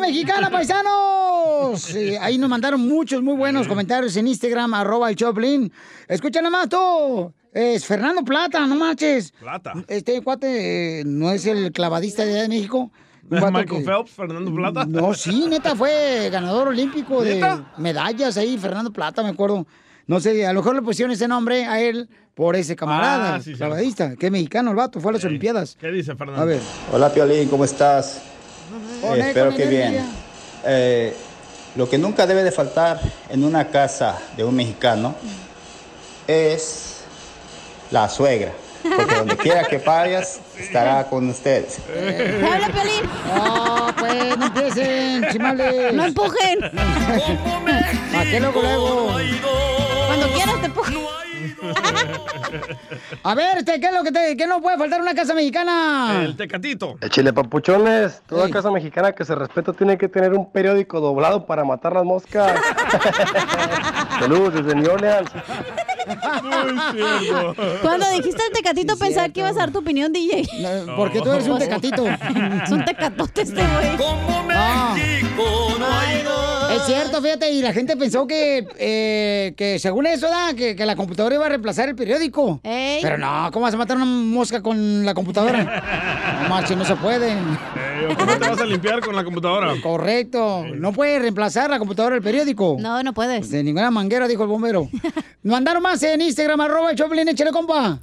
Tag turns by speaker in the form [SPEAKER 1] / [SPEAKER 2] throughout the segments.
[SPEAKER 1] Mexicana, paisanos? Ahí nos mandaron muchos muy buenos comentarios en Instagram, arroba el Choplin. Escucha nomás tú. Es Fernando Plata, no marches.
[SPEAKER 2] Plata.
[SPEAKER 1] Este cuate eh, no es el clavadista de allá de México.
[SPEAKER 2] Michael
[SPEAKER 1] que-
[SPEAKER 2] Phelps, Fernando Plata.
[SPEAKER 1] No, sí, neta, fue ganador olímpico de
[SPEAKER 2] ¿Neta?
[SPEAKER 1] medallas ahí, Fernando Plata, me acuerdo. No sé, a lo mejor le pusieron ese nombre a él por ese camarada,
[SPEAKER 2] Ah, sí, sí.
[SPEAKER 1] clavadista, que es mexicano el vato, fue a las Olimpiadas.
[SPEAKER 2] ¿Qué dice Fernando?
[SPEAKER 1] A ver.
[SPEAKER 3] Hola Piolín, ¿cómo estás? Eh, espero que bien. Eh, lo que nunca debe de faltar en una casa de un mexicano es la suegra. Porque donde quiera que vayas, estará con ustedes.
[SPEAKER 4] ¡Habla, Piolín!
[SPEAKER 1] No, pues no empiecen, chimales.
[SPEAKER 4] ¡No empujen!
[SPEAKER 1] ¿A qué luego, luego?
[SPEAKER 4] Te empujo.
[SPEAKER 1] A ver, este, ¿qué es lo que, te, qué no puede faltar en una casa mexicana?
[SPEAKER 2] El tecatito.
[SPEAKER 5] Chile papuchones, toda casa mexicana que se respeta tiene que tener un periódico doblado para matar las moscas. Saludos desde New Orleans.
[SPEAKER 4] Cuando dijiste el tecatito, pensaba que ibas a dar tu opinión, DJ.
[SPEAKER 1] Porque tú eres un tecatito.
[SPEAKER 4] Es un tecatote este güey.
[SPEAKER 1] Ah. Es cierto, fíjate, y la gente pensó que, eh, que según eso, da, que, que la computadora iba a reemplazar el periódico. Pero no, ¿cómo vas a matar una mosca con la computadora? No marches, no se puede.
[SPEAKER 2] Eh, ¿Cómo te vas a limpiar con la computadora?
[SPEAKER 1] Correcto, no puede reemplazar la computadora el periódico.
[SPEAKER 4] No, no puedes.
[SPEAKER 1] De ninguna manguera, dijo el bombero. Mandaron más en Instagram, arroba el Choplin, échale, compa.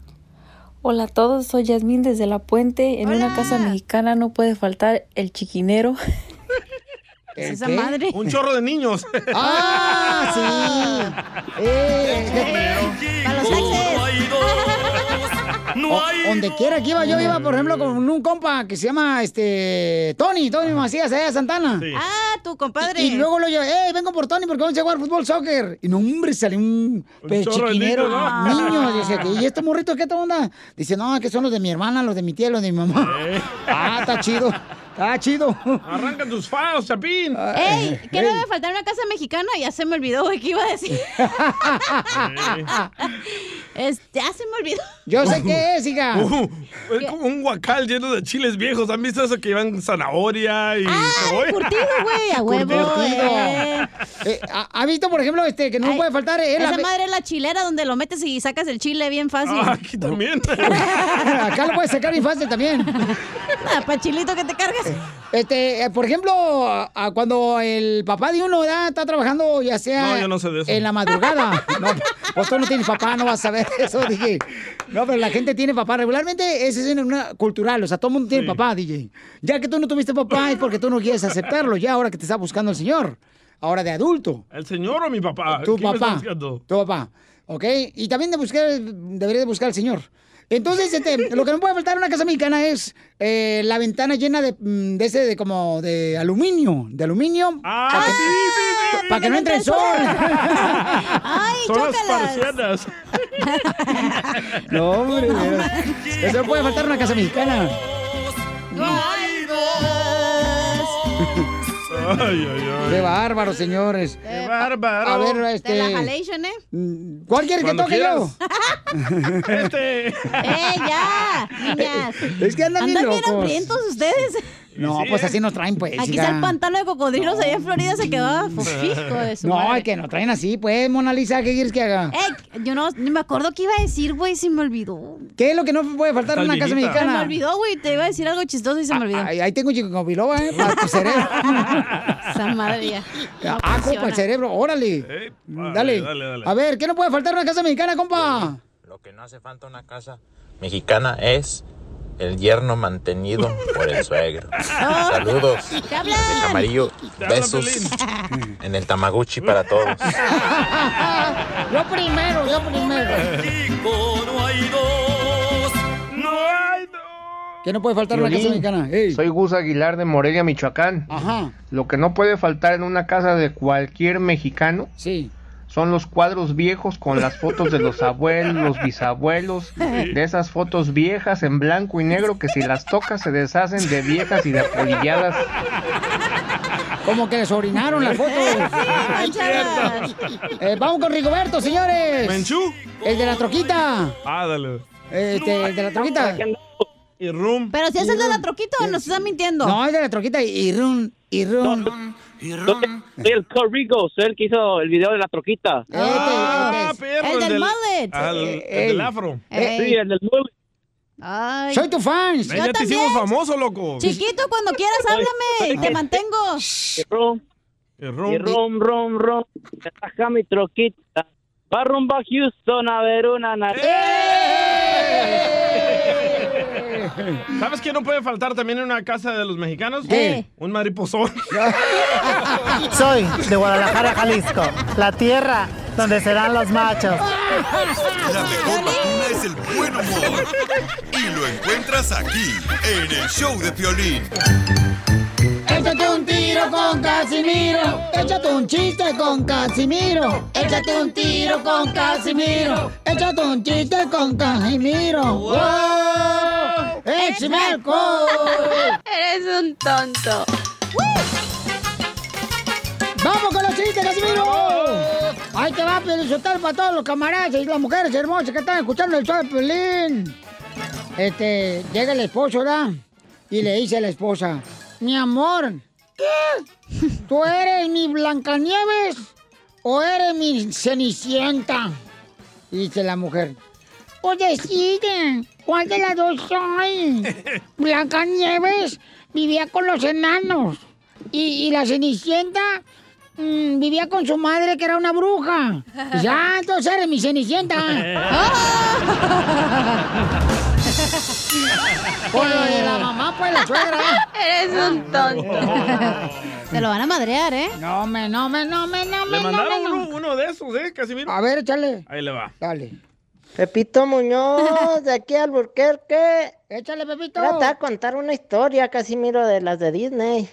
[SPEAKER 6] Hola a todos, soy Yasmín desde La Puente. En una casa mexicana no puede faltar el chiquinero.
[SPEAKER 1] ¿El
[SPEAKER 4] esa madre?
[SPEAKER 2] Un chorro de niños.
[SPEAKER 1] ¡Ah, sí! Eh,
[SPEAKER 4] Para
[SPEAKER 1] O- donde quiera que iba, yo iba, por ejemplo, con un compa que se llama este Tony, Tony Macías, allá de Santana.
[SPEAKER 4] Ah, tu compadre.
[SPEAKER 1] Y luego lo yo, ¡eh, vengo por Tony porque vamos a jugar fútbol, soccer! Y no, hombre, salió un,
[SPEAKER 2] de
[SPEAKER 1] chiquinero,
[SPEAKER 2] niños, ¿no?
[SPEAKER 1] niño. Dice, ¿y estos morritos qué onda? Dice, no, que son los de mi hermana, los de mi tía, los de mi mamá.
[SPEAKER 2] Eh.
[SPEAKER 1] Ah, está chido, está chido.
[SPEAKER 2] Arranca tus faos, Chapín.
[SPEAKER 4] ¡Ey! ¿Qué no debe faltar en una casa mexicana? Ya se me olvidó, güey, ¿qué iba a decir? Es- ya se me olvidó.
[SPEAKER 1] Yo sé qué es, hija.
[SPEAKER 2] Uh, es como un guacal lleno de chiles viejos. ¿Han visto eso que llevan zanahoria y cebolla?
[SPEAKER 4] Curtido, güey, a huevo.
[SPEAKER 1] Curtido.
[SPEAKER 4] eh.
[SPEAKER 1] Eh, ¿ha, visto, por ejemplo, este, que no
[SPEAKER 4] Ay,
[SPEAKER 1] puede faltar? eh,
[SPEAKER 4] Esa
[SPEAKER 1] la-
[SPEAKER 4] madre es la chilera donde lo metes y sacas el chile bien fácil.
[SPEAKER 2] Ah, aquí también.
[SPEAKER 1] Acá lo puedes sacar bien fácil también.
[SPEAKER 4] Ah, pa' chilito que te cargas.
[SPEAKER 1] Este, eh, por ejemplo, a- a cuando el papá de uno está trabajando, ya sea
[SPEAKER 2] No, yo no sé de eso.
[SPEAKER 1] en la madrugada. No, pues tú no tienes papá, no vas a saber eso, dije. No, pero la gente tiene papá. Regularmente ese es una cultural, o sea, todo el mundo tiene papá, DJ. Ya que tú no tuviste papá es porque tú no quieres aceptarlo, ya ahora que te está buscando el señor. Ahora de adulto.
[SPEAKER 2] ¿El señor o mi papá?
[SPEAKER 1] Tu
[SPEAKER 2] ¿Quién me está
[SPEAKER 1] papá. Tu papá. ¿Ok? Y también de buscar, debería de buscar al señor. Entonces, este, lo que no puede faltar en una casa mexicana es eh, la ventana llena de, mm, de ese, de como de aluminio. De aluminio.
[SPEAKER 2] Ah,
[SPEAKER 1] para que,
[SPEAKER 2] sí, sí, sí.
[SPEAKER 1] para que no entre el sol.
[SPEAKER 4] ¡Ay,
[SPEAKER 2] Son las parcianas.
[SPEAKER 1] no, hombre. Eso no puede faltar en una casa mexicana.
[SPEAKER 2] Ay, ay,
[SPEAKER 1] Qué bárbaro, señores.
[SPEAKER 2] Qué bárbaro.
[SPEAKER 1] A ver,
[SPEAKER 4] De la
[SPEAKER 1] este.
[SPEAKER 4] halation, ¿eh?
[SPEAKER 1] mm, ¿Cuál quieres que toque yo?
[SPEAKER 2] Este.
[SPEAKER 4] ¡Eh, ya! Niñas.
[SPEAKER 1] Es que andan bien
[SPEAKER 4] Andan bien
[SPEAKER 1] locos.
[SPEAKER 4] hambrientos ustedes.
[SPEAKER 1] No, pues así nos traen, pues.
[SPEAKER 4] Aquí está el pantano de cocodrilos allá en Florida se quedaba fijo de su
[SPEAKER 1] No,
[SPEAKER 4] madre.
[SPEAKER 1] es que nos traen así, pues, Mona Lisa, ¿qué quieres que haga?
[SPEAKER 4] Eh, yo no, ni me acuerdo qué iba a decir, güey, se me olvidó.
[SPEAKER 1] ¿Qué es lo que no puede faltar en una casa
[SPEAKER 4] Se me
[SPEAKER 1] mexicana?
[SPEAKER 4] olvidó, güey, te iba a decir algo chistoso y se me olvidó.
[SPEAKER 1] Ahí, ahí tengo chico biloba, ¿eh? Para tu cerebro.
[SPEAKER 4] Esa madre ya.
[SPEAKER 1] Ah, compa, el cerebro, órale. dale.
[SPEAKER 7] dale, dale.
[SPEAKER 1] A ver, ¿qué no puede faltar en una casa mexicana, compa?
[SPEAKER 7] Lo que no hace falta en una casa mexicana es el yerno mantenido por el suegro. Saludos.
[SPEAKER 4] ¡Te hablan!
[SPEAKER 7] De Camarillo, besos en el Tamaguchi para todos.
[SPEAKER 1] yo primero, yo primero.
[SPEAKER 8] no hay dos. No hay
[SPEAKER 1] ¿Qué no puede faltar en una casa mexicana?
[SPEAKER 9] Soy Gus Aguilar de Morelia, Michoacán.
[SPEAKER 1] Ajá.
[SPEAKER 9] Lo que no puede faltar en una casa de cualquier mexicano
[SPEAKER 1] sí.
[SPEAKER 9] Son los cuadros viejos con las fotos de los abuelos, los bisabuelos, de esas fotos viejas en blanco y negro que si las tocas se deshacen de viejas y de apolilladas.
[SPEAKER 1] Como que les orinaron las fotos. Eh, vamos con Rigoberto, señores.
[SPEAKER 2] ¿Menchú?
[SPEAKER 1] El de la troquita.
[SPEAKER 2] Ah, dale.
[SPEAKER 1] Este, el de la troquita.
[SPEAKER 2] Y Room.
[SPEAKER 4] Pero si es el de la troquita o nos está mintiendo.
[SPEAKER 1] No, es de la troquita y run, y run.
[SPEAKER 10] Soy el Corrigo, soy el que hizo el video de la troquita.
[SPEAKER 2] Ah, perro.
[SPEAKER 4] el del mullet.
[SPEAKER 2] Ah, el, el
[SPEAKER 1] Ey.
[SPEAKER 2] del afro.
[SPEAKER 4] Ey.
[SPEAKER 10] Sí, el del mullet.
[SPEAKER 4] Ay.
[SPEAKER 1] Soy tu fan.
[SPEAKER 2] Ya te hicimos famoso, loco.
[SPEAKER 4] Chiquito, cuando quieras, háblame y te mantengo.
[SPEAKER 10] Y rom,
[SPEAKER 2] Y
[SPEAKER 10] y
[SPEAKER 2] Room.
[SPEAKER 10] rom, rom, rom. Me baja mi troquita. Va rumbo a Houston a ver una nariz.
[SPEAKER 2] ¿Sabes qué no puede faltar también en una casa de los mexicanos?
[SPEAKER 10] ¿Qué?
[SPEAKER 2] Un mariposón.
[SPEAKER 11] Soy de Guadalajara, Jalisco, la tierra donde serán los machos.
[SPEAKER 12] La mejor vacuna es el buen humor. Y lo encuentras aquí, en el show de Piolín.
[SPEAKER 1] Échate un tiro con Casimiro. Échate un chiste con Casimiro. Échate un tiro con Casimiro. Échate un chiste con Casimiro. ¡Wow! ¡Échame!
[SPEAKER 4] Eres un tonto.
[SPEAKER 1] ¡Vamos con los chistes, Casimiro! Ahí te va, Pelizotal, para todos los camaradas y las mujeres hermosas que están escuchando el show de Pelín. Este, llega el esposo, ¿verdad? Y le dice a la esposa, mi amor, ¿qué? ¿Tú eres mi Blancanieves o eres mi Cenicienta? Dice la mujer, pues decide, ¿cuál de las dos soy? Blancanieves vivía con los enanos y, y la Cenicienta mm, vivía con su madre que era una bruja. Ya, entonces eres mi Cenicienta. Por lo de la mamá, pues la suegra.
[SPEAKER 4] Eres un tonto. Te lo van a madrear, ¿eh?
[SPEAKER 1] No me, no me, no me, no me.
[SPEAKER 2] Le mandaron
[SPEAKER 1] no.
[SPEAKER 2] uno, uno de esos, ¿eh, Casimiro?
[SPEAKER 1] A ver, échale.
[SPEAKER 2] Ahí le va.
[SPEAKER 1] Dale.
[SPEAKER 13] Pepito Muñoz, de aquí al Burquerque.
[SPEAKER 1] Échale, Pepito.
[SPEAKER 13] Trata de contar una historia, Casimiro, de las de Disney.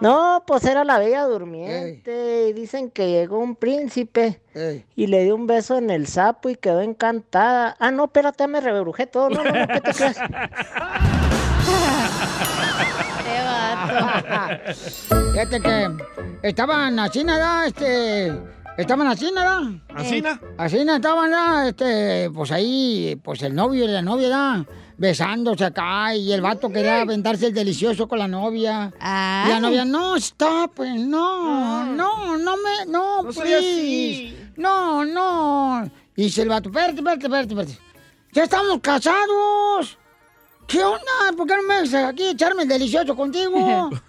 [SPEAKER 13] No, pues era la bella durmiente y dicen que llegó un príncipe y le dio un beso en el sapo y quedó encantada. Ah, no, espérate, me rebrujé todo. No, no, no, ¿qué te crees?
[SPEAKER 1] Fíjate que estaban así nada, este. Estaban así nada.
[SPEAKER 2] ¿Asina?
[SPEAKER 1] Así estaban, ¿no? este, pues ahí, pues el novio y la novia, ¿no? Besándose acá y el vato quería aventarse el delicioso con la novia. Y la novia, no, stop, pues, no, no, no me, no,
[SPEAKER 8] No
[SPEAKER 1] please.
[SPEAKER 8] así.
[SPEAKER 1] No, no. Y dice el vato, espérate, espérate, espérate, espérate. Ya estamos casados. ¿Qué onda? ¿Por qué no me dejas aquí echarme el delicioso contigo?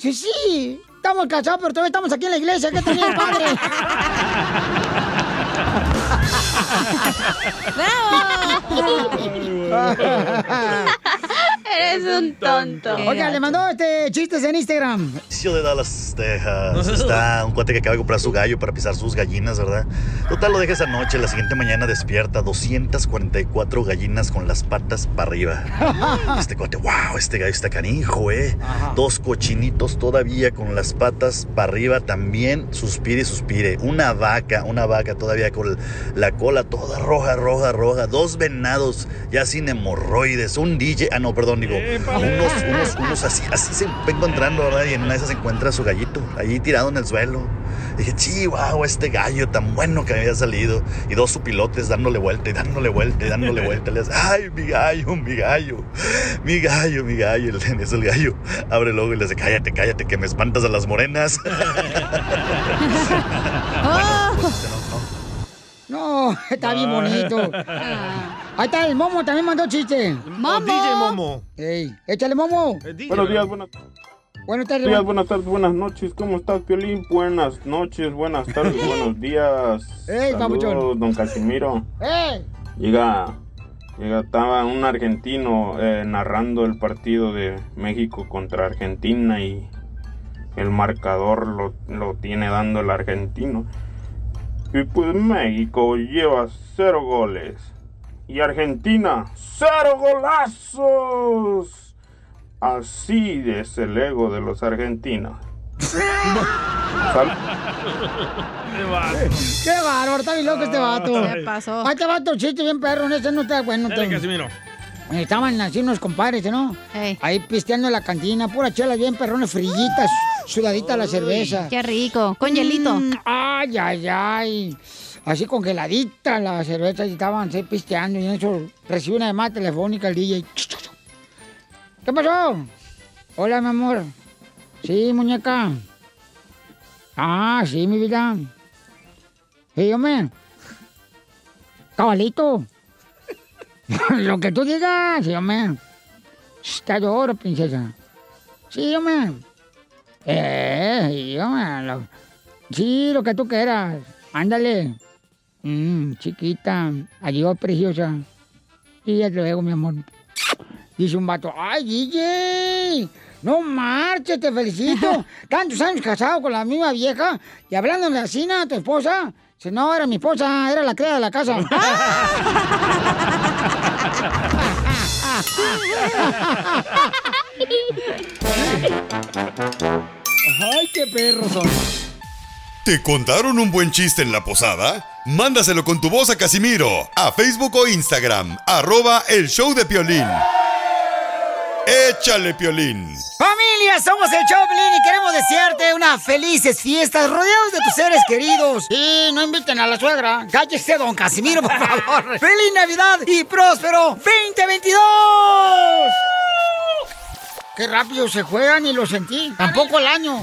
[SPEAKER 1] Sí, sí, estamos casados, pero todavía estamos aquí en la iglesia. ¿Qué tenía el padre?
[SPEAKER 4] Eres un tonto.
[SPEAKER 1] Oiga, le mandó este chistes en Instagram.
[SPEAKER 14] De Dallas, Texas. Está un cuate que acaba de comprar su gallo para pisar sus gallinas, ¿verdad? Total, lo deja esa noche. La siguiente mañana despierta 244 gallinas con las patas para arriba. Este cuate, wow, este gallo está canijo, ¿eh? Dos cochinitos todavía con las patas para arriba también. Suspire y suspire. Una vaca, una vaca todavía con la cola toda roja, roja, roja. Dos venados ya sin hemorroides. Un DJ, ah, no, perdón, digo, unos, unos, unos así, así se va encontrando, ¿verdad? Y en una de esas se encuentra su gallito, ahí tirado en el suelo. Dije, chihuahua, este gallo tan bueno que me había salido. Y dos supilotes dándole vuelta y dándole vuelta y dándole vuelta. Le hace, ay, mi gallo, mi gallo, mi gallo, mi gallo. Y eso el gallo abre el ojo y le dice, cállate, cállate, que me espantas a las morenas.
[SPEAKER 1] No, está bien bonito. Ahí está el Momo, también mandó chiste.
[SPEAKER 2] ¡Momo! DJ Momo.
[SPEAKER 1] Ey, échale Momo.
[SPEAKER 15] Buenos días, buenas
[SPEAKER 1] Buenas
[SPEAKER 15] tardes.
[SPEAKER 1] tardes.
[SPEAKER 15] buenas tardes, buenas noches. ¿Cómo estás, Piolín? Buenas noches, buenas tardes, buenos días.
[SPEAKER 1] Ey.
[SPEAKER 15] Saludos, don Casimiro.
[SPEAKER 1] ¡Eh!
[SPEAKER 15] Llega, llega, estaba un argentino eh, narrando el partido de México contra Argentina y el marcador lo, lo tiene dando el argentino. Y pues México lleva cero goles. Y Argentina, cero golazos. Así es el ego de los argentinos.
[SPEAKER 1] ¡Qué bárbaro! Está bien loco este vato.
[SPEAKER 4] ¿Qué pasó?
[SPEAKER 1] Ahí te va tu chiste bien perro, ese no está bueno.
[SPEAKER 2] Dale, Casimiro.
[SPEAKER 1] Estaban así unos compadres, ¿no? Ahí pisteando en la cantina, pura chela bien perrones, frillitas, sudadita la cerveza.
[SPEAKER 4] Qué rico, con hielito.
[SPEAKER 1] Mm, ay, ay, ay. Así congeladita la cerveza y estaban así pisteando y eso recibe una llamada telefónica el DJ. ¿Qué pasó? Hola, mi amor. Sí, muñeca. Ah, sí, mi vida. Sí, hombre. Cabalito. Lo que tú digas, sí, hombre. Está lloro, princesa. Sí, hombre. Eh, sí, hombre. Sí, lo que tú quieras. Ándale. Mm, chiquita. Adiós, preciosa. Y ya luego, mi amor. Dice un vato, ¡ay, DJ! No marches, te felicito. Tantos años casado con la misma vieja y hablándole así a tu esposa. Dice, no, era mi esposa, era la criada de la casa. ¡Ay, qué perros son!
[SPEAKER 12] ¿Te contaron un buen chiste en la posada? Mándaselo con tu voz a Casimiro, a Facebook o Instagram, arroba el show de Piolín. Échale, Piolín.
[SPEAKER 1] Familia, somos el Choplin y queremos desearte unas felices fiestas rodeados de tus seres queridos. Y no inviten a la suegra. Cállese, don Casimiro, por favor. ¡Feliz Navidad y próspero 2022! Qué rápido se juegan y lo sentí. Tampoco el año.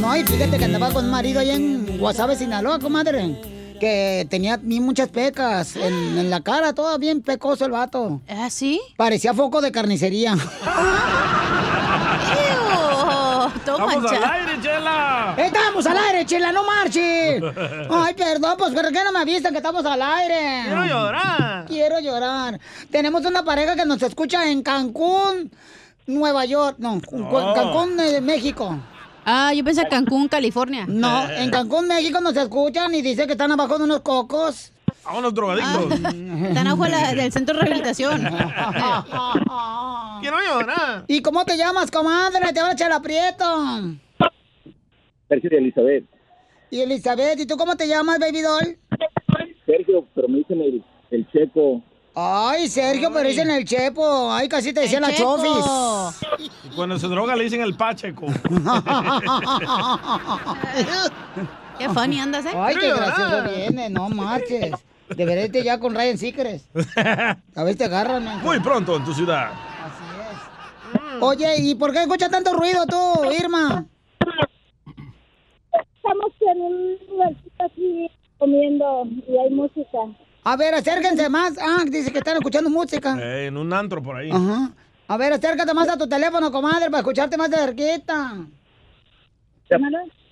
[SPEAKER 1] No, y fíjate que andaba con un marido allá en Guasave, Sinaloa, comadre. Que tenía ni muchas pecas en, en la cara, todo bien pecoso el vato.
[SPEAKER 4] ¿Ah, sí?
[SPEAKER 1] Parecía foco de carnicería.
[SPEAKER 2] ¡Vamos al aire, Chela!
[SPEAKER 1] ¡Estamos al aire, chela, no marche! Ay, perdón, pues ¿por qué no me avisan que estamos al aire?
[SPEAKER 2] Quiero llorar.
[SPEAKER 1] Quiero llorar. Tenemos una pareja que nos escucha en Cancún, Nueva York, no,
[SPEAKER 4] Oh.
[SPEAKER 1] Cancún, eh, México.
[SPEAKER 4] Ah, yo pensé Cancún, California.
[SPEAKER 1] No, en Cancún, México nos escuchan y dice que están abajo de unos cocos.
[SPEAKER 2] A unos drogadictos.
[SPEAKER 4] Están abajo la- del centro de rehabilitación.
[SPEAKER 2] Quiero llorar.
[SPEAKER 1] ¿Y cómo te llamas, comadre? Te habla Chela Prieto.
[SPEAKER 10] Sergio y Elizabeth.
[SPEAKER 1] Y Elizabeth, ¿y tú cómo te llamas, baby doll?
[SPEAKER 10] Sergio, pero me dicen el, el checo.
[SPEAKER 1] Ay, Sergio, pero dicen el Chepo. Ay, casi te decía la. Chofis.
[SPEAKER 2] Y cuando se droga le dicen el Pacheco.
[SPEAKER 4] Qué funny andas, ¿eh?
[SPEAKER 1] Ay, qué gracioso viene, no marches. Debería irte ya con Ryan Seacrest. A ver, te agarran. ¿no?
[SPEAKER 2] Muy pronto en tu ciudad.
[SPEAKER 1] Oye, ¿y por qué escuchas tanto ruido tú, Irma?
[SPEAKER 16] Estamos en un lugarcito aquí comiendo y hay música.
[SPEAKER 1] A ver, acérquense más. Ah, dice que están escuchando música.
[SPEAKER 2] Eh, en un antro por ahí.
[SPEAKER 1] Ajá. A ver, acércate más a tu teléfono, comadre, para escucharte más de cerquita.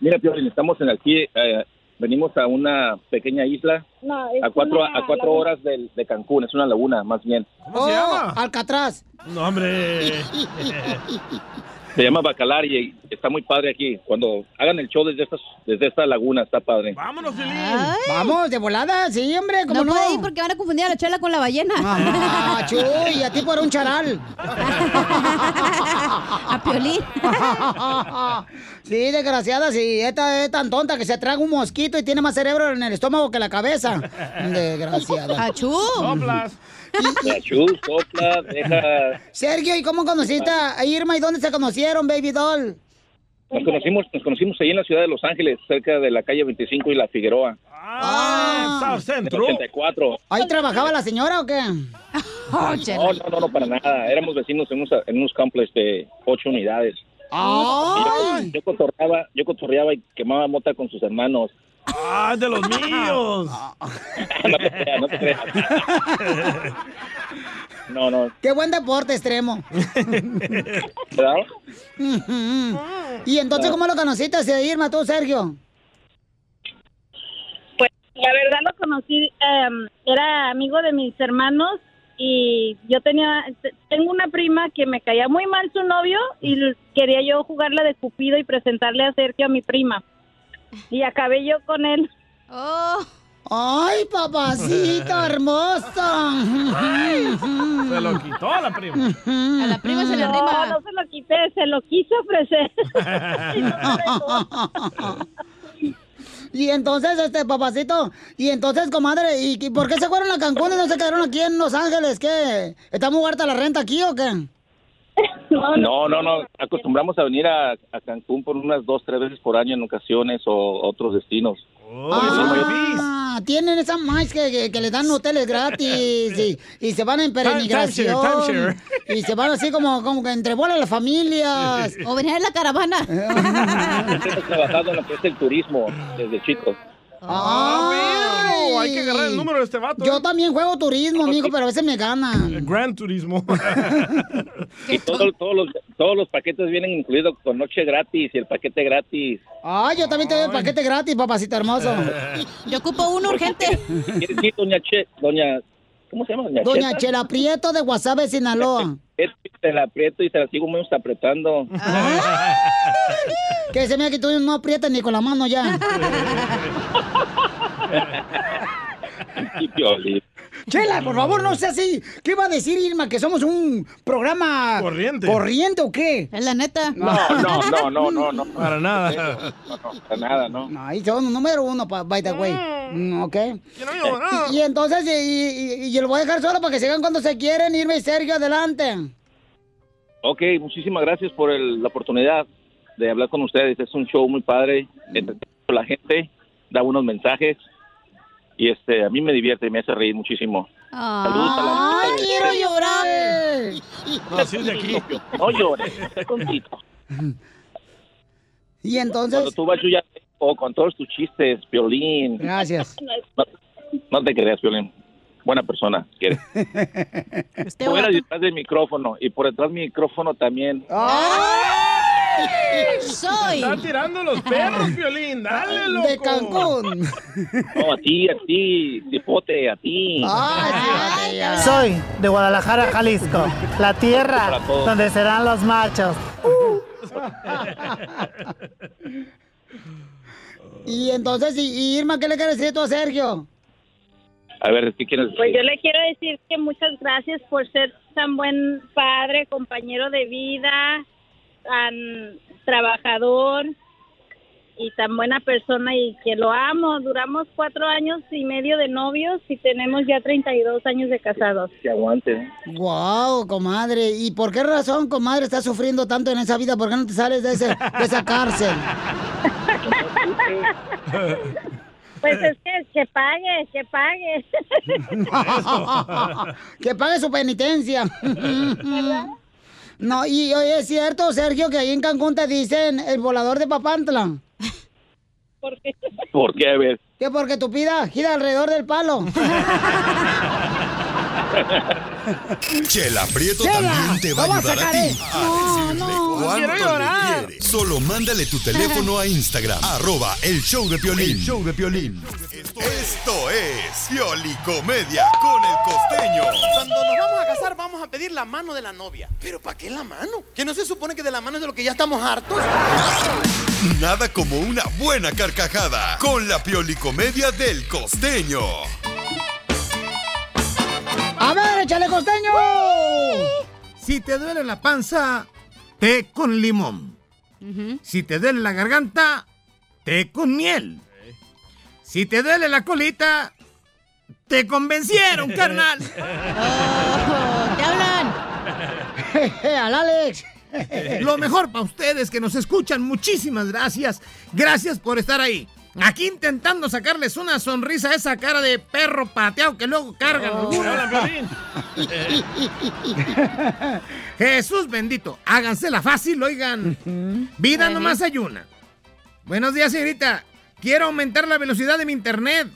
[SPEAKER 10] Mira, Piolín, estamos en aquí, eh, venimos a una pequeña isla
[SPEAKER 16] No, es
[SPEAKER 10] a cuatro,
[SPEAKER 16] una
[SPEAKER 10] a cuatro
[SPEAKER 16] laguna.
[SPEAKER 10] horas del- de, Cancún, es una laguna más bien.
[SPEAKER 2] ¿Cómo se llama?
[SPEAKER 1] Oh, Alcatraz.
[SPEAKER 2] No, hombre.
[SPEAKER 10] Se llama Bacalar y
[SPEAKER 17] está muy padre aquí. Cuando hagan el show desde, estas, desde esta laguna, está padre.
[SPEAKER 2] Vámonos,
[SPEAKER 1] Vamos, de volada, sí, hombre, ¿cómo
[SPEAKER 4] No
[SPEAKER 1] no?
[SPEAKER 4] puede ir porque van a confundir a la chela con la ballena.
[SPEAKER 1] Ah, chuy, a ti por un charal.
[SPEAKER 4] a Piolín.
[SPEAKER 1] sí, desgraciada, sí, esta es tan tonta que se traga un mosquito y tiene más cerebro en el estómago que la cabeza. Desgraciada.
[SPEAKER 4] Achú.
[SPEAKER 2] Soplas.
[SPEAKER 17] Achú, sopla, deja...
[SPEAKER 1] Sergio, ¿y cómo conociste a Irma y dónde se conocieron, baby doll?
[SPEAKER 17] Nos conocimos, nos conocimos ahí en la ciudad de Los Ángeles, cerca de la calle 25 y la Figueroa.
[SPEAKER 2] Ah, South
[SPEAKER 17] En el
[SPEAKER 2] Centro.
[SPEAKER 17] 84.
[SPEAKER 1] ¿Ahí trabajaba la señora o qué?
[SPEAKER 17] No, no, no, no, para nada. Éramos vecinos en unos, en unos complejos de ocho unidades. Yo, yo cotorreaba, yo cotorreaba y quemaba mota con sus hermanos.
[SPEAKER 2] ¡Ah, de los míos!
[SPEAKER 17] no te creas, no te creas. No, no.
[SPEAKER 1] ¡Qué buen deporte extremo!
[SPEAKER 17] ¿Verdad?
[SPEAKER 1] ¿Y entonces cómo lo conociste a Irma tú, Sergio?
[SPEAKER 18] Pues la verdad lo conocí, em, era amigo de mis hermanos y yo tenía, te- tengo una prima que me caía muy mal su novio y quería yo jugarla de cupido y presentarle a Sergio a mi prima. Y acabé yo con él.
[SPEAKER 4] Oh.
[SPEAKER 1] ¡Ay, papacito hermoso!
[SPEAKER 2] Se lo quitó a la prima.
[SPEAKER 4] A la prima se le
[SPEAKER 18] no,
[SPEAKER 4] arrima.
[SPEAKER 18] No, se lo quité, se lo quiso ofrecer.
[SPEAKER 1] Y entonces, este, papacito, y entonces, comadre, ¿y y por qué se fueron a Cancún y no se quedaron aquí en Los Ángeles? ¿Qué? ¿Está muy harta la renta aquí o qué?
[SPEAKER 17] No, no, no. Acostumbramos a venir a, a Cancún por unas dos, tres veces por año en ocasiones o otros destinos.
[SPEAKER 1] Ah, tienen esa más que, que, que les dan hoteles gratis y, y se van en peregrinación. Y se van así como, como que entre bolas las familias.
[SPEAKER 4] O venir en la caravana.
[SPEAKER 17] Hemos trabajado en lo que es el turismo desde chicos.
[SPEAKER 1] ¡Ay!
[SPEAKER 2] Hay que agarrar el número de este vato.
[SPEAKER 1] Yo también juego turismo, amigo, pero a veces me ganan.
[SPEAKER 2] Gran turismo.
[SPEAKER 17] Y todo- todos, los, todos los paquetes vienen incluidos con noche gratis y el paquete gratis.
[SPEAKER 1] Ay, yo también te doy el paquete gratis, papacito hermoso.
[SPEAKER 4] Yo ocupo uno urgente.
[SPEAKER 17] ¿Quieres decir, doña Che, doña, ¿cómo se llama? Doña,
[SPEAKER 1] Doña
[SPEAKER 17] Cheta?
[SPEAKER 1] Chela Prieto de Guasave, Sinaloa.
[SPEAKER 17] Se la aprieto y se la sigo muy apretando.
[SPEAKER 1] Que se me que tú no aprietas ni con la mano ya.
[SPEAKER 17] Y Piolín.
[SPEAKER 1] Chela, por favor, no sea así. ¿Qué va a decir Irma? ¿Que somos un programa
[SPEAKER 2] Corriente.
[SPEAKER 1] corriente o qué?
[SPEAKER 4] Es la neta.
[SPEAKER 17] No, no, no, no, no, no.
[SPEAKER 2] Para nada.
[SPEAKER 17] No, no, para nada, no.
[SPEAKER 1] No, ahí son número uno, pa- by the way. Mm, ok. Y, y entonces, y, y, y yo lo voy a dejar solo para que sigan cuando se quieren. Irma y Sergio, adelante.
[SPEAKER 17] Ok, muchísimas gracias por el- la oportunidad de hablar con ustedes. Es un show muy padre, entretiene a la gente, da buenos mensajes y este a mí me divierte y me hace reír muchísimo. Saludos a la
[SPEAKER 1] ¡Ay, quiero llorar!
[SPEAKER 2] No, sí es de aquí.
[SPEAKER 17] No llores.
[SPEAKER 1] Y entonces,
[SPEAKER 17] Cuando tú vas ya o con todos tus chistes, Piolín.
[SPEAKER 1] gracias.
[SPEAKER 17] No, no te creas, Piolín. Buena persona, quiere.
[SPEAKER 4] Este
[SPEAKER 17] Fuera detrás del micrófono y por detrás del micrófono también.
[SPEAKER 4] Soy.
[SPEAKER 2] Está tirando los perros, Violín. Dale, loco.
[SPEAKER 1] De Cancún.
[SPEAKER 17] No, a ti, a ti, cipote, a ti.
[SPEAKER 11] Soy de Guadalajara, Jalisco, la tierra donde serán los machos.
[SPEAKER 1] Y entonces, y, Irma, ¿qué le quieres decir tú a Sergio?
[SPEAKER 17] A ver, ¿qué quieres
[SPEAKER 18] Pues
[SPEAKER 17] decir?
[SPEAKER 18] yo le quiero decir que muchas gracias por ser tan buen padre, compañero de vida, tan trabajador y tan buena persona y que lo amo. Duramos cuatro años y medio de novios y tenemos ya 32 años de casados.
[SPEAKER 17] Que aguante. ¿eh?
[SPEAKER 1] Wow, comadre. ¿Y por qué razón, comadre, estás sufriendo tanto en esa vida? ¿Por qué no te sales de, ese, de esa cárcel?
[SPEAKER 18] Pues es que, que pague, que pague.
[SPEAKER 1] que pague su penitencia. No, y oye, es cierto, Sergio, que ahí en Cancún te dicen el volador de Papantla.
[SPEAKER 18] ¿Por qué?
[SPEAKER 17] ¿Por qué? A ver.
[SPEAKER 1] Que porque tu pida gira alrededor del palo.
[SPEAKER 12] Chela Prieto
[SPEAKER 1] Chela,
[SPEAKER 12] también te va a
[SPEAKER 1] ¿cómo
[SPEAKER 12] ayudar a ti a
[SPEAKER 1] No,
[SPEAKER 12] cuánto le. Solo mándale tu teléfono a Instagram, arroba el show de Piolín. El show de Piolín. Esto Esto es Piolicomedia con el costeño.
[SPEAKER 19] Cuando nos vamos a casar, vamos a pedir la mano de la novia. ¿Pero para qué la mano? ¿Que no se supone que de la mano es de lo que ya estamos hartos?
[SPEAKER 12] Nada como una buena carcajada con la Piolicomedia del costeño.
[SPEAKER 1] A ver, échale costeño.
[SPEAKER 20] Si te duele la panza, té con limón. Si te duele la garganta, té con miel. Si te duele la colita, te convencieron, carnal.
[SPEAKER 1] ¡Te hablan! ¡Al Alex!
[SPEAKER 20] Lo mejor para ustedes que nos escuchan, muchísimas gracias. Gracias por estar ahí. Aquí intentando sacarles una sonrisa a esa cara de perro pateado que luego cargan burros. Jesús bendito, hágansela fácil, oigan. Vida nomás hay una. Buenos días, señorita. Quiero aumentar la velocidad de mi internet.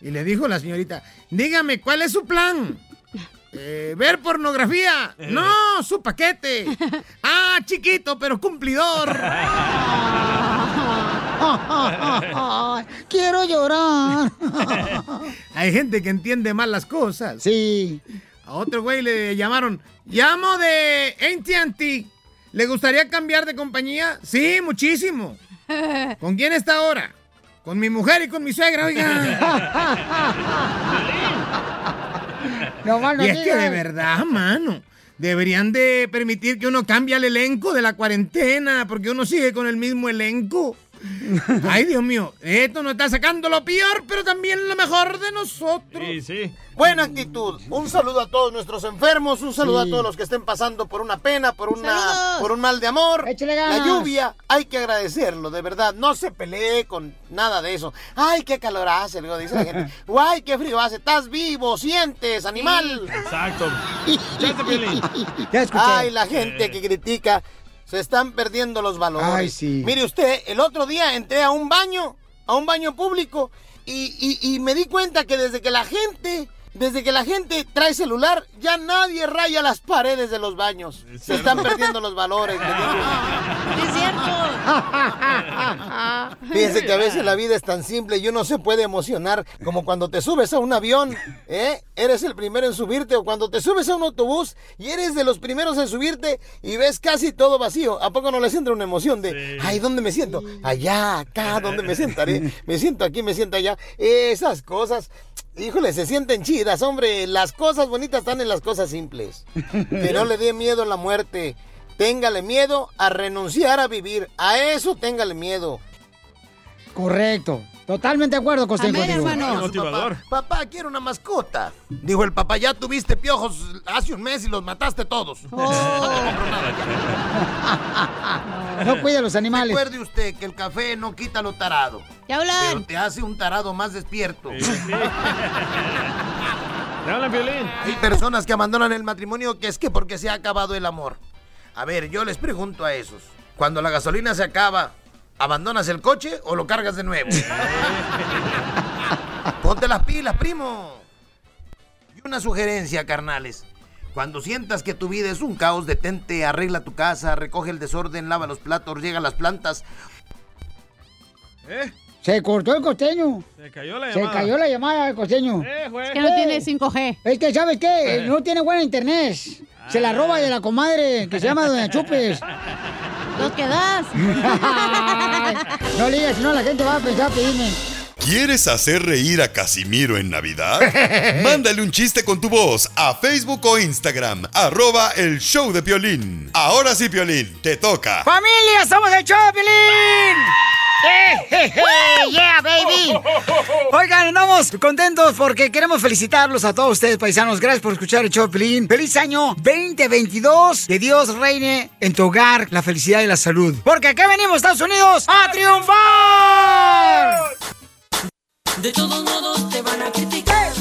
[SPEAKER 20] Y le dijo la señorita, dígame, ¿cuál es su plan? "Eh, ver pornografía. No, su paquete. Ah, chiquito, pero cumplidor.
[SPEAKER 1] Quiero llorar.
[SPEAKER 20] Hay gente que entiende mal las cosas.
[SPEAKER 1] Sí.
[SPEAKER 20] A otro güey le llamaron, llamo de AT&T. ¿Le gustaría cambiar de compañía? Sí, muchísimo. ¿Con quién está ahora? Con mi mujer y con mi suegra, oiga.
[SPEAKER 1] No
[SPEAKER 20] y es que de verdad, mano. Deberían de permitir que uno cambie el elenco de la cuarentena, porque uno sigue con el mismo elenco. Ay, Dios mío, esto nos está sacando lo peor, pero también lo mejor de nosotros.
[SPEAKER 2] Sí, sí.
[SPEAKER 19] Buena actitud. Un saludo a todos nuestros enfermos, un saludo
[SPEAKER 20] Sí.
[SPEAKER 19] a todos los que estén pasando por una pena, por una
[SPEAKER 1] Saludos.
[SPEAKER 19] por un mal de amor.
[SPEAKER 1] ganas.
[SPEAKER 19] La lluvia, hay que agradecerlo, de verdad. No se pelee con nada de eso. Ay, qué calor hace, luego dice la gente. Ay, qué frío hace. Estás vivo, sientes, animal.
[SPEAKER 2] Exacto. Chate, Piolín.
[SPEAKER 19] Ay, la gente que critica, se están perdiendo los valores.
[SPEAKER 1] Ay, sí.
[SPEAKER 19] Mire usted, el otro día entré a un baño, a un baño público, y, y- y me di cuenta que desde que la gente, desde que la gente trae celular, ya nadie raya las paredes de los baños. Se están perdiendo los valores.
[SPEAKER 4] Es cierto.
[SPEAKER 19] Fíjense que a veces la vida es tan simple y uno se puede emocionar como cuando te subes a un avión, ¿eh? Eres el primero en subirte o cuando te subes a un autobús y eres de los primeros en subirte y ves casi todo vacío. ¿A poco no les entra una emoción de, ay, ¿dónde me siento? Allá, acá, ¿dónde me sentaré? Me siento aquí, me siento allá. Esas cosas, híjole, se sienten chidas, hombre. Las cosas bonitas están en las cosas simples. Que no le dé miedo a la muerte. Téngale miedo a renunciar a vivir. A eso téngale miedo.
[SPEAKER 1] Correcto. Totalmente de acuerdo, Costeño.
[SPEAKER 19] Amén,
[SPEAKER 1] contigo.
[SPEAKER 19] hermano.
[SPEAKER 2] motivador.
[SPEAKER 19] Papá, papá, quiero una mascota. Dijo el papá, ya tuviste piojos hace un mes y los mataste todos.
[SPEAKER 1] No cuida a los animales.
[SPEAKER 19] Recuerde usted que el café no quita lo tarado.
[SPEAKER 4] Ya hablan.
[SPEAKER 19] Pero te hace un tarado más despierto.
[SPEAKER 2] ¿Te hablan, Piolín?
[SPEAKER 19] Hay personas que abandonan el matrimonio que es que porque se ha acabado el amor. A ver, yo les pregunto a esos. Cuando la gasolina se acaba, ¿abandonas el coche o lo cargas de nuevo? Ponte las pilas, primo. Y una sugerencia, carnales. Cuando sientas que tu vida es un caos, detente, arregla tu casa, recoge el desorden, lava los platos, riega las plantas.
[SPEAKER 2] ¿Eh?
[SPEAKER 1] Se cortó el costeño.
[SPEAKER 2] Se cayó la
[SPEAKER 1] Se
[SPEAKER 2] llamada.
[SPEAKER 1] cayó la llamada del costeño.
[SPEAKER 2] Eh.
[SPEAKER 4] Es que no tiene 5G.
[SPEAKER 1] Es que, ¿sabes qué? No tiene buena internet. Se la roba de la comadre que se llama Doña Chupes.
[SPEAKER 4] Los que das.
[SPEAKER 1] no le digas, si no la gente va a pensar pedirme.
[SPEAKER 12] ¿Quieres hacer reír a Casimiro en Navidad? Mándale un chiste con tu voz a Facebook o Instagram, arroba el show de Piolín. Ahora sí, Piolín, te toca.
[SPEAKER 1] ¡Familia, somos el Choplin! ¡Yeah, baby! Oigan, andamos contentos porque queremos felicitarlos a todos ustedes, paisanos. Gracias por escuchar el Choplin. ¡Feliz año 2022! Que Dios reine en tu hogar la felicidad y la salud. Porque aquí venimos, Estados Unidos, a triunfar.
[SPEAKER 21] De todos modos te van a criticar.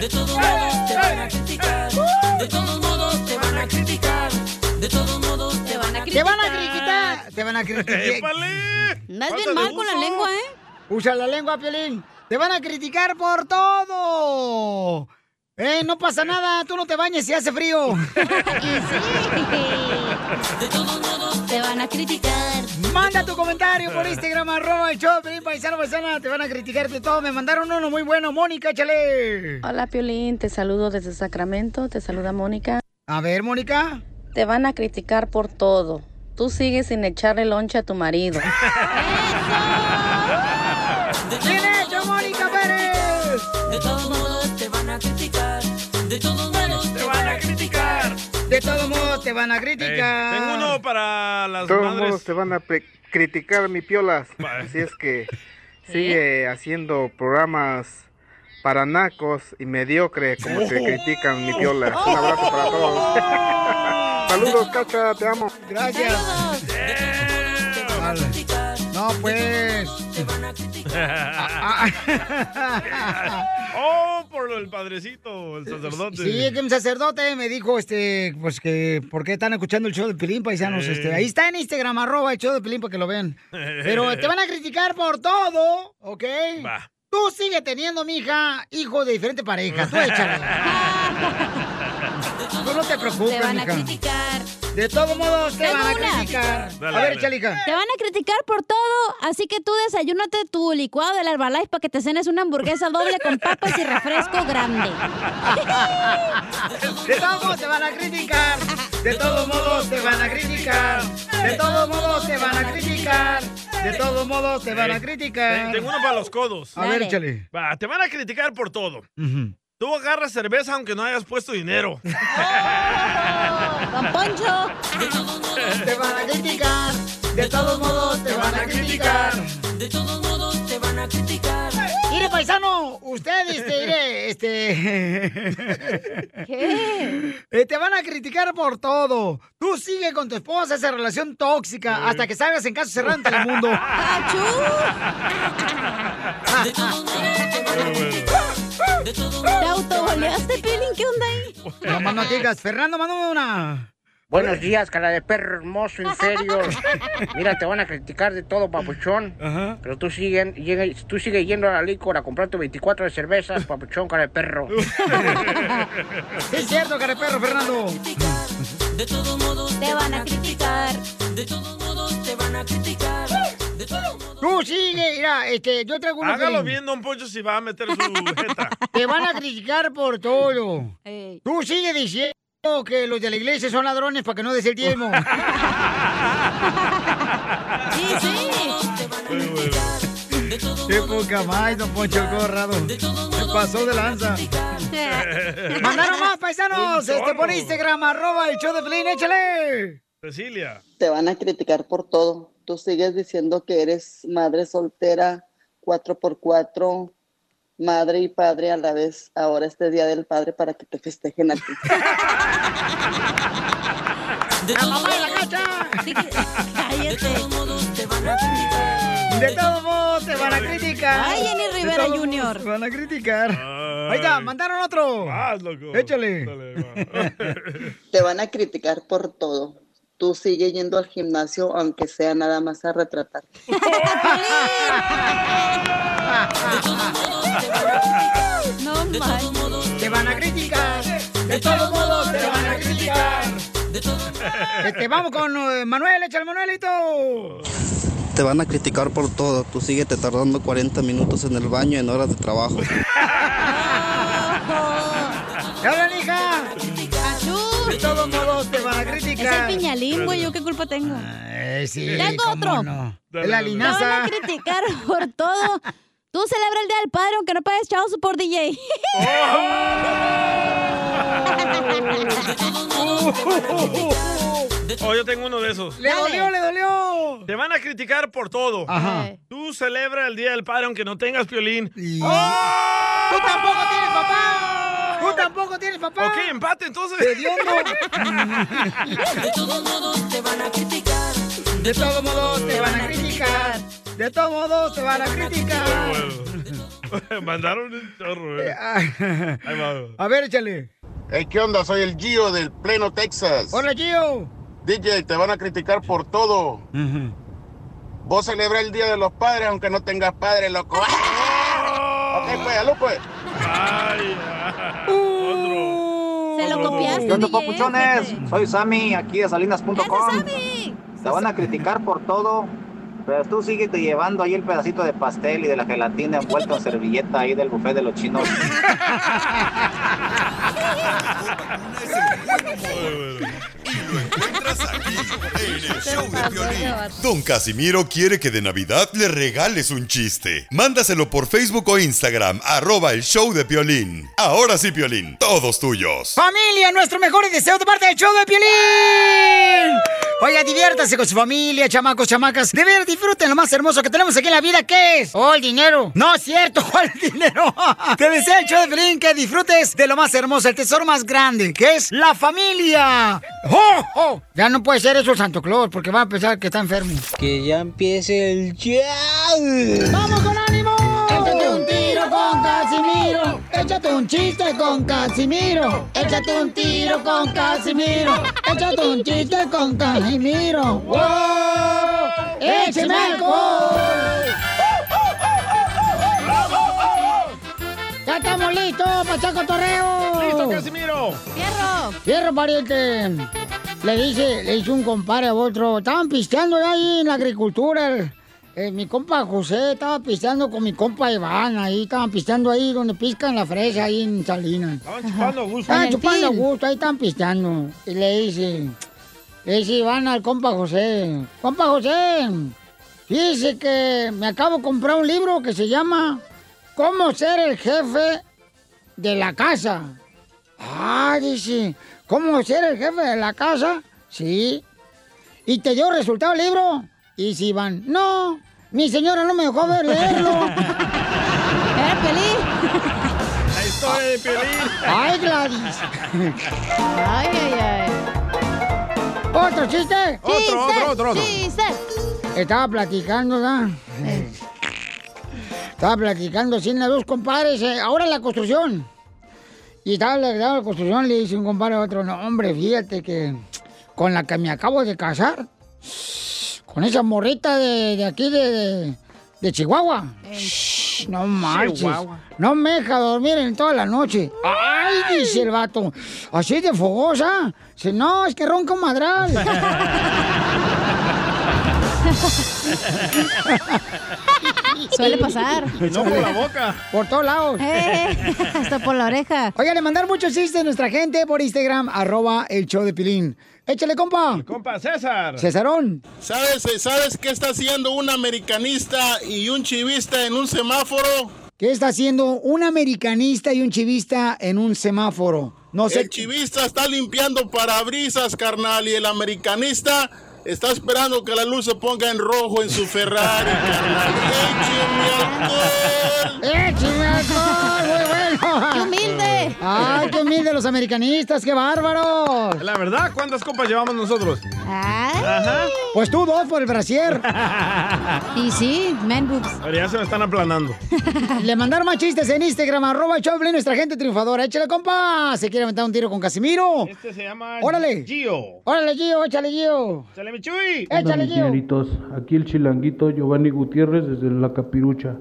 [SPEAKER 21] De todos modos te van a criticar. De todos modos te van a criticar. De todos modos te van a
[SPEAKER 1] Te van a criticar. Te van a criticar.
[SPEAKER 4] Andas bien mal con la lengua, ¿eh?
[SPEAKER 1] Usa la lengua, Piolín. Te van a criticar por todo. Eh, no pasa nada, tú no te bañes si hace frío.
[SPEAKER 4] Modos te van a criticar.
[SPEAKER 1] Manda tu comentario por Instagram, arroba el show, paisano, paisana, te van a criticar de todo. Me mandaron uno muy bueno, Mónica, échale.
[SPEAKER 6] Hola Piolín, te saludo desde Sacramento, te saluda Mónica.
[SPEAKER 1] A ver, Mónica.
[SPEAKER 6] Te van a criticar por todo. Tú sigues sin echarle lonche a tu marido.
[SPEAKER 1] ¡Bien hecho, Mónica Pérez!
[SPEAKER 8] De todos modos te van a criticar. De todos modos
[SPEAKER 1] De todos modos te van a criticar.
[SPEAKER 2] Tengo uno para las
[SPEAKER 22] De todos
[SPEAKER 2] madres.
[SPEAKER 22] modos te van a criticar mi piolas. Así es que sigue haciendo programas para nacos y mediocre como te critican mi piola. Un abrazo para todos. Saludos, Cacha, te amo.
[SPEAKER 1] Gracias. No, pues.
[SPEAKER 2] Oh, por el padrecito, el sacerdote.
[SPEAKER 1] Sí, es que un sacerdote me dijo, este, pues que, ¿por qué están escuchando el show de Pilín, paisanos?
[SPEAKER 2] Eh.
[SPEAKER 1] Este, ahí está en Instagram, arroba el show de Pilín para que lo vean. Pero te van a criticar por todo, ¿ok?
[SPEAKER 2] Va.
[SPEAKER 1] Tú sigue teniendo, mija, hijos de diferente pareja. Tú échale. Tú no te preocupes,
[SPEAKER 4] Te van a
[SPEAKER 1] mija.
[SPEAKER 4] criticar.
[SPEAKER 1] De todos modos, te van a
[SPEAKER 4] una.
[SPEAKER 1] criticar.
[SPEAKER 2] Dale,
[SPEAKER 1] a ver. Chalica.
[SPEAKER 4] Te van a criticar por todo, así que tú desayúnate tu licuado del Herbalife para que te cenes una hamburguesa doble con papas y refresco grande.
[SPEAKER 1] De todos modos te van a criticar. De todos modos te van a criticar. De todos modos te van a criticar. De todos modos te van a
[SPEAKER 2] Ten-
[SPEAKER 1] criticar.
[SPEAKER 2] Tengo uno para los codos.
[SPEAKER 1] A ver.
[SPEAKER 2] Va, te van a criticar por todo. Tú agarras cerveza aunque no hayas puesto dinero.
[SPEAKER 4] Don Poncho.
[SPEAKER 1] Te van a criticar. De todos modos te van a criticar.
[SPEAKER 8] De todos modos te van a criticar.
[SPEAKER 1] Mire, paisano, usted, este, mire, este...
[SPEAKER 4] ¿Qué?
[SPEAKER 1] Eh, te van a criticar por todo. Tú sigue con tu esposa esa relación tóxica hasta que salgas en caso cerrado en Telemundo.
[SPEAKER 8] De todos modos te van a criticar. De todos
[SPEAKER 4] ¿Te
[SPEAKER 8] modos
[SPEAKER 4] autogoleaste, Pelín? ¿Qué onda ahí?
[SPEAKER 1] No más no digas. Fernando, mándame una.
[SPEAKER 23] Buenos días, cara de perro hermoso, en serio. Mira, te van a criticar de todo, papuchón. Pero tú llega- tú sigues yendo a la licor a comprar tu 24 de cervezas, papuchón, cara de perro.
[SPEAKER 1] Es cierto, cara de perro, Fernando.
[SPEAKER 8] De todos modos
[SPEAKER 4] Te van a criticar.
[SPEAKER 8] De todos modos te van a criticar. De todos modos
[SPEAKER 1] Tú sigue, mira, este, yo traigo uno.
[SPEAKER 2] Hágalo
[SPEAKER 1] Piolín.
[SPEAKER 2] bien, don Poncho, si va a meter su jeta.
[SPEAKER 1] Te van a criticar por todo. Tú sigue diciendo que los de la iglesia son ladrones para que no des el diezmo.
[SPEAKER 4] Sí, sí.
[SPEAKER 1] Qué poca más, don Poncho Corrado. Se pasó de lanza. Mandaron más paisanos este, por. Instagram, arroba el show de Pelín, échale.
[SPEAKER 2] Cecilia.
[SPEAKER 24] Te van a criticar por todo. Tú sigues diciendo que eres madre soltera, 4x4, madre y padre a la vez. Ahora este día del padre para que te festejen a ti.
[SPEAKER 8] De todos
[SPEAKER 1] ¡La cacha!
[SPEAKER 8] De todos modos te van a criticar.
[SPEAKER 1] De todos modos te van a criticar.
[SPEAKER 4] Ay, Jenny
[SPEAKER 1] De
[SPEAKER 4] Rivera Jr..
[SPEAKER 1] Te van a criticar. Ahí está, mandaron otro.
[SPEAKER 2] Vas, loco.
[SPEAKER 1] Échale.
[SPEAKER 24] Te van a criticar por todo. Tú sigues yendo al gimnasio aunque sea nada más a retratar.
[SPEAKER 4] No manches.
[SPEAKER 1] Te van a criticar. De todos modos te van a criticar. Este, vamos con eh, Manuel, échale Manuelito.
[SPEAKER 25] Te van a criticar por todo. Tú síguete tardando 40 minutos en el baño en horas de trabajo.
[SPEAKER 1] ¡Ya hablan, hija! Todos modos te van a
[SPEAKER 4] Es el
[SPEAKER 1] criticar.
[SPEAKER 4] piñalín, güey. ¿Yo qué culpa tengo?
[SPEAKER 1] Eh, sí,
[SPEAKER 4] Tengo otro.
[SPEAKER 1] no.
[SPEAKER 2] Dale,
[SPEAKER 1] la
[SPEAKER 2] dale.
[SPEAKER 4] Te
[SPEAKER 1] linaza.
[SPEAKER 4] van a criticar por todo. Tú celebra el Día del Padre aunque no pagues chavos por DJ.
[SPEAKER 2] Oh, yo tengo uno de esos.
[SPEAKER 1] ¡Le dolió, le dolió!
[SPEAKER 2] Te van a criticar por todo.
[SPEAKER 1] Ajá.
[SPEAKER 2] Tú celebra el Día del Padre aunque no tengas violín.
[SPEAKER 1] ¡Oh! ¡Tú tampoco tienes papá! ¡Tú tampoco tienes papá!
[SPEAKER 2] Ok, empate entonces.
[SPEAKER 1] ¡De Dios
[SPEAKER 8] De todos modos te van a criticar.
[SPEAKER 1] De todos modos te van a criticar. De todos modos te van a criticar.
[SPEAKER 2] Mandaron un chorro, eh.
[SPEAKER 1] A ver, échale.
[SPEAKER 26] Hey, ¿qué onda? Soy el Gio del Pleno, Texas.
[SPEAKER 1] Hola, Gio.
[SPEAKER 26] DJ, te van a criticar por todo. Vos celebra el Día de los Padres aunque no tengas padre, loco. Ok, pues, aló, pues.
[SPEAKER 2] Ay,
[SPEAKER 1] Uh,
[SPEAKER 27] ¿Qué onda, papuchones? Soy Sammy, aquí de salinas.com. Te van a criticar por todo, pero tú síguete llevando ahí el pedacito de pastel y de la gelatina envuelto en servilleta ahí del buffet de los chinos.
[SPEAKER 12] Y lo encuentras aquí, en el show de Piolín. Don Casimiro quiere que de Navidad le regales un chiste. Mándaselo por Facebook o Instagram, arroba el show de Piolín. Ahora sí, Piolín, todos tuyos.
[SPEAKER 1] Familia, nuestro mejor deseo de parte del show de Piolín. Oiga, diviértase con su familia, chamacos, chamacas. De ver, disfruten lo más hermoso que tenemos aquí en la vida, ¿qué es? Oh, el dinero. No es cierto, ¿cuál dinero? Te deseo el show de Piolín que disfrutes de lo más hermoso, el tesoro más grande, que es la familia. ¡Oh, oh! Ya no puede ser eso el Santo Claus, porque va a pensar que está enfermo.
[SPEAKER 28] Que ya empiece el ya.
[SPEAKER 1] ¡Vamos con ánimo! Échate un tiro con Casimiro. Échate un chiste con Casimiro. Échate un tiro con Casimiro. Échate un chiste con Casimiro. ¡Wow! ¡Échame alcohol! ¡Ya estamos listos para echar cotorreo!
[SPEAKER 2] ¡Listo, Casimiro!
[SPEAKER 4] ¡Fierro!
[SPEAKER 1] Fierro, pariente. Le dice, le dice un compadre a otro. Estaban pisteando ahí en la agricultura. Eh, mi compa José estaba pisteando con mi compa Iván. Ahí estaban pisteando ahí donde piscan la fresa, ahí en Salinas.
[SPEAKER 2] Estaban chupando a gusto.
[SPEAKER 1] Estaban chupando a gusto, ahí estaban pisteando. Y le dice, le dice Iván al compa José. Compa José, fíjese que me acabo de comprar un libro que se llama ¿Cómo ser el jefe de la casa? Ah, dice, ¿cómo ser el jefe de la casa? Sí. ¿Y te dio resultado el libro? Y dice Iván, no, mi señora no me dejó ver leerlo. ¿Era Pelín?
[SPEAKER 2] La historia de Piolín.
[SPEAKER 1] Ay, Gladys.
[SPEAKER 4] Ay, ay, ay.
[SPEAKER 1] ¿Otro chiste?
[SPEAKER 2] Otro, Chiste, otro, otro, otro.
[SPEAKER 4] chiste.
[SPEAKER 1] Estaba platicando, ¿verdad? Estaba platicando sin los dos compadres, eh, ahora en la construcción. Y estaba en la construcción, le dice un compadre a otro, no, hombre, fíjate que con la que me acabo de casar, con esa morrita de, de aquí de, de, de Chihuahua. Shh, No marches.
[SPEAKER 8] Chihuahua.
[SPEAKER 1] No me deja dormir en toda la noche. ¡Ay! Dice el vato. Así de fogosa. Dice, no, es que ronca un madral.
[SPEAKER 4] Suele pasar.
[SPEAKER 2] No por la boca.
[SPEAKER 1] Por todos lados.
[SPEAKER 4] Eh, hasta por la oreja.
[SPEAKER 1] Oigan, le mandar muchos chistes a nuestra gente por Instagram, arroba el show de Pilín. Échale, compa.
[SPEAKER 2] Compa César.
[SPEAKER 1] Cesarón.
[SPEAKER 26] ¿Sabes, ¿Sabes qué está haciendo un americanista y un chivista en un semáforo?
[SPEAKER 1] ¿Qué está haciendo un americanista y un chivista en un semáforo? No sé.
[SPEAKER 26] El chivista está limpiando parabrisas, carnal, y el americanista está esperando que la luz se ponga en rojo en su Ferrari, carnal.
[SPEAKER 1] ¡Écheme alcohol! ¡Muy bueno! ¡Ay, qué humilde los americanistas! ¡Qué bárbaros!
[SPEAKER 2] La verdad, ¿cuántas copas llevamos nosotros? Ajá.
[SPEAKER 1] Pues tú dos por el brasier.
[SPEAKER 4] y sí, man boobs.
[SPEAKER 2] Pero ya se me están aplanando.
[SPEAKER 1] Le mandaron más chistes en Instagram, arroba Piolín, nuestra gente triunfadora. Échale, compa. ¿Se quiere aventar un tiro con Casimiro?
[SPEAKER 2] Este se llama
[SPEAKER 1] ¡Órale!
[SPEAKER 2] Gio.
[SPEAKER 1] ¡Órale, Gio! ¡Échale, Gio!
[SPEAKER 2] ¡Échale, mi Chuy!
[SPEAKER 1] ¡Échale, Gio!
[SPEAKER 29] señoritos, aquí el chilanguito Giovanni Gutiérrez desde La Capirucha.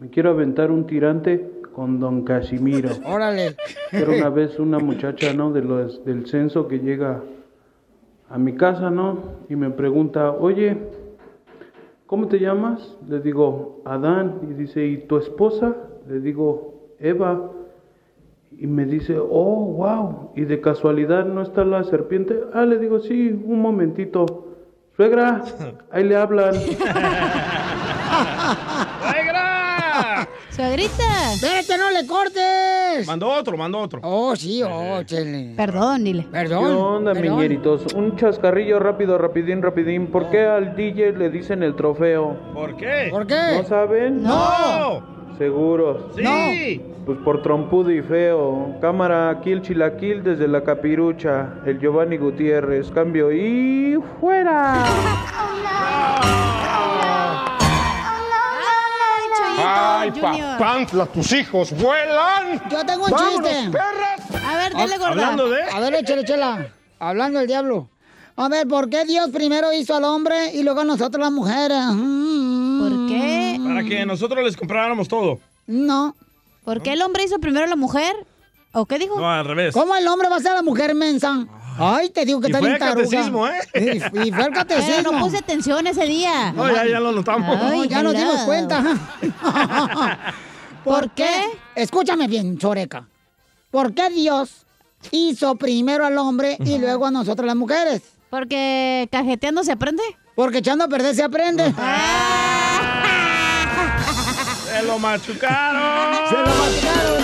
[SPEAKER 29] Me quiero aventar un tirante con don Casimiro.
[SPEAKER 1] ¡Órale!
[SPEAKER 29] Era una vez una muchacha, ¿no? De los, del censo que llega a mi casa, ¿no? Y me pregunta, oye, ¿cómo te llamas? Le digo, Adán. Y dice, ¿y tu esposa? Le digo, Eva. Y me dice, oh, wow. ¿Y de casualidad no está la serpiente? Ah, le digo, sí, un momentito. Suegra, ahí le hablan.
[SPEAKER 4] ¡Suegrita!
[SPEAKER 1] ¡Vete, no le cortes!
[SPEAKER 2] Mandó otro, mandó otro.
[SPEAKER 1] Oh, sí, oh, chele.
[SPEAKER 4] Perdón, dile.
[SPEAKER 1] Perdón.
[SPEAKER 29] ¿Qué onda,
[SPEAKER 1] perdón.
[SPEAKER 29] miñeritos? Un chascarrillo rápido, rapidín, rapidín. ¿Por qué al DJ le dicen el trofeo?
[SPEAKER 2] ¿Por qué?
[SPEAKER 1] ¿Por qué?
[SPEAKER 29] ¿No saben?
[SPEAKER 2] ¡No!
[SPEAKER 29] ¿Seguros?
[SPEAKER 2] ¡Sí!
[SPEAKER 29] Pues por trompudo y feo. Cámara, aquí el chilaquil desde la capirucha. El Giovanni Gutiérrez. Cambio y fuera.
[SPEAKER 4] ¡Ay, Junior!
[SPEAKER 26] papantla, tus hijos vuelan!
[SPEAKER 1] Yo tengo un
[SPEAKER 26] ¡Vámonos,
[SPEAKER 1] chiste.
[SPEAKER 26] perras!
[SPEAKER 4] A ver, dale, gorda.
[SPEAKER 2] Hablando de...
[SPEAKER 1] A ver, échale, chela. Hablando del diablo. A ver, ¿por qué Dios primero hizo al hombre y luego a nosotros las mujeres? Mm,
[SPEAKER 4] ¿Por qué?
[SPEAKER 2] Para que nosotros les compráramos todo.
[SPEAKER 1] No.
[SPEAKER 4] ¿Por qué el hombre hizo primero a la mujer? ¿O qué dijo?
[SPEAKER 2] No, al revés.
[SPEAKER 1] ¿Cómo el hombre va a ser la mujer mensa? Ay, te digo que
[SPEAKER 2] Y
[SPEAKER 1] está
[SPEAKER 2] fue
[SPEAKER 1] bien
[SPEAKER 2] el
[SPEAKER 1] taruga.
[SPEAKER 2] catecismo, ¿eh?
[SPEAKER 1] Y, y fue el catecismo.
[SPEAKER 4] No puse atención ese día.
[SPEAKER 2] No, ya, ya lo notamos.
[SPEAKER 1] No, ya nos dimos cuenta. ¿Por qué? Escúchame bien, Choreca. ¿Por qué Dios hizo primero al hombre y luego a nosotras las mujeres?
[SPEAKER 4] Porque cajeteando se aprende.
[SPEAKER 1] Porque echando a perder se aprende.
[SPEAKER 2] Se lo machucaron.
[SPEAKER 1] Se lo machucaron.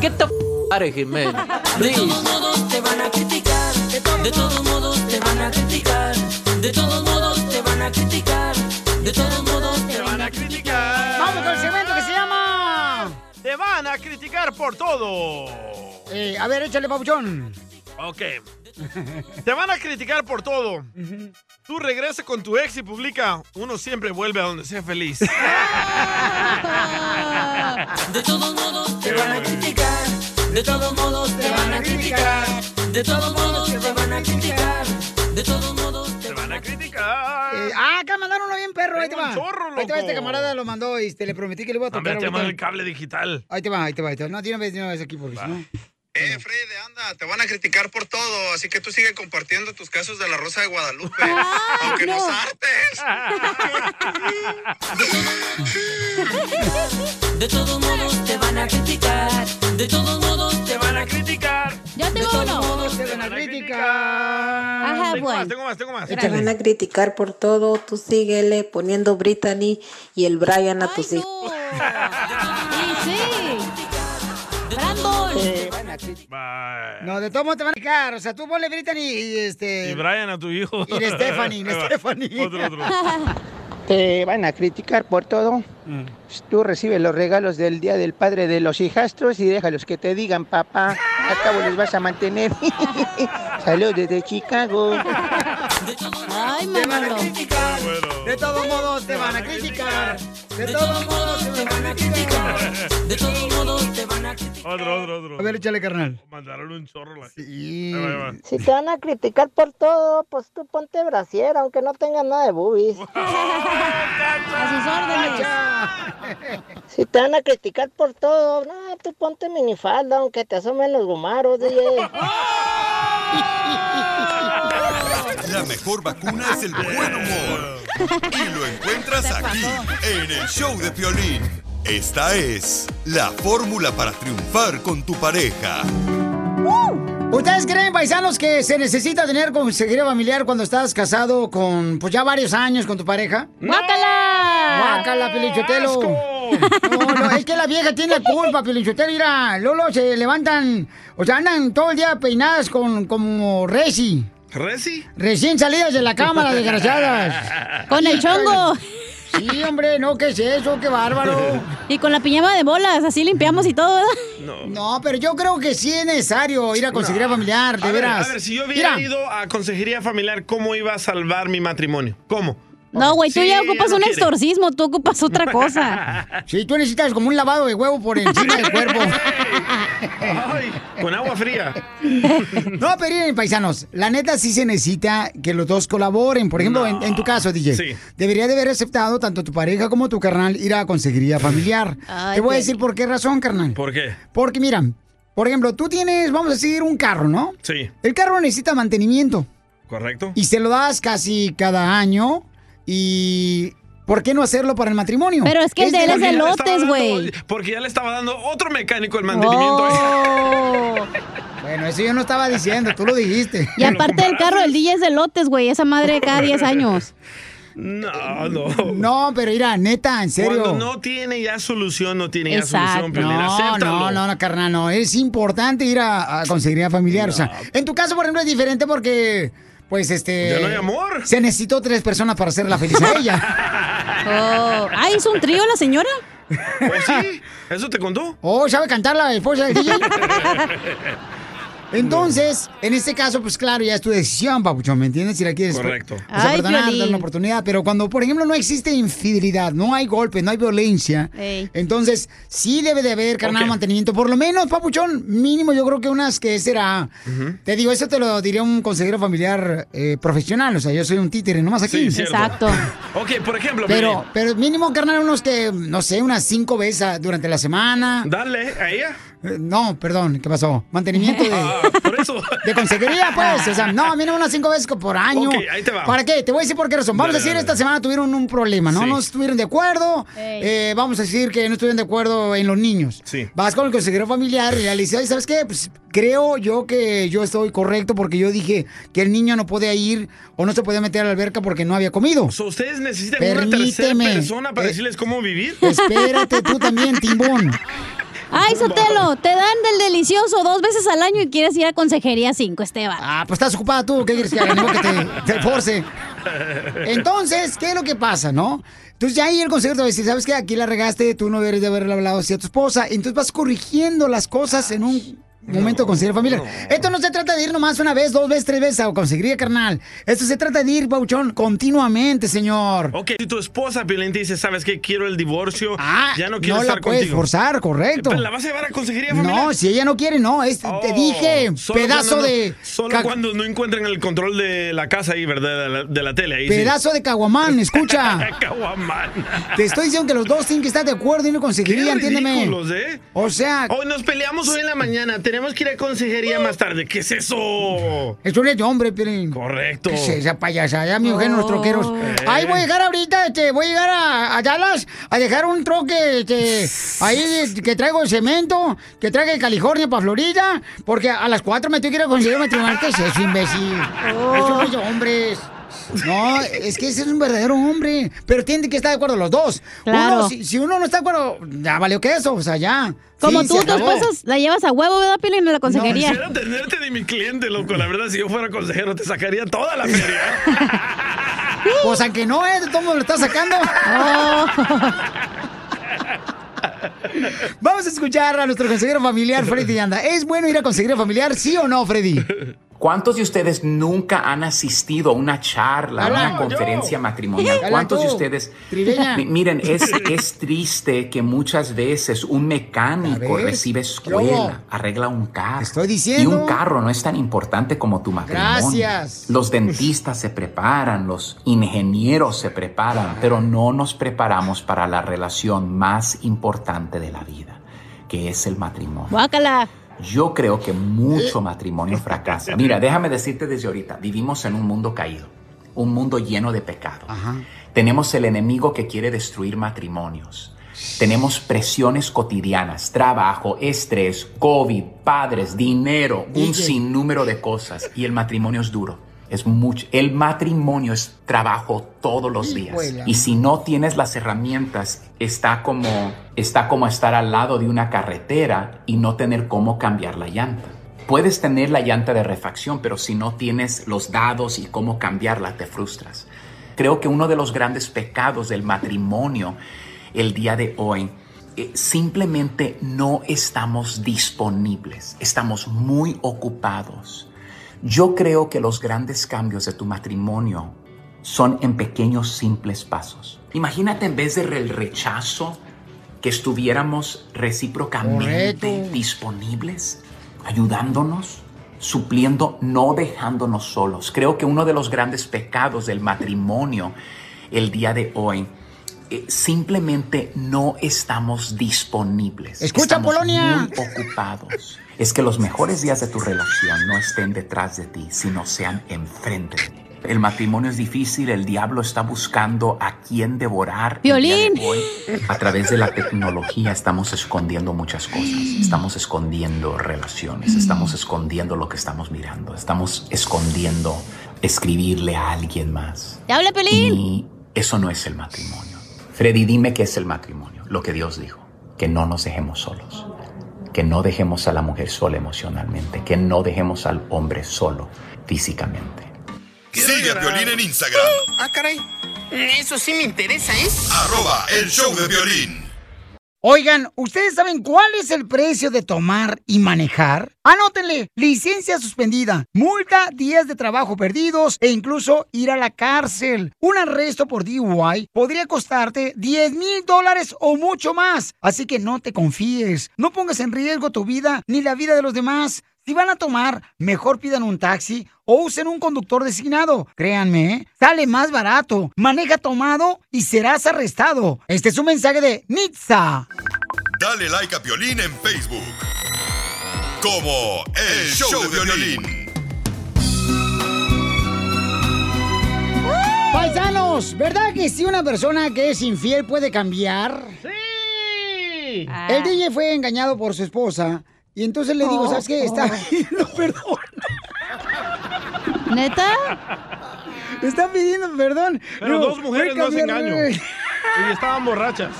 [SPEAKER 28] Get the f out of here, man.
[SPEAKER 8] De todos modos te van a criticar. De todos modos te van a criticar. De todos modos te van a criticar. De todos modos te van a criticar.
[SPEAKER 1] Vamos con el segmento que se llama...
[SPEAKER 2] Te van a criticar por todo.
[SPEAKER 1] Eh, a ver, échale, papuchón.
[SPEAKER 2] Ok. Te van a criticar por todo. Tú regresas con tu ex y publica, uno siempre vuelve a donde sea feliz.
[SPEAKER 8] De todos modos te van a criticar. De todos modos te van a criticar. De todos modos te van a criticar. De todos modos te van a criticar.
[SPEAKER 1] Eh, ah, acá mandaron uno bien perro, ahí te va.
[SPEAKER 2] un chorro,
[SPEAKER 1] Ahí te va, este
[SPEAKER 2] loco.
[SPEAKER 1] camarada lo mandó y te le prometí que le iba a
[SPEAKER 2] Hombre,
[SPEAKER 1] tocar.
[SPEAKER 2] te llaman
[SPEAKER 1] ahorita.
[SPEAKER 2] el cable digital.
[SPEAKER 1] Ahí te va, ahí te va, ahí te va. No, una vez, de una vez aquí, porque si no...
[SPEAKER 30] Eh, Freddy, anda, te van a criticar por todo, así que tú sigue compartiendo tus casos de la Rosa de Guadalupe, aunque nos hartes.
[SPEAKER 8] De todos modos te van a criticar. De todos modos te van a criticar.
[SPEAKER 4] Yo tengo uno.
[SPEAKER 1] Te van a criticar.
[SPEAKER 4] Ajá,
[SPEAKER 2] Tengo
[SPEAKER 4] bueno.
[SPEAKER 2] más, tengo más, tengo más.
[SPEAKER 6] Te van a criticar por todo, tú síguele poniendo Brittany y el Brian a tus hijos.
[SPEAKER 4] Sí,
[SPEAKER 2] Bye.
[SPEAKER 1] No, de todos modos te van a criticar. O sea, tú ponle Brittany y este...
[SPEAKER 2] Y Brian a tu hijo.
[SPEAKER 1] Y la Stephanie,
[SPEAKER 2] va.
[SPEAKER 1] Stephanie.
[SPEAKER 2] Otro, otro.
[SPEAKER 23] Te van a criticar por todo.
[SPEAKER 2] Mm.
[SPEAKER 23] Tú recibes los regalos del Día del Padre de los hijastros y déjalos que te digan, papá. Al cabo les vas a mantener. Saludos desde Chicago.
[SPEAKER 4] Ay,
[SPEAKER 1] Te van a criticar. De todos modos te van a criticar. De todos modos te van a criticar.
[SPEAKER 8] De todos modos te van a criticar.
[SPEAKER 2] Otro, otro, otro.
[SPEAKER 1] A ver, échale, carnal.
[SPEAKER 2] Mandaron un chorro la
[SPEAKER 1] Sí.
[SPEAKER 2] Ahí va, ahí va.
[SPEAKER 31] Si te van a criticar por todo, pues tú ponte brasier, aunque no tengas nada de boobies.
[SPEAKER 4] A sus órdenes.
[SPEAKER 31] Si te van a criticar por todo, no, tú ponte minifalda, aunque te asomen los gumaros, DJ.
[SPEAKER 12] La mejor vacuna es el buen humor. Y lo encuentras aquí, en el show de Piolín. Esta es la fórmula para triunfar con tu pareja.
[SPEAKER 1] ¿Ustedes creen, paisanos, que se necesita tener consejería familiar cuando estás casado con, pues ya varios años con tu pareja?
[SPEAKER 4] ¡Guácala!
[SPEAKER 1] ¡Guácala, Pilichotelo! No, no, es que la vieja tiene la culpa, Pilichotelo. Mira, Lolo se levantan, o sea, andan todo el día peinadas con, como Reci.
[SPEAKER 2] ¿Reci?
[SPEAKER 1] Recién salidas de la cámara, desgraciadas.
[SPEAKER 4] Con el chongo.
[SPEAKER 1] Sí, hombre, no, ¿qué es eso? ¡Qué bárbaro!
[SPEAKER 4] Y con la piñama de bolas, así limpiamos y todo, ¿verdad?
[SPEAKER 2] No.
[SPEAKER 1] No, pero yo creo que sí es necesario ir a consejería familiar, de
[SPEAKER 2] A ver,
[SPEAKER 1] veras.
[SPEAKER 2] a ver, si yo hubiera
[SPEAKER 1] Mira,
[SPEAKER 2] ido a consejería familiar, ¿cómo iba a salvar mi matrimonio? ¿Cómo?
[SPEAKER 4] No, güey, tú
[SPEAKER 2] Sí,
[SPEAKER 4] ya ocupas un
[SPEAKER 2] quiere.
[SPEAKER 4] exorcismo, tú ocupas otra cosa.
[SPEAKER 1] Sí, tú necesitas como un lavado de huevo por encima del cuerpo.
[SPEAKER 2] Ay, con agua fría.
[SPEAKER 1] No, pero miren, paisanos, la neta sí se necesita que los dos colaboren. Por ejemplo, en, en tu caso, DJ,
[SPEAKER 2] Sí.
[SPEAKER 1] debería de haber aceptado tanto tu pareja como tu carnal ir a consejería familiar.
[SPEAKER 4] Ay,
[SPEAKER 1] Te voy a decir por qué razón, carnal.
[SPEAKER 2] ¿Por qué?
[SPEAKER 1] Porque mira, por ejemplo, tú tienes, vamos a decir, un carro, ¿no?
[SPEAKER 2] Sí,
[SPEAKER 1] El carro necesita mantenimiento
[SPEAKER 2] correcto.
[SPEAKER 1] y se lo das casi cada año y... ¿Por qué no hacerlo para el matrimonio?
[SPEAKER 4] Pero es que el de él es de lotes, güey.
[SPEAKER 2] Porque ya le estaba dando otro mecánico el mantenimiento.
[SPEAKER 4] Oh.
[SPEAKER 1] Bueno, eso yo no estaba diciendo, tú lo dijiste.
[SPEAKER 4] Y aparte del carro, el DJ es de lotes, güey. Esa madre cada 10 años.
[SPEAKER 2] No, no.
[SPEAKER 1] No, pero mira, neta, en serio.
[SPEAKER 2] Cuando no tiene ya solución, no tiene ya solución, Piolín.
[SPEAKER 1] No,
[SPEAKER 2] Acéptalo.
[SPEAKER 1] no, no, no, carnal, no. Es importante ir a, a consejería familiar. O sea, en tu caso, por ejemplo, es diferente porque, pues, este.
[SPEAKER 2] Ya no hay amor.
[SPEAKER 1] Se necesitó tres personas para hacerla feliz a ella.
[SPEAKER 4] Oh. Ah, ¿hizo un trío la señora?
[SPEAKER 2] ¿O sí? ¿Eso te contó?
[SPEAKER 1] Oh, ¿sabe cantar la esposa del DJ? Entonces, en este caso, pues claro, ya es tu decisión, papuchón, ¿me entiendes? Si la quieres
[SPEAKER 2] Correcto.
[SPEAKER 1] o sea,
[SPEAKER 4] Ay,
[SPEAKER 1] perdonar,
[SPEAKER 4] Piolín.
[SPEAKER 1] dar una oportunidad. Pero cuando, por ejemplo, no existe infidelidad, no hay golpe, no hay violencia,
[SPEAKER 4] Ey.
[SPEAKER 1] entonces sí debe de haber, carnal, mantenimiento. Por lo menos, papuchón, mínimo yo creo que unas que será... Te digo, eso te lo diría un consejero familiar eh, profesional, o sea, yo soy un títere, nomás aquí.
[SPEAKER 2] Sí, cierto. Ok, por ejemplo,
[SPEAKER 1] Pero, pero mínimo, carnal, unos que, no sé, unas cinco veces durante la semana.
[SPEAKER 2] Dale, a ella.
[SPEAKER 1] Eh, No, perdón, ¿qué pasó? Mantenimiento de,
[SPEAKER 2] Ah, por eso.
[SPEAKER 1] de consejería, pues. O sea, no, mínimo unas cinco veces por año.
[SPEAKER 2] Ok, ahí te va.
[SPEAKER 1] ¿Para qué? Te voy a decir por qué razón. Vamos
[SPEAKER 2] Dale,
[SPEAKER 1] a decir,
[SPEAKER 2] dale.
[SPEAKER 1] esta semana tuvieron un problema, ¿no?
[SPEAKER 2] Sí.
[SPEAKER 1] No estuvieron de acuerdo. Eh, vamos a decir que no estuvieron de acuerdo en los niños.
[SPEAKER 2] Sí.
[SPEAKER 1] Vas con el consejero familiar y le dices, "Ay, ¿sabes qué? Pues creo yo que yo estoy correcto porque yo dije que el niño no podía ir o no se podía meter a la alberca porque no había comido.
[SPEAKER 2] So, ¿Ustedes necesitan una tercera
[SPEAKER 1] Permíteme.
[SPEAKER 2] persona para
[SPEAKER 1] Eh,
[SPEAKER 2] decirles cómo vivir?
[SPEAKER 1] Espérate tú también, timbón.
[SPEAKER 4] Ay, Sotelo, te dan del delicioso dos veces al año y quieres ir a consejería 5, Esteban.
[SPEAKER 1] Ah, pues estás ocupada tú, ¿qué quieres que haga? Que te, te force. Entonces, ¿qué es lo que pasa, no? Entonces ya ahí el consejero te va a decir, ¿sabes qué? Aquí la regaste, tú no deberías de haberle hablado así a tu esposa. Entonces vas corrigiendo las cosas en un momento de consejería familiar. Esto no se trata de ir nomás una vez, dos veces, tres veces a consejería carnal. Esto se trata de ir, Pauchón, continuamente, señor.
[SPEAKER 2] Ok, si tu esposa, Piolín, te dice, ¿sabes qué? Quiero el divorcio. ya no quiero
[SPEAKER 1] Ah, no
[SPEAKER 2] estar
[SPEAKER 1] la puedes
[SPEAKER 2] contigo.
[SPEAKER 1] forzar, correcto.
[SPEAKER 2] ¿La vas a llevar a consejería familiar?
[SPEAKER 1] No, si ella no quiere, no. Es, te dije,
[SPEAKER 2] Oh, Solo
[SPEAKER 1] pedazo
[SPEAKER 2] cuando
[SPEAKER 1] de...
[SPEAKER 2] Solo cuando no encuentran el control de la casa ahí, ¿verdad? De la, de la tele. Ahí sí.
[SPEAKER 1] Pedazo de caguamán, escucha.
[SPEAKER 2] Caguamán.
[SPEAKER 1] Te estoy diciendo que los dos tienen que estar de acuerdo y no conseguiría, entiéndeme.
[SPEAKER 2] ¿eh?
[SPEAKER 1] O sea,
[SPEAKER 2] Hoy nos peleamos hoy en la mañana. Tenemos que ir a consejería más tarde. ¿Qué es eso?
[SPEAKER 1] eso no es de hombre, Piolín.
[SPEAKER 2] Correcto.
[SPEAKER 1] ¿Qué es esa payasa? Ya mi mujer, los troqueros. Ahí voy a llegar ahorita, este, voy a llegar a, a Dallas a dejar un troque, este, ahí que traigo cemento, que traiga de California para Florida, porque a las cuatro me tengo que ir a conseguir matrimonial. ¿Qué es eso, imbécil? Eso no es de hombres. No, es que ese es un verdadero hombre. Pero tienen que estar de acuerdo los dos.
[SPEAKER 4] Claro.
[SPEAKER 1] Uno, si, si uno no está de acuerdo, ya valió que eso, o sea, ya.
[SPEAKER 4] Como
[SPEAKER 1] Sí,
[SPEAKER 4] tú,
[SPEAKER 1] se
[SPEAKER 4] tu
[SPEAKER 1] acabó.
[SPEAKER 4] esposa la llevas a huevo, ¿verdad, Piolín? A la consejería.
[SPEAKER 2] Quisiera tenerte de mi cliente, loco. La verdad, si yo fuera consejero, te sacaría toda la feria.
[SPEAKER 1] Pues aunque no, ¿eh? De todo mundo lo está sacando. Vamos a escuchar a nuestro consejero familiar, Freddy Anda. ¿Es bueno ir a consejero familiar, sí o no, Freddy?
[SPEAKER 32] ¿Cuántos de ustedes nunca han asistido a una charla, a una conferencia matrimonial? ¿Cuántos de ustedes? Miren, es, es triste que muchas veces un mecánico recibe escuela, arregla un carro.
[SPEAKER 1] estoy diciendo.
[SPEAKER 32] Y un carro no es tan importante como tu matrimonio.
[SPEAKER 1] Gracias.
[SPEAKER 32] Los dentistas se preparan, los ingenieros se preparan, pero no nos preparamos para la relación más importante de la vida, que es el matrimonio.
[SPEAKER 4] Guácala.
[SPEAKER 32] Yo creo que mucho matrimonio fracasa. Mira, déjame decirte desde ahorita, vivimos en un mundo caído, un mundo lleno de pecado. Tenemos el enemigo que quiere destruir matrimonios. Tenemos presiones cotidianas, trabajo, estrés, COVID, padres, dinero, un
[SPEAKER 33] DJ.
[SPEAKER 32] sinnúmero de cosas. Y el matrimonio es duro. Es mucho. El matrimonio es trabajo todos los días. Y si no tienes las herramientas, está como, está como estar al lado de una carretera y no tener cómo cambiar la llanta. Puedes tener la llanta de refacción, pero si no tienes los dados y cómo cambiarla, te frustras. Creo que uno de los grandes pecados del matrimonio el día de hoy eh, simplemente no estamos disponibles, estamos muy ocupados. Yo creo que los grandes cambios de tu matrimonio son en pequeños, simples pasos. Imagínate en vez del rechazo, que estuviéramos recíprocamente disponibles, ayudándonos, supliendo, no dejándonos solos. Creo que uno de los grandes pecados del matrimonio el día de hoy eh, simplemente no estamos disponibles.
[SPEAKER 1] Escucha,
[SPEAKER 32] Estamos
[SPEAKER 1] Polonia.
[SPEAKER 32] muy ocupados. Es que los mejores días de tu relación no estén detrás de ti, sino sean enfrente de ti. El matrimonio es difícil, el diablo está buscando a quién devorar. de
[SPEAKER 4] Violín.
[SPEAKER 32] hoy. A través de la tecnología estamos escondiendo muchas cosas. Estamos escondiendo relaciones, estamos escondiendo lo que estamos mirando, estamos escondiendo escribirle a alguien más.
[SPEAKER 4] ¡Te habla, Pelín!
[SPEAKER 32] Y eso no es el matrimonio. Freddy, dime qué es el matrimonio, lo que Dios dijo, que no nos dejemos solos, que no dejemos a la mujer sola emocionalmente, que no dejemos al hombre solo físicamente.
[SPEAKER 12] Sigue a Violín en Instagram,
[SPEAKER 34] Ah, caray. Eso sí me interesa, ¿eh?
[SPEAKER 12] arroba el show de violín.
[SPEAKER 1] Oigan, ¿ustedes saben cuál es el precio de tomar y manejar? Anótenle, licencia suspendida, multa, días de trabajo perdidos e incluso ir a la cárcel. Un arresto por DUI podría costarte 10 mil dólares o mucho más. Así que no te confíes, no pongas en riesgo tu vida ni la vida de los demás. Si van a tomar, mejor pidan un taxi o usen un conductor designado. Créanme, ¿eh? sale más barato. Maneja tomado y serás arrestado. Este es un mensaje de Nitza.
[SPEAKER 12] Dale like a Piolín en Facebook. Como El, Show, de Violín.
[SPEAKER 1] Paisanos, ¿verdad que si una persona que es infiel puede cambiar?
[SPEAKER 2] ¡Sí!
[SPEAKER 1] El DJ fue engañado por su esposa y entonces le digo,
[SPEAKER 4] Oh,
[SPEAKER 1] ¿sabes qué? Está
[SPEAKER 4] oh.
[SPEAKER 1] pidiendo perdón.
[SPEAKER 4] ¿Neta?
[SPEAKER 1] Está pidiendo perdón.
[SPEAKER 2] Pero
[SPEAKER 1] Digo,
[SPEAKER 2] dos mujeres no hacen
[SPEAKER 1] cambiar,
[SPEAKER 2] engaño. Y estaban borrachas.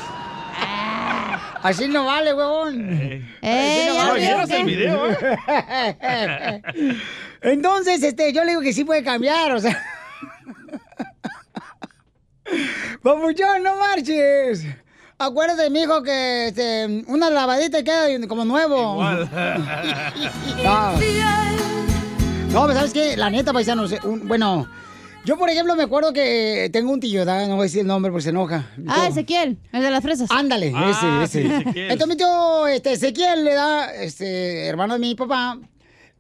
[SPEAKER 1] Así no vale, huevón.
[SPEAKER 4] Eh,
[SPEAKER 1] Así
[SPEAKER 4] ya
[SPEAKER 1] vale.
[SPEAKER 4] el
[SPEAKER 2] video,
[SPEAKER 1] ¿eh? Entonces, este, yo le digo que sí puede cambiar, o sea. Papuchón, no marches. Acuérdate, mijo, que este, una lavadita y queda como nuevo. No. No, pero ¿sabes qué? La neta, paisanos, un- bueno, yo por ejemplo me acuerdo que tengo un tío, ¿da? no voy a decir el nombre porque se enoja.
[SPEAKER 4] Ah, Ezequiel, el de las fresas.
[SPEAKER 1] Ándale,
[SPEAKER 4] Ah,
[SPEAKER 1] ese,
[SPEAKER 4] sí,
[SPEAKER 1] ese.
[SPEAKER 4] Ezequiel.
[SPEAKER 1] Entonces mi tío este, Ezequiel le da, este, hermano de mi papá,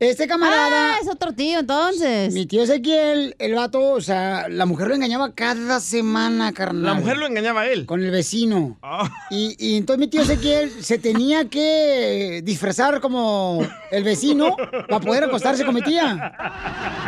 [SPEAKER 1] este camarada.
[SPEAKER 4] Ah, es otro tío entonces.
[SPEAKER 1] Mi tío Ezequiel, el vato, o sea, la mujer lo engañaba cada semana, carnal.
[SPEAKER 2] La mujer lo engañaba a él.
[SPEAKER 1] Con el vecino.
[SPEAKER 2] Ah.
[SPEAKER 1] Y, y entonces mi tío Ezequiel se tenía que disfrazar como el vecino para poder acostarse con mi tía.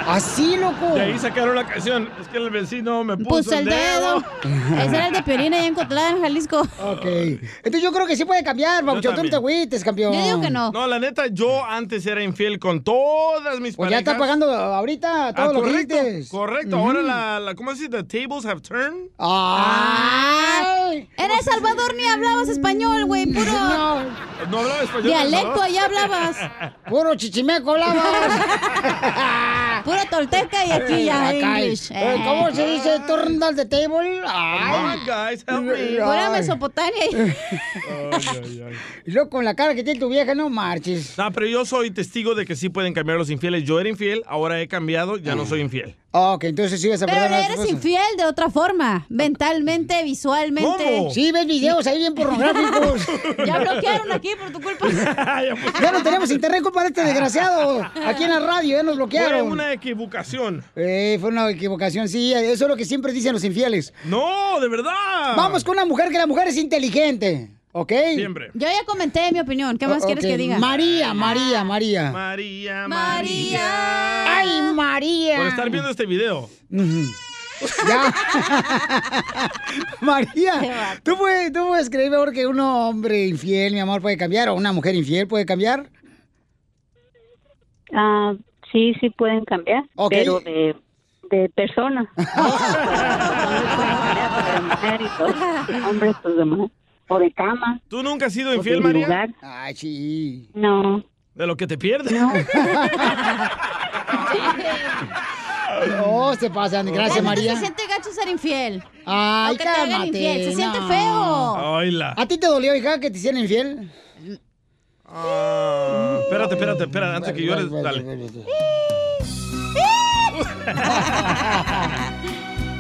[SPEAKER 1] Así, loco.
[SPEAKER 2] De ahí sacaron la canción. Es que el vecino me puso,
[SPEAKER 4] Puso el dedo. Ese era el de Piolín allá en Cotlán, Jalisco.
[SPEAKER 1] Ok. Entonces yo creo que sí puede cambiar, Pabuchón. Tú no te agüites, campeón.
[SPEAKER 2] No, la neta, yo antes era infiel con todas mis
[SPEAKER 1] Pues ya está pagando ahorita todo
[SPEAKER 2] Ah,
[SPEAKER 1] lo que
[SPEAKER 2] correcto, correcto. Ahora la, la, ¿cómo se dice? The tables have turned.
[SPEAKER 1] ¡Ay!
[SPEAKER 4] En El Salvador ni hablabas español, güey, puro.
[SPEAKER 1] No.
[SPEAKER 2] No hablaba español.
[SPEAKER 4] Dialecto, allá hablabas.
[SPEAKER 1] Puro chichimeco hablabas.
[SPEAKER 4] Puro tolteca y aquí ya English.
[SPEAKER 1] eh, ¿Cómo se dice? Turn the table.
[SPEAKER 2] Come
[SPEAKER 1] Ay.
[SPEAKER 2] on, guys, help me.
[SPEAKER 4] Pura
[SPEAKER 1] Ay.
[SPEAKER 4] Mesopotamia.
[SPEAKER 1] Y luego con la cara que tiene tu vieja, no marches.
[SPEAKER 2] No, pero yo soy testigo de que sí pueden cambiar los infieles. Yo era infiel, ahora he cambiado, ya no soy infiel.
[SPEAKER 1] Ok, entonces vas a
[SPEAKER 4] Pero
[SPEAKER 1] perdonar a tu
[SPEAKER 4] eres
[SPEAKER 1] esposa.
[SPEAKER 4] infiel de otra forma. Mentalmente, visualmente.
[SPEAKER 2] ¿Cómo?
[SPEAKER 1] Sí, ves videos ahí bien pornográficos.
[SPEAKER 4] Ya bloquearon aquí por tu culpa.
[SPEAKER 1] Ya no tenemos internet culpa de este desgraciado. Aquí en la radio ya nos
[SPEAKER 2] Fue
[SPEAKER 1] bloquearon.
[SPEAKER 2] una equivocación.
[SPEAKER 1] Eh, fue una equivocación, sí. Eso es lo que siempre dicen los infieles.
[SPEAKER 2] No, de verdad.
[SPEAKER 1] Vamos con una mujer que la mujer es inteligente. ¿Ok?
[SPEAKER 2] Siempre.
[SPEAKER 4] Yo ya comenté mi opinión. ¿Qué más quieres que diga?
[SPEAKER 1] María, María, María.
[SPEAKER 2] María,
[SPEAKER 4] María.
[SPEAKER 1] Ay, María.
[SPEAKER 2] Por estar viendo este video.
[SPEAKER 1] Ya. María, ¿tú puedes, ¿tú puedes creer mejor que un hombre infiel, mi amor, puede cambiar? ¿O una mujer infiel puede cambiar?
[SPEAKER 33] Ah, sí, sí pueden cambiar,
[SPEAKER 1] Ok.
[SPEAKER 33] pero de, de persona. de mujer y todo. Hombres, pues de mujer. O de cama.
[SPEAKER 2] ¿Tú nunca has sido infiel,
[SPEAKER 33] de
[SPEAKER 2] María?
[SPEAKER 33] lugar.
[SPEAKER 1] Ay, sí.
[SPEAKER 33] No.
[SPEAKER 2] De lo que te pierdes.
[SPEAKER 33] No.
[SPEAKER 1] Oh, se pasan. Gracias, María.
[SPEAKER 4] Se siente gacho ser infiel.
[SPEAKER 1] Ay,
[SPEAKER 4] te hagan
[SPEAKER 1] cálmate.
[SPEAKER 4] infiel, se siente
[SPEAKER 1] no.
[SPEAKER 4] feo.
[SPEAKER 2] Oila.
[SPEAKER 1] ¿A ti te dolió, hija, que te hicieran infiel?
[SPEAKER 2] Ah, espérate, espérate, espérate, antes que llores, dale.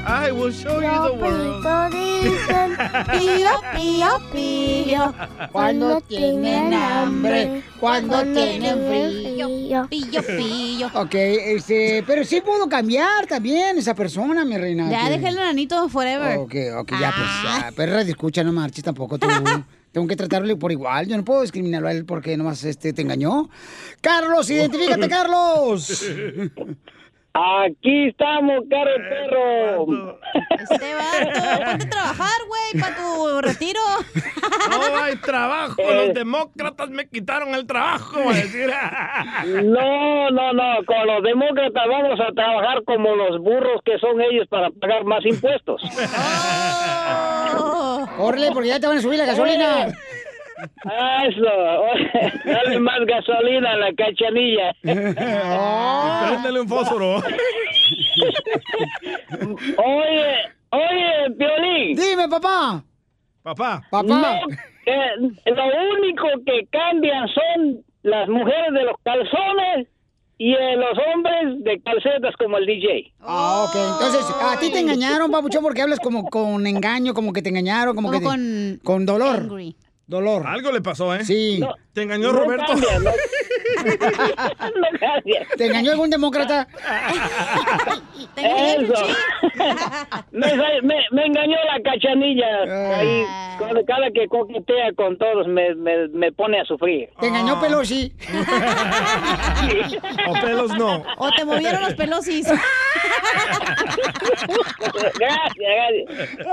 [SPEAKER 2] I will show you the world.
[SPEAKER 4] Pío, pío, pío.
[SPEAKER 1] Cuando tienen hambre, cuando tienen frío.
[SPEAKER 4] Pillo, pillo.
[SPEAKER 1] Ok, este, pero sí puedo cambiar también esa persona, mi reina.
[SPEAKER 4] Ya
[SPEAKER 1] que-
[SPEAKER 4] dejé el nanito forever.
[SPEAKER 1] Ok, ok, ya, pues, ya, perra, escucha, no marches tampoco tú. Tengo que tratarle por igual. Yo no puedo discriminarlo a él porque nomás este, te engañó. Carlos, identifícate, Carlos.
[SPEAKER 34] Aquí estamos, cara de perro.
[SPEAKER 4] Este vato, ponte a trabajar, güey, para tu retiro.
[SPEAKER 2] No hay trabajo, los demócratas me quitaron el trabajo, va a decir.
[SPEAKER 34] No, no, no. Con los demócratas vamos a trabajar como los burros que son ellos para pagar más impuestos.
[SPEAKER 1] Órale, porque ya te van a subir la gasolina.
[SPEAKER 34] Ah, Eso. Dale más gasolina a la cachanilla.
[SPEAKER 2] Préndele un fósforo.
[SPEAKER 34] Oye, oye, Piolín.
[SPEAKER 1] Dime, papá.
[SPEAKER 2] Papá.
[SPEAKER 1] Papá.
[SPEAKER 34] No,
[SPEAKER 35] Eh, lo único que cambian son las mujeres de los calzones y eh, los hombres de calcetas como el DJ.
[SPEAKER 1] Ah, ok. Entonces, a ti te engañaron, papuchón, porque hablas como con engaño, como que te engañaron, como,
[SPEAKER 4] Como
[SPEAKER 1] que te-
[SPEAKER 4] con
[SPEAKER 1] con dolor. Dolor.
[SPEAKER 2] Algo le pasó, ¿eh?
[SPEAKER 1] Sí.
[SPEAKER 2] Te engañó
[SPEAKER 35] no
[SPEAKER 2] Roberto.
[SPEAKER 35] cambia, no. No cambia.
[SPEAKER 1] ¿Te engañó algún demócrata?
[SPEAKER 35] Eso. me, me, me engañó la cachanilla. Ahí, cada, cada que coquetea con todos me, me, me pone a sufrir.
[SPEAKER 1] ¿Te engañó Pelosi?
[SPEAKER 2] O pelos no.
[SPEAKER 4] O te movieron los pelosis.
[SPEAKER 35] Gracias, gracias.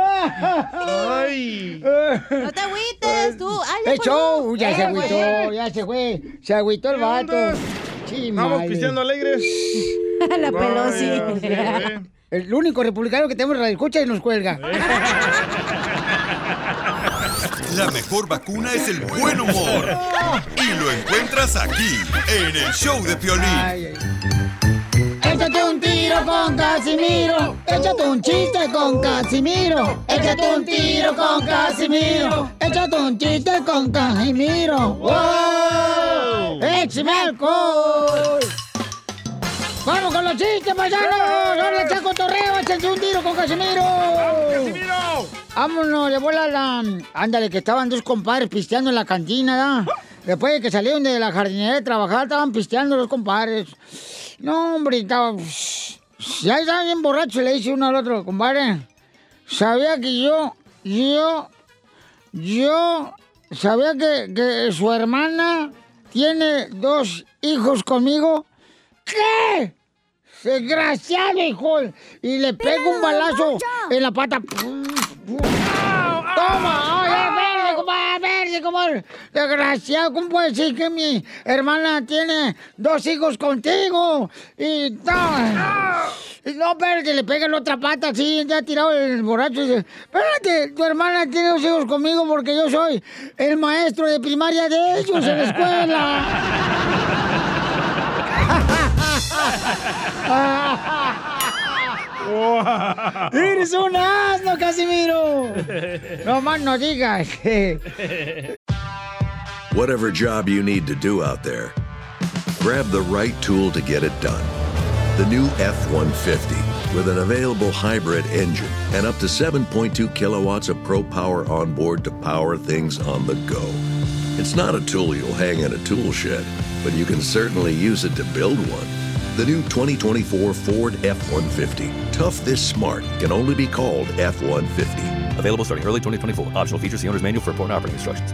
[SPEAKER 2] Ay.
[SPEAKER 4] No te agüites, tú. Ay, ya
[SPEAKER 1] ¡Eh, show! Ya se
[SPEAKER 4] Eh,
[SPEAKER 1] agüitó, ya se fue. Se agüitó el vato. Sí, madre.
[SPEAKER 2] pisteando alegres.
[SPEAKER 4] La Pelosi.
[SPEAKER 2] Vaya, sí.
[SPEAKER 1] El único republicano que tenemos la escucha y nos cuelga.
[SPEAKER 12] La mejor vacuna es el buen humor. Y lo encuentras aquí, en el show de Piolín.
[SPEAKER 1] Échate un tiro con Casimiro. Échate un chiste con Casimiro. Échate un tiro con Casimiro. Échate un chiste con Casimiro. ¡Wow! ¡Échame alcohol! ¡Vamos con los chistes, paisanos! ¡Ahora echa cotorreo! ¡Échate un tiro con Casimiro!
[SPEAKER 2] ¡Casimiro!
[SPEAKER 1] Vámonos, le bola la... Ándale, que estaban dos compadres pisteando en la cantina, ¿da? Después de que salieron de la jardinería de trabajar, estaban pisteando los compadres. No, hombre, estaba... Ya estaban bien borrachos, le dice uno al otro, compadre. Sabía que yo, yo, yo, sabía que, que su hermana tiene dos hijos conmigo. ¿Qué? Desgraciado, hijo. Y le pego un balazo en la pata. ¡Toma! ¡Ay, a ver, compadre, Desgraciado, ¿cómo puede decir que mi hermana tiene dos hijos contigo? Y no, no, espérate, le pega la otra pata así, ya tirado el borracho y dice, espérate, tu hermana tiene dos hijos conmigo porque yo soy el maestro de primaria de ellos en la escuela. ¡Eres un asno, Casimiro! No más no digas.
[SPEAKER 36] Whatever job you need to do out there, grab the right tool to get it done. The new F 150 with an available hybrid engine and up to 7.2 kilowatts of pro power on board to power things on the go. It's not a tool you'll hang in a tool shed, but you can certainly use it to build one. The new 2024 Ford F 150. Tough this smart can only be called F 150.
[SPEAKER 37] Available starting early 2024. Optional features, the owner's manual for important operating instructions.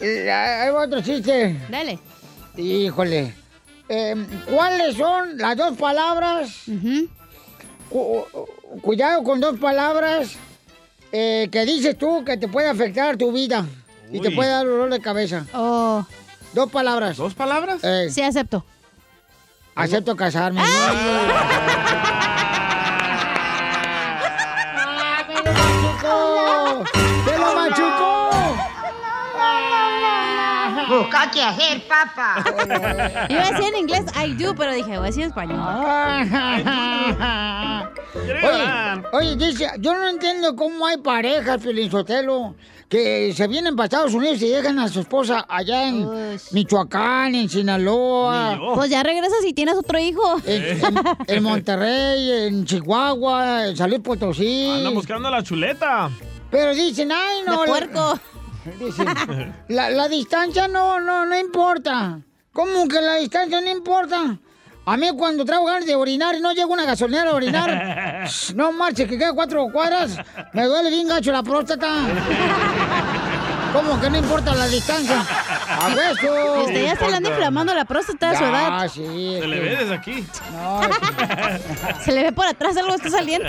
[SPEAKER 1] Eh, Hay otro chiste.
[SPEAKER 4] Dale.
[SPEAKER 1] Híjole. Eh, ¿Cuáles son las dos palabras? Cu- cuidado con dos palabras eh, que dices tú que te puede afectar tu vida y te puede dar dolor de cabeza.
[SPEAKER 4] Oh.
[SPEAKER 1] Dos palabras.
[SPEAKER 2] ¿Dos palabras?
[SPEAKER 4] Sí, acepto.
[SPEAKER 1] Acepto casarme. ¡Te
[SPEAKER 38] Busca qué hacer, papá.
[SPEAKER 4] Iba a decir en inglés I do, pero dije, voy a decir en español.
[SPEAKER 1] Oye, oye, dice, yo no entiendo cómo hay parejas, Sotelo, que se vienen para Estados Unidos y dejan a su esposa allá en Michoacán, en Sinaloa.
[SPEAKER 4] Pues ya regresas y tienes otro hijo.
[SPEAKER 1] En, en- en Monterrey, en Chihuahua, en San Luis Potosí.
[SPEAKER 2] Anda buscando la chuleta.
[SPEAKER 1] Pero dicen, ay, no.
[SPEAKER 4] De puerco.
[SPEAKER 1] La, la distancia no, no, no importa. ¿Cómo que la distancia no importa? A mí cuando traigo ganas de orinar y no llego a una gasolinera a orinar, no marche, que queda cuatro cuadras, me duele bien gacho la próstata. ¿Cómo que no importa la distancia? ¡A hueso!
[SPEAKER 4] Usted ya se le anda inflamando la próstata a su edad.
[SPEAKER 1] sí.
[SPEAKER 2] Se le ve desde aquí.
[SPEAKER 4] Se le ve por atrás algo está saliendo.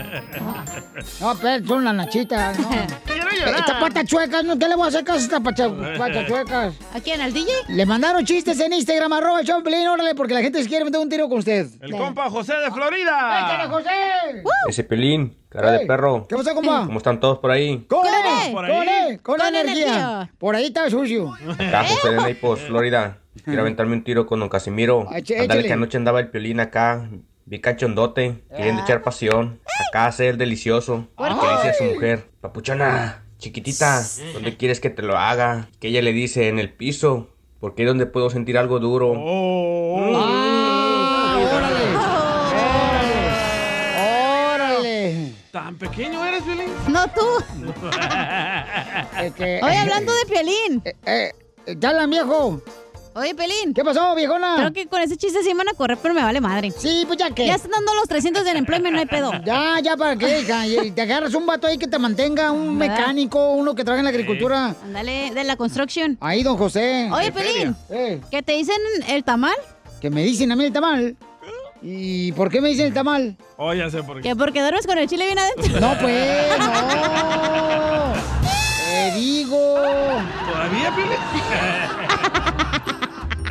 [SPEAKER 1] No, pero son las nachitas, no.
[SPEAKER 4] llorar.
[SPEAKER 1] Esta pata chuecas, ¿no? ¿Qué le voy a hacer caso a esta pacha, pata chuecas?
[SPEAKER 4] ¿A quién? ¿Al DJ?
[SPEAKER 1] Le mandaron chistes en Instagram, arroba Piolín, órale, porque la gente se quiere meter un tiro con usted.
[SPEAKER 2] El compa José de
[SPEAKER 1] ¡Échale,
[SPEAKER 2] Florida.
[SPEAKER 1] José!
[SPEAKER 39] Ese pelín, cara de perro.
[SPEAKER 1] ¿qué pasó, compa?
[SPEAKER 39] ¿Cómo están todos por ahí?
[SPEAKER 1] ¡Con
[SPEAKER 4] él,
[SPEAKER 1] ¡Con él! ¡Con,
[SPEAKER 4] Con
[SPEAKER 1] energía.
[SPEAKER 4] energía.
[SPEAKER 1] Por ahí está sucio.
[SPEAKER 39] Acá José de Naples, Florida. Quiero aventarme un tiro con don Casimiro.
[SPEAKER 1] Ay, che,
[SPEAKER 39] Ándale que anoche andaba el piolín acá. Vi cachondote, queriendo echar pasión. Acá hacer el delicioso.
[SPEAKER 4] ¿Por
[SPEAKER 39] Que dice a su mujer, papuchona, chiquitita, ¿dónde quieres que te lo haga? Que ella le dice, en el piso, porque es donde puedo sentir algo duro.
[SPEAKER 1] ¡Ah, órale! ¡Órale! ¡Órale!
[SPEAKER 2] ¿Tan pequeño eres, Violín?
[SPEAKER 4] No tú.
[SPEAKER 1] Este,
[SPEAKER 4] Oye, hablando de Piolín.
[SPEAKER 1] Eh, eh, ¡Dale, viejo!
[SPEAKER 4] Oye, Pelín.
[SPEAKER 1] ¿Qué pasó, viejona?
[SPEAKER 4] Creo que con ese chiste sí me van a correr, pero me vale madre.
[SPEAKER 1] Sí, pues ya que.
[SPEAKER 4] Ya están dando los 300 del employment, no hay pedo.
[SPEAKER 1] Ya, ya, ¿para qué, hija? Y te agarras un vato ahí que te mantenga, un
[SPEAKER 4] ¿Verdad?
[SPEAKER 1] mecánico, uno que trabaja en la agricultura.
[SPEAKER 4] Ándale, de la construction.
[SPEAKER 1] Ahí, don José.
[SPEAKER 4] Oye, Pelín.
[SPEAKER 1] Eh,
[SPEAKER 4] ¿Que te dicen el tamal?
[SPEAKER 1] que me dicen a mí el tamal. ¿Y por qué me dicen el tamal?
[SPEAKER 2] Oh, ya sé por qué.
[SPEAKER 4] Que porque duermes con el chile bien adentro.
[SPEAKER 1] No, pues, no. Te digo.
[SPEAKER 2] ¿Todavía, Piolín?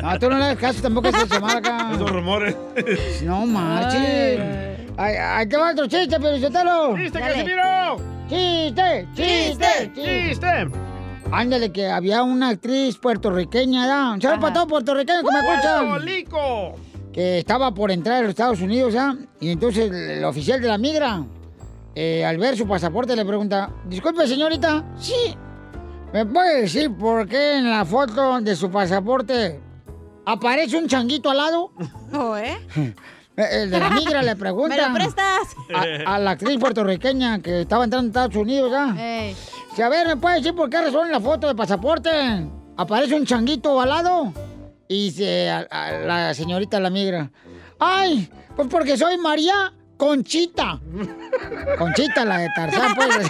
[SPEAKER 1] No, tú no le das caso tampoco a esa acá.
[SPEAKER 2] Esos rumores.
[SPEAKER 1] No marches. Ay, te va otro chiste, pero
[SPEAKER 2] ¡Chiste,
[SPEAKER 4] Dale.
[SPEAKER 2] Casimiro!
[SPEAKER 1] ¡Chiste! ¡Chiste!
[SPEAKER 2] ¡Chiste!
[SPEAKER 1] Ándale, que había una actriz puertorriqueña, ¿ya? Un saludo para todos puertorriqueños que me escuchan.
[SPEAKER 2] ¡Lico!
[SPEAKER 1] Que estaba por entrar a los Estados Unidos, ¿ya? Y entonces el, el oficial de la migra, eh, al ver su pasaporte, le pregunta, disculpe, señorita, sí, ¿me puede decir por qué en la foto de su pasaporte aparece un changuito al lado?
[SPEAKER 4] ¿Oh, eh?
[SPEAKER 1] El de la migra le pregunta.
[SPEAKER 4] ¿Me lo prestas?
[SPEAKER 1] A, a la actriz puertorriqueña que estaba entrando a Estados Unidos, ¿ya?
[SPEAKER 4] Ey.
[SPEAKER 1] Si a ver, ¿me puede decir por qué razón en la foto de pasaporte aparece un changuito al lado? Y dice a, a la señorita la migra, ¡ay! Pues porque soy María Conchita. Conchita, la de Tarzán, pues.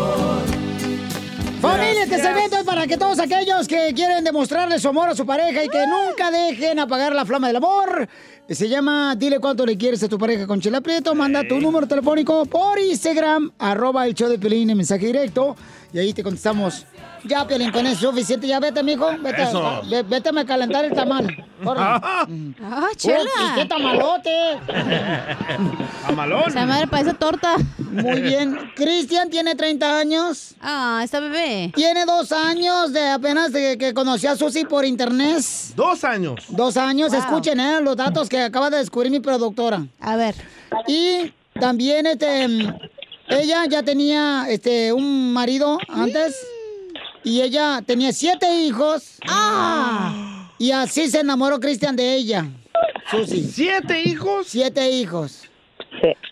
[SPEAKER 1] Familia, este segmento es para que todos aquellos que quieren demostrarle su amor a su pareja y que nunca dejen apagar la flama del amor. Se llama Dile cuánto le quieres a tu pareja con Chela Prieto. Manda tu número telefónico por Instagram, arroba el show de Pelín en mensaje directo. Y ahí te contestamos. Ya, Pelín, con eso es suficiente. Ya vete, mijo. Vete,
[SPEAKER 8] Eso.
[SPEAKER 1] ve- vete a calentar el tamal. Corre.
[SPEAKER 4] Ah, chela.
[SPEAKER 1] Uy, ¿y qué tamalote?
[SPEAKER 2] Amalón.
[SPEAKER 4] Esa madre parece torta.
[SPEAKER 1] Muy bien. Cristian tiene 30 años.
[SPEAKER 4] Ah, está bebé.
[SPEAKER 1] Tiene dos años de apenas de que conoció a Susi por internet.
[SPEAKER 2] Dos años.
[SPEAKER 1] Dos años.
[SPEAKER 4] Wow.
[SPEAKER 1] Escuchen, ¿eh? Los datos que acaba de descubrir mi productora.
[SPEAKER 4] A ver.
[SPEAKER 1] Y también, este... ella ya tenía este un marido antes y ella tenía siete hijos.
[SPEAKER 4] Ah.
[SPEAKER 1] Y así se enamoró Cristian de ella. Susi.
[SPEAKER 2] ¿Siete hijos?
[SPEAKER 1] Siete hijos.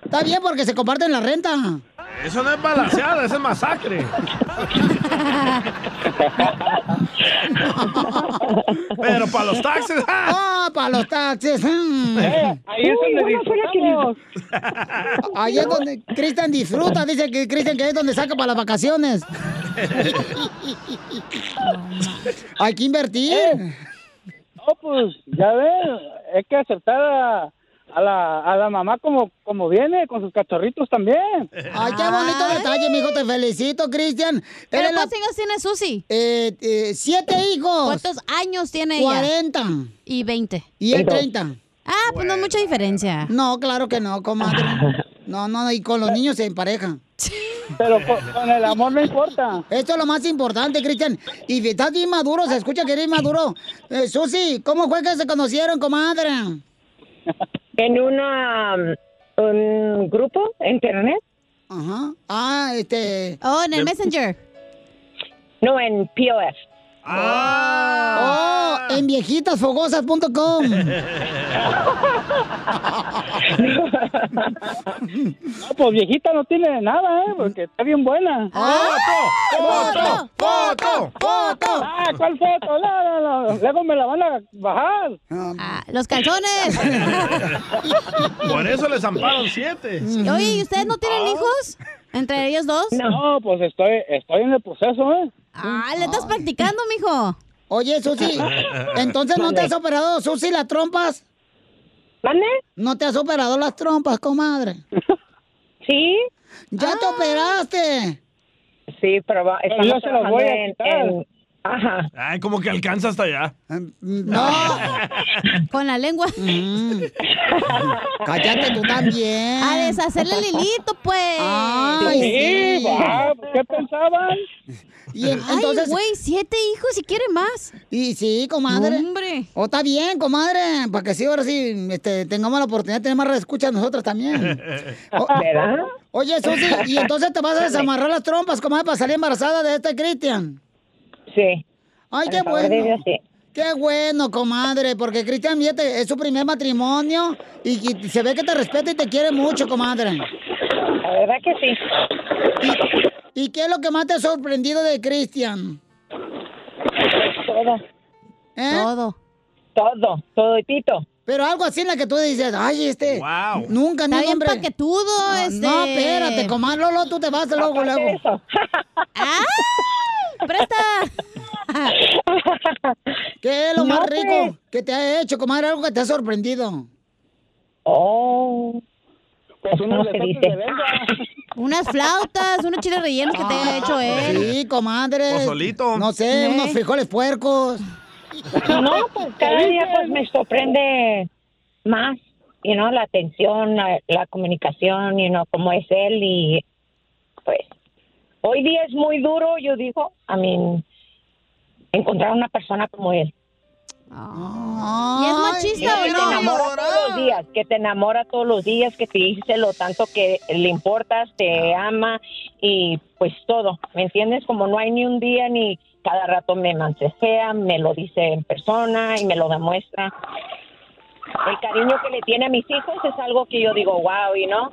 [SPEAKER 1] Está bien porque se comparten la renta.
[SPEAKER 2] Eso no es balanceada, eso es masacre. Pero para los taxes,
[SPEAKER 1] ¡Ah, para los taxes! mm.
[SPEAKER 2] ahí es donde
[SPEAKER 1] Uy, ¿cómo fue la que
[SPEAKER 2] disfrutamos.
[SPEAKER 1] Ahí es donde Cristian disfruta, dice que Cristian que es donde saca para las vacaciones. Hay que invertir.
[SPEAKER 40] No, pues, ya ves, hay que aceptar a, a la, a la mamá como, como viene, con sus cachorritos también.
[SPEAKER 1] Ay, qué bonito detalle, mijo. Te felicito, Cristian.
[SPEAKER 4] ¿Pero cuántos hijos tiene Susi?
[SPEAKER 1] Eh, eh, siete hijos.
[SPEAKER 4] ¿Cuántos años tiene ella?
[SPEAKER 1] 40.
[SPEAKER 4] Y 20.
[SPEAKER 1] Y él 30.
[SPEAKER 4] Ah, pues no es mucha diferencia.
[SPEAKER 1] No, claro que no, comadre. No, no, y con los niños se emparejan.
[SPEAKER 40] Pero con, con el amor no importa.
[SPEAKER 1] Esto es lo más importante, Cristian. Y estás bien maduro, se escucha que eres maduro. Eh, Susi, ¿cómo fue que se conocieron, comadre?
[SPEAKER 41] En una, um, un grupo en internet.
[SPEAKER 1] Ajá. Ah, este...
[SPEAKER 4] Oh, en el Messenger.
[SPEAKER 41] No, en POF.
[SPEAKER 1] Oh, en viejitasfogosas.com.
[SPEAKER 40] No, pues viejita no tiene nada, ¿eh? Porque está bien buena.
[SPEAKER 1] ¡Foto! ¡Foto! ¡Foto!
[SPEAKER 40] Ah, ¿cuál foto? No, no, no. Luego me la van a bajar.
[SPEAKER 4] Ah, los calzones.
[SPEAKER 2] Por eso les amparon siete.
[SPEAKER 4] Oye, ¿y ustedes no tienen hijos? ¿Entre ellos dos?
[SPEAKER 40] No, pues estoy, estoy en el proceso, ¿eh?
[SPEAKER 4] Ah, le estás practicando, mijo.
[SPEAKER 1] Oye, Susi, entonces no te has operado, Susi, las trompas.
[SPEAKER 41] ¿Mande?
[SPEAKER 1] No te has operado las trompas, comadre.
[SPEAKER 41] Sí.
[SPEAKER 1] Ya te operaste.
[SPEAKER 41] Sí, pero va- estamos
[SPEAKER 40] yo se las voy a
[SPEAKER 41] trabajando en-
[SPEAKER 40] quitar.
[SPEAKER 41] en- Ajá.
[SPEAKER 2] Ay, como que alcanza hasta allá.
[SPEAKER 1] No.
[SPEAKER 4] Con la lengua.
[SPEAKER 1] Mm. Cállate tú también.
[SPEAKER 4] A deshacerle el hilito, pues.
[SPEAKER 1] Ay, sí.
[SPEAKER 40] va, ¿Qué pensaban?
[SPEAKER 1] Y en-
[SPEAKER 4] Ay,
[SPEAKER 1] entonces.
[SPEAKER 4] güey, siete hijos si quiere más.
[SPEAKER 1] Y sí, comadre.
[SPEAKER 4] Hombre.
[SPEAKER 1] O está bien, comadre, para que sí, ahora sí este, tengamos la oportunidad de tener más escuchas nosotros también. O-
[SPEAKER 41] ¿Verdad?
[SPEAKER 1] Oye, Susi, y entonces te vas a desamarrar las trompas, comadre, para salir embarazada de este Cristian.
[SPEAKER 41] Sí.
[SPEAKER 1] Ay, qué bueno.
[SPEAKER 41] Dios, sí.
[SPEAKER 1] Qué bueno, comadre, porque Cristian, fíjate, es su primer matrimonio y, y se ve que te respeta y te quiere mucho, comadre.
[SPEAKER 41] La verdad que sí.
[SPEAKER 1] ¿Y qué es lo que más te ha sorprendido de Cristian?
[SPEAKER 41] Todo.
[SPEAKER 1] ¿Eh?
[SPEAKER 4] Todo.
[SPEAKER 41] Todo, toditito.
[SPEAKER 1] Pero algo así en la que tú dices, ay, este,
[SPEAKER 2] Wow.
[SPEAKER 1] nunca, ni
[SPEAKER 4] Está
[SPEAKER 1] un
[SPEAKER 4] bien
[SPEAKER 1] hombre.
[SPEAKER 4] paquetudo,
[SPEAKER 1] No,
[SPEAKER 4] este.
[SPEAKER 1] No, espérate, comadre, Lolo, tú te vas luego, luego.
[SPEAKER 41] eso.
[SPEAKER 4] ¡Ah! ¡Presta!
[SPEAKER 1] ¿Qué es lo
[SPEAKER 41] No,
[SPEAKER 1] más
[SPEAKER 41] pues.
[SPEAKER 1] rico que te ha hecho, comadre? Algo que te ha sorprendido.
[SPEAKER 41] Oh.
[SPEAKER 40] Pues
[SPEAKER 41] ¿Cómo
[SPEAKER 40] unos
[SPEAKER 41] dice?
[SPEAKER 40] de.
[SPEAKER 4] Unas flautas, unos chiles rellenos que te haya hecho él.
[SPEAKER 1] Sí, comadre.
[SPEAKER 2] Pozolito.
[SPEAKER 1] No sé,
[SPEAKER 4] ¿Eh?
[SPEAKER 1] unos frijoles puercos.
[SPEAKER 41] No, pues cada día pues me sorprende más, you know, la atención, la, la comunicación, you know, como es él y pues hoy día es muy duro, yo digo, a mí encontrar una persona como él.
[SPEAKER 4] ¿Y es machista
[SPEAKER 41] que
[SPEAKER 4] o
[SPEAKER 41] te enamora
[SPEAKER 4] no?
[SPEAKER 41] todos los días, que te enamora todos los días, que te dice lo tanto que le importas, te ama y pues todo, ¿me entiendes? Como no hay ni un día ni cada rato me mancejea, me lo dice en persona y me lo demuestra. El cariño que le tiene a mis hijos es algo que yo digo, wow, y no.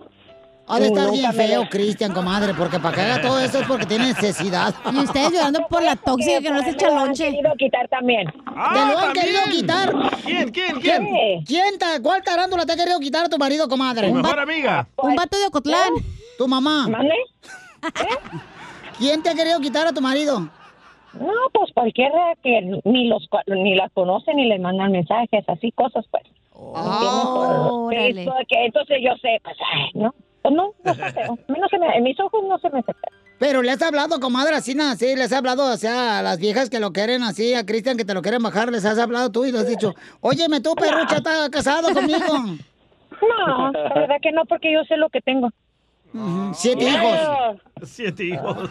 [SPEAKER 1] Ha de estar bien feo, Cristian, comadre, porque para que haga todo eso es porque tiene necesidad.
[SPEAKER 4] Y ustedes llorando por la tóxica que no se echa
[SPEAKER 41] Me lo han
[SPEAKER 4] lonche.
[SPEAKER 41] querido quitar también.
[SPEAKER 1] ¡Te lo han querido quitar!
[SPEAKER 2] ¿Quién, quién,
[SPEAKER 1] ¿Quién?
[SPEAKER 41] ¿Qué?
[SPEAKER 1] ¿Quién ta- ¿Cuál tarántula te ha querido quitar a tu marido, comadre?
[SPEAKER 2] Tu mejor amiga.
[SPEAKER 4] Un vato de Ocotlán.
[SPEAKER 1] ¿Tu mamá?
[SPEAKER 41] ¿Mande?
[SPEAKER 1] ¿Quién te ha querido quitar a tu marido?
[SPEAKER 41] No, pues cualquiera que ni los ni las conoce ni le mandan mensajes, así cosas, pues.
[SPEAKER 4] Órale.
[SPEAKER 41] Facebook, que entonces yo sé, pues, ay, no, pues no, no feo. A mí no se me- en mis ojos no se me hace feo.
[SPEAKER 1] Pero le has hablado, comadre, así, sí, les has hablado, o sea, a las viejas que lo quieren así, a Cristian que te lo quieren bajar, les has hablado tú y le has dicho, óyeme, tú, perrucha, está casado conmigo.
[SPEAKER 41] No, la verdad que no, porque yo sé lo que tengo.
[SPEAKER 1] Siete hijos.
[SPEAKER 2] Siete hijos.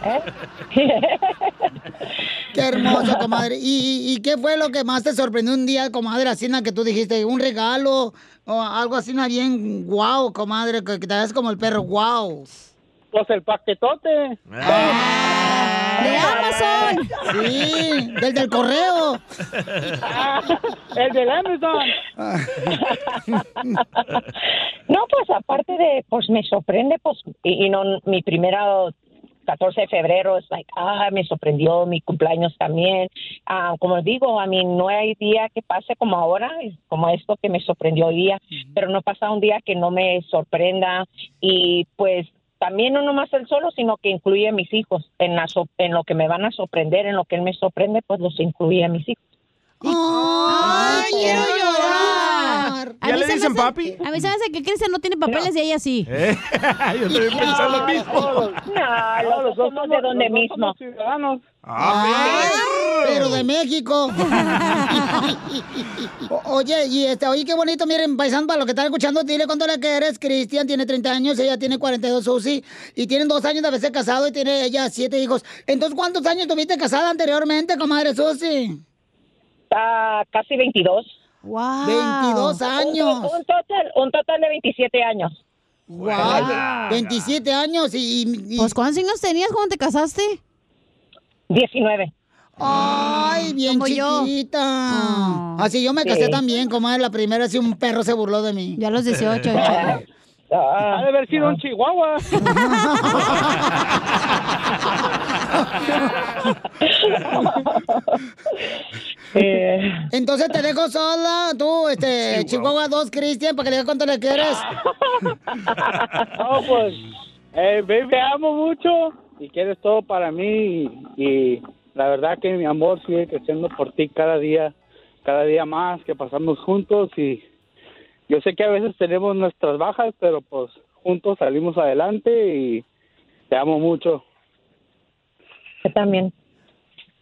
[SPEAKER 1] Qué hermoso, comadre. ¿Y, y, qué fue lo que más te sorprendió un día, comadre, así, que tú dijiste, un regalo o algo así, bien guau, comadre, que, te das como el perro, guau.
[SPEAKER 40] Pues el paquetote.
[SPEAKER 4] ¡De Amazon!
[SPEAKER 1] Sí, del del correo.
[SPEAKER 40] el del Amazon.
[SPEAKER 41] No, pues aparte de, pues me sorprende, pues, y, y no, mi primera 14 de febrero es like, ah, me sorprendió, mi cumpleaños también. Ah, como digo, a mí no hay día que pase como ahora, como esto que me sorprendió hoy día, pero no pasa un día que no me sorprenda y pues también no nomás el solo, sino que incluye a mis hijos en, la so- en lo que me van a sorprender, en lo que él me sorprende, pues los incluye a mis hijos.
[SPEAKER 1] ¡Ay, quiero llorar!
[SPEAKER 4] A mí se me hace- A mí se me hace que Cristian no tiene papeles y ella sí.
[SPEAKER 2] ¿Eh? Yo también pensé lo mismo.
[SPEAKER 41] No, los dos somos de donde mismo.
[SPEAKER 1] Ay, pero de México. Oye, y este, oye, qué bonito, miren, paisano, para lo que están escuchando, dile cuánto le quieres. Cristian tiene 30 años, ella tiene 42, Susi, y tienen dos años de haberse casado y tiene ella siete hijos. Entonces, ¿cuántos años tuviste casada anteriormente, comadre Susi?
[SPEAKER 41] Ah, casi 22.
[SPEAKER 4] Wow.
[SPEAKER 1] 22 años.
[SPEAKER 41] Un, un total, un total de 27 años.
[SPEAKER 1] Wow. 27 años y, y-
[SPEAKER 4] Pues, ¿cuántos años tenías cuando te casaste?
[SPEAKER 41] 19.
[SPEAKER 1] Ay, bien
[SPEAKER 4] Como yo.
[SPEAKER 1] chiquita. Así yo me casé
[SPEAKER 41] Sí.
[SPEAKER 1] también, comadre. La primera, así un perro se burló de mí.
[SPEAKER 4] Ya a los 18.
[SPEAKER 40] Ha de haber sido un chihuahua.
[SPEAKER 1] Entonces te dejo sola, tú, este, Chihuahua 2, Cristian, para que le digas cuánto le quieres.
[SPEAKER 40] No, pues, eh, baby, amo mucho y quieres todo para mí y, y la verdad que mi amor sigue creciendo por ti cada día, cada día más que pasamos juntos y yo sé que a veces tenemos nuestras bajas, pero pues juntos salimos adelante y te amo mucho.
[SPEAKER 41] Yo también.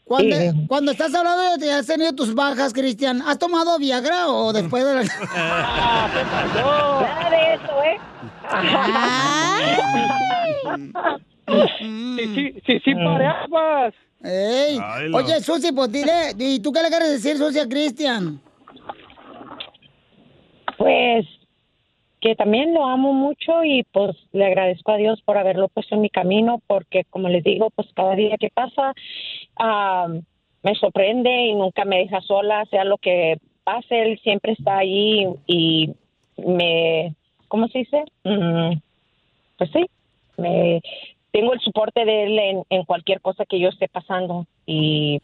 [SPEAKER 1] Cuando,
[SPEAKER 41] Sí.
[SPEAKER 1] cuando estás hablando de que has tenido tus bajas, Cristian, ¿has tomado Viagra o después de la...
[SPEAKER 41] Nada de eso, ¿eh?
[SPEAKER 40] Sí, sí, sí, sí, parejas.
[SPEAKER 1] Ey.
[SPEAKER 40] Ay, lo-
[SPEAKER 1] Oye, Susi, pues dile, ¿y tú qué le quieres decir, Susi, a Cristian?
[SPEAKER 41] Pues que también lo amo mucho y pues le agradezco a Dios por haberlo puesto en mi camino porque como les digo, pues cada día que pasa ah, me sorprende y nunca me deja sola, sea lo que pase, él siempre está ahí y me, ¿cómo se dice? Mm, pues sí, me tengo el soporte de él en, en cualquier cosa que yo esté pasando y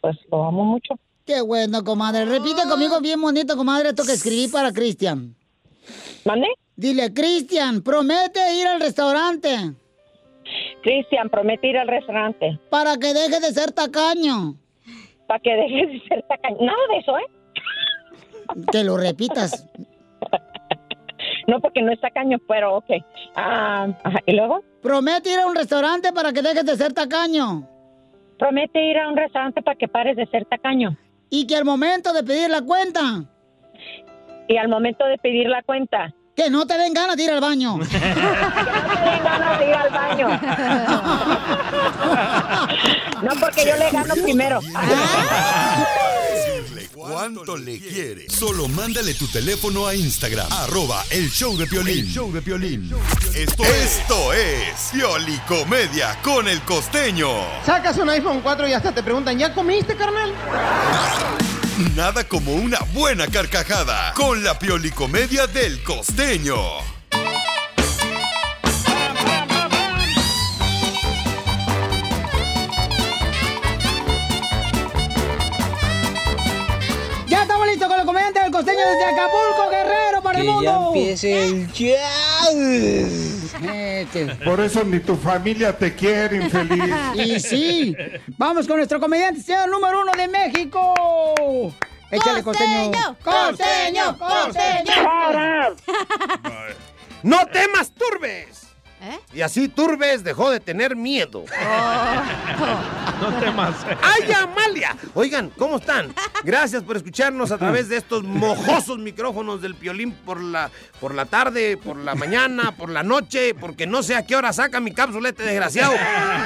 [SPEAKER 41] pues lo amo mucho.
[SPEAKER 1] Qué bueno, comadre. Repite conmigo bien bonito, comadre, esto que escribí para Cristian.
[SPEAKER 41] ¿Mande?
[SPEAKER 1] Dile, Cristian, promete ir al restaurante.
[SPEAKER 41] Cristian, promete ir al restaurante.
[SPEAKER 1] Para que deje de ser tacaño.
[SPEAKER 41] Para que deje de ser tacaño. Nada de eso, ¿eh?
[SPEAKER 1] Que lo repitas.
[SPEAKER 41] No, porque no es tacaño, pero ok. Ah, ¿Y luego?
[SPEAKER 1] Promete ir a un restaurante para que dejes de ser tacaño.
[SPEAKER 41] Promete ir a un restaurante para que pares de ser tacaño.
[SPEAKER 1] Y que al momento de pedir la cuenta.
[SPEAKER 41] Y al momento de pedir la cuenta.
[SPEAKER 1] Que no te den ganas de ir al baño.
[SPEAKER 41] que no te den ganas de ir al baño. no, porque yo le gano primero.
[SPEAKER 12] Decirle cuánto le quiere. Solo mándale tu teléfono a Instagram, arroba el show de Piolín.
[SPEAKER 42] El
[SPEAKER 12] show de Piolín. Esto, esto es Piolicomedia con el costeño.
[SPEAKER 42] Sacas un iPhone 4 y hasta te preguntan, ¿ya comiste, carnal?
[SPEAKER 12] Nada como una buena carcajada con la Piolicomedia del costeño.
[SPEAKER 1] Ya estamos listos con los comediantes del costeño desde Acapulco, Guerrero, para el
[SPEAKER 42] Que ya
[SPEAKER 1] mundo.
[SPEAKER 42] empiece
[SPEAKER 1] el
[SPEAKER 42] Por eso ni tu familia te quiere, infeliz.
[SPEAKER 1] Y sí, vamos con nuestro comediante, señor número uno de México. Échale, costeño.
[SPEAKER 8] Costeño, costeño.
[SPEAKER 19] ¡No temas, Turbes!
[SPEAKER 4] ¿Eh?
[SPEAKER 19] Y así Turbes dejó de tener miedo.
[SPEAKER 2] No temas.
[SPEAKER 19] ¡Ay, Amalia! Oigan, ¿cómo están? Gracias por escucharnos a través de estos mojosos micrófonos del Piolín por la, por la tarde, por la mañana, por la noche, porque no sé a qué hora saca mi cápsulete desgraciado.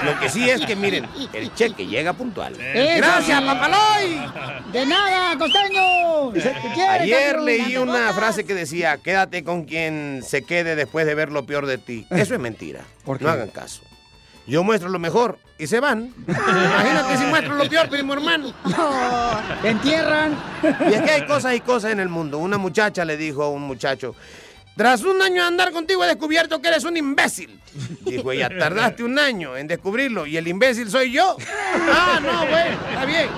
[SPEAKER 19] Lo que sí es que, miren, el cheque llega puntual.
[SPEAKER 1] Eso
[SPEAKER 19] ¡Gracias,
[SPEAKER 1] sí.
[SPEAKER 19] papaloy!
[SPEAKER 1] De nada, costeño. Quiere,
[SPEAKER 19] Ayer leí una frase que decía, quédate con quien se quede después de ver lo peor de ti. Eso es mentira.
[SPEAKER 1] ¿Por qué?
[SPEAKER 19] No hagan caso. Yo muestro lo mejor y se van. Imagínate si muestro lo peor, primo hermano.
[SPEAKER 1] Te entierran.
[SPEAKER 19] Y es que hay cosas y cosas en el mundo. Una muchacha le dijo a un muchacho, tras un año de andar contigo he descubierto que eres un imbécil. Dijo ella, tardaste un año en descubrirlo y el imbécil soy yo. Ah, no, bueno, está bien.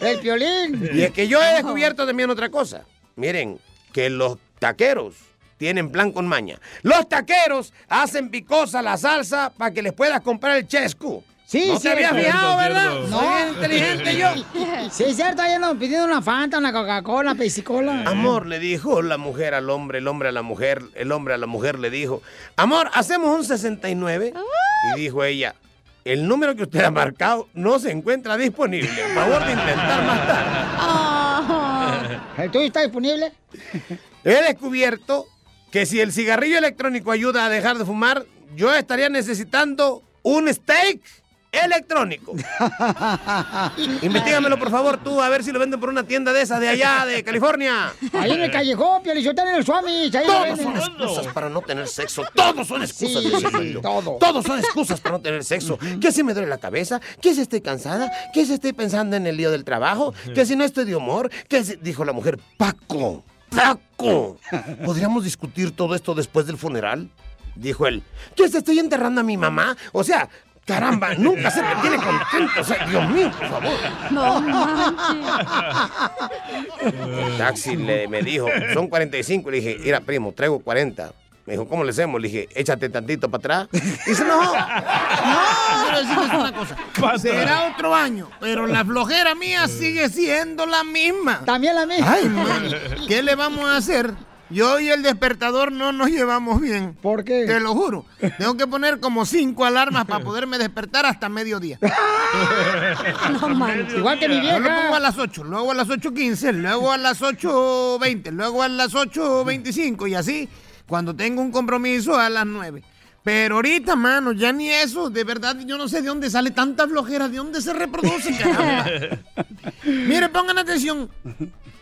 [SPEAKER 1] El violín.
[SPEAKER 19] Y es que yo he descubierto también otra cosa. Miren, que los taqueros tienen plan con maña. Los taqueros hacen picosa la salsa para que les puedas comprar el chesco.
[SPEAKER 1] Sí,
[SPEAKER 19] no
[SPEAKER 1] sí,
[SPEAKER 19] te habías fijado, ¿verdad?
[SPEAKER 1] cierto.
[SPEAKER 19] Soy inteligente yo.
[SPEAKER 1] Sí, es cierto, ahí andan pidiendo una Fanta, una Coca-Cola, Pepsi-Cola.
[SPEAKER 19] Amor, le dijo la mujer al hombre, el hombre a la mujer, el hombre a la mujer le dijo, amor, hacemos un 69. Y dijo ella, el número que usted ha marcado no se encuentra disponible. Por favor de intentar más tarde.
[SPEAKER 1] ¿El tuyo está disponible?
[SPEAKER 19] He descubierto que si el cigarrillo electrónico ayuda a dejar de fumar, yo estaría necesitando un steak electrónico. Investígamelo, por favor, tú, a ver si lo venden por una tienda de esas de allá, de California.
[SPEAKER 1] Ahí en el callejón, Pielichotán en el Swami.
[SPEAKER 19] Todos son excusas para no tener sexo. Todos son excusas.
[SPEAKER 1] Sí, todo.
[SPEAKER 19] Todos son excusas para no tener sexo. Que si me duele la cabeza, que si estoy cansada, que si estoy pensando en el lío del trabajo, que si no estoy de humor, que si... Dijo la mujer, Paco, Paco, ¿podríamos discutir todo esto después del funeral? Dijo él, que si estoy enterrando a mi mamá. O sea, caramba, nunca se me tiene contento. O sea, Dios mío, por favor.
[SPEAKER 4] No manches.
[SPEAKER 19] El taxi le, me dijo, son 45. Le dije, mira, primo, traigo 40. Me dijo, ¿cómo le hacemos? Le dije, échate tantito para atrás. Dice, no. No, quiero decirles una cosa. Será otro año, pero la flojera mía sigue siendo la misma.
[SPEAKER 1] También la misma.
[SPEAKER 19] Ay, man, ¿qué le vamos a hacer? Yo y el despertador no nos llevamos bien.
[SPEAKER 1] ¿Por qué?
[SPEAKER 19] Te lo juro. Tengo que poner como cinco alarmas para poderme despertar hasta mediodía.
[SPEAKER 1] No manches. Igual que mi
[SPEAKER 19] Yo lo
[SPEAKER 1] vieja.
[SPEAKER 19] pongo a las 8, luego a las 8.15, luego a las 8.20, luego a las 8.25 y así cuando tengo un compromiso a las 9. Pero ahorita, mano, ya ni eso. De verdad, yo no sé de dónde sale tanta flojera, de dónde se reproduce, caramba. Mire, pongan atención.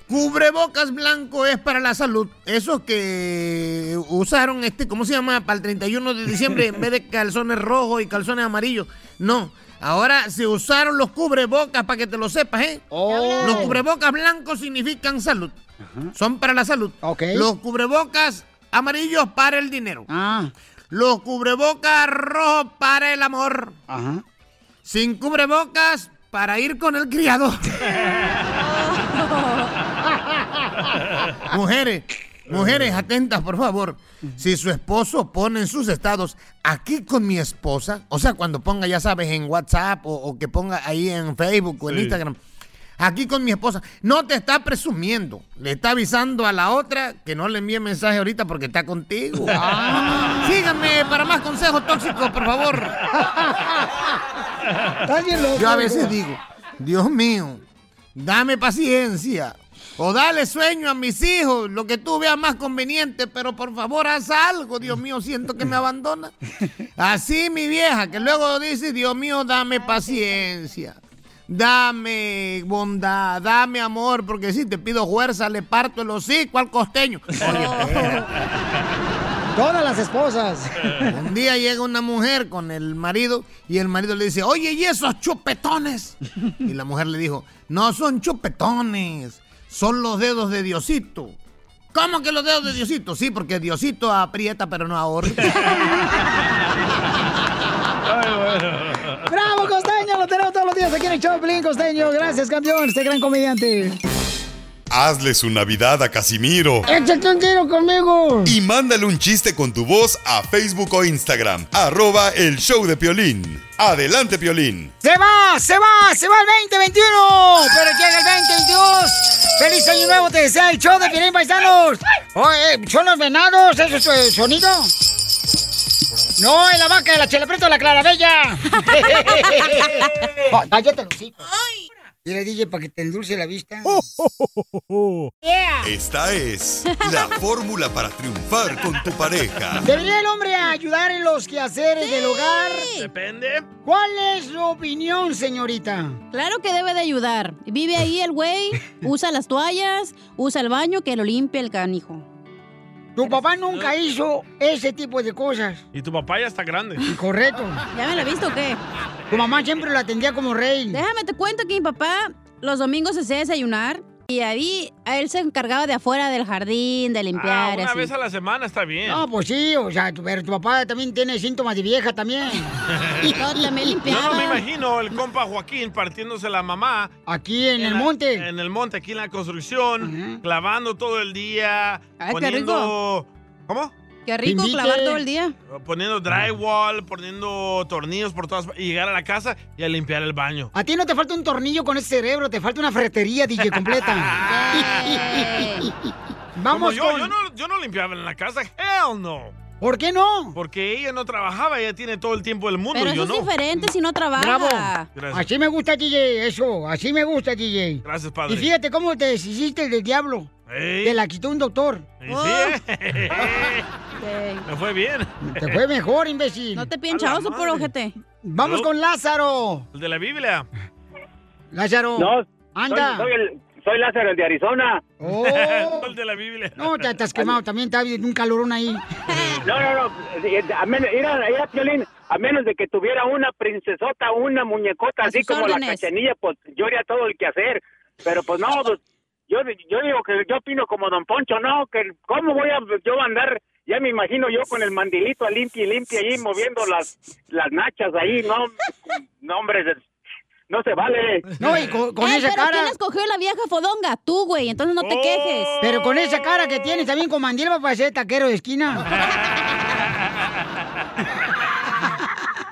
[SPEAKER 19] Cubrebocas blanco es para la salud. Esos que usaron, este, ¿cómo se llama? Para el 31 de diciembre, en vez de calzones rojos y calzones amarillos. No. Ahora se usaron los cubrebocas para que te lo sepas, ¿eh? Los cubrebocas blancos significan salud. Son para la salud. Los cubrebocas amarillos para el dinero. Los cubrebocas rojos para el amor. Sin cubrebocas para ir con el criado. Mujeres, mujeres, atentas, por favor. Si su esposo pone en sus estados aquí con mi esposa, o sea, cuando ponga, ya sabes, en WhatsApp o, o que ponga ahí en Facebook o en
[SPEAKER 8] Sí.
[SPEAKER 19] Instagram, aquí con mi esposa, no te está presumiendo, le está avisando a la otra que no le envíe mensaje ahorita porque está contigo.
[SPEAKER 1] Ah.
[SPEAKER 19] Síganme para más consejos tóxicos, por favor. Yo a veces digo, Dios mío, dame paciencia. O dale sueño a mis hijos, lo que tú veas más conveniente, pero por favor haz algo, Dios mío, siento que me abandona. Así mi vieja, que luego dice, Dios mío, dame paciencia, dame bondad, dame amor, porque si te pido fuerza, le parto el hocico al costeño. Oye.
[SPEAKER 1] Todas las esposas.
[SPEAKER 19] Un día llega una mujer con el marido y el marido le dice, oye, ¿y esos chupetones? Y la mujer le dijo, no son chupetones, son los dedos de Diosito. ¿Cómo que los dedos de Diosito? Sí, porque Diosito aprieta pero no ahorca.
[SPEAKER 1] ¡Bravo! Lo tenemos todos los días aquí en el show, de Piolín, Costeño. Gracias, campeón, este gran comediante.
[SPEAKER 12] Hazle su Navidad a Casimiro.
[SPEAKER 1] ¡Échate un tiro conmigo!
[SPEAKER 12] Y mándale un chiste con tu voz a Facebook o Instagram. Arroba el show de Piolín. Adelante, Piolín.
[SPEAKER 1] ¡Se va! ¡Se va! ¡Se va el 2021! ¡Pero llega el 2022! ¡Feliz año nuevo! Te desea el show de Piolín Paisanos. Oye, ¿son los venados? ¿Eso es el sonido? No, es la vaca de la chela preto de la clarabella. Oh, Cállate los hijos. Dile, DJ, para que te endulce la vista. Yeah.
[SPEAKER 12] Esta es la fórmula para triunfar con tu pareja.
[SPEAKER 1] ¿Debería el hombre ayudar en los quehaceres del hogar?
[SPEAKER 2] Depende.
[SPEAKER 1] ¿Cuál es su opinión, señorita?
[SPEAKER 4] Claro que debe de ayudar. Vive ahí el güey, usa las toallas, usa el baño, que lo limpie el canijo.
[SPEAKER 1] Tu papá nunca hizo ese tipo de cosas.
[SPEAKER 2] Y tu papá ya está grande.
[SPEAKER 1] Correcto.
[SPEAKER 4] ¿Ya me la viste o qué?
[SPEAKER 1] Tu mamá siempre lo atendía como rey.
[SPEAKER 4] Déjame te cuento que mi papá los domingos se hacía desayunar y ahí él se encargaba de afuera del jardín, de
[SPEAKER 2] Ah,
[SPEAKER 4] limpiar. y
[SPEAKER 2] una
[SPEAKER 4] así.
[SPEAKER 2] vez a la semana está bien.
[SPEAKER 1] No, pues sí, o sea, tu- pero tu papá también tiene síntomas de vieja también.
[SPEAKER 4] Y todo también
[SPEAKER 2] Yo
[SPEAKER 4] limpiaba.
[SPEAKER 2] no me imagino el compa Joaquín partiéndose la mamá.
[SPEAKER 1] Aquí en el
[SPEAKER 2] la-
[SPEAKER 1] monte.
[SPEAKER 2] En el monte, aquí en la construcción, clavando todo el día.
[SPEAKER 4] Ay, qué
[SPEAKER 2] poniendo. ¿Cómo?
[SPEAKER 4] Qué rico
[SPEAKER 1] Invite.
[SPEAKER 4] clavar todo el día.
[SPEAKER 2] Poniendo drywall, poniendo tornillos por todas partes. Y llegar a la casa y a limpiar el baño.
[SPEAKER 1] A ti no te falta un tornillo con ese cerebro, te falta una ferretería, DJ, completa.
[SPEAKER 2] Como
[SPEAKER 1] Vamos
[SPEAKER 2] yo,
[SPEAKER 1] con...
[SPEAKER 2] yo, no, yo no limpiaba en la casa. Hell no.
[SPEAKER 1] ¿Por qué no?
[SPEAKER 2] Porque ella no trabajaba, ella tiene todo el tiempo del mundo.
[SPEAKER 4] Pero
[SPEAKER 2] y yo
[SPEAKER 4] eso es diferente si no trabaja.
[SPEAKER 1] Bravo.
[SPEAKER 2] Gracias.
[SPEAKER 1] Así me gusta, DJ, eso. Así me gusta, DJ.
[SPEAKER 2] Gracias, padre.
[SPEAKER 1] Y fíjate cómo te deshiciste del diablo.
[SPEAKER 2] Ey.
[SPEAKER 1] Te la quitó un doctor.
[SPEAKER 2] Y sí, eh. Me fue bien.
[SPEAKER 1] Te fue mejor, imbécil.
[SPEAKER 4] No te pinchaoso por ojete.
[SPEAKER 1] Vamos
[SPEAKER 2] No.
[SPEAKER 1] con Lázaro.
[SPEAKER 2] El de la Biblia.
[SPEAKER 1] Lázaro.
[SPEAKER 35] No,
[SPEAKER 1] Anda.
[SPEAKER 35] Soy, soy el, soy Lázaro, el de Arizona.
[SPEAKER 1] Oh.
[SPEAKER 2] El de la Biblia.
[SPEAKER 1] No, te, te has quemado también, está bien, un calorón ahí.
[SPEAKER 35] No, no, no. A menos, era, era, Piolín, a menos de que tuviera una princesota, una muñecota,
[SPEAKER 4] A
[SPEAKER 35] así como la cachanilla, pues yo haría todo el que hacer. Pero pues no, pues, yo, yo digo que yo opino como Don Poncho, no, que cómo voy a yo andar, ya me imagino yo con el mandilito a limpia y limpia ahí moviendo las, las nachas ahí, no, no hombre, no se vale.
[SPEAKER 1] No, y con, con
[SPEAKER 4] Eh,
[SPEAKER 1] esa
[SPEAKER 4] pero
[SPEAKER 1] cara.
[SPEAKER 4] ¿quién escogió la vieja fodonga? Tú, güey, entonces no te
[SPEAKER 2] Oh.
[SPEAKER 4] quejes.
[SPEAKER 1] Pero con esa cara que tienes también con mandil va a parecer taquero de esquina.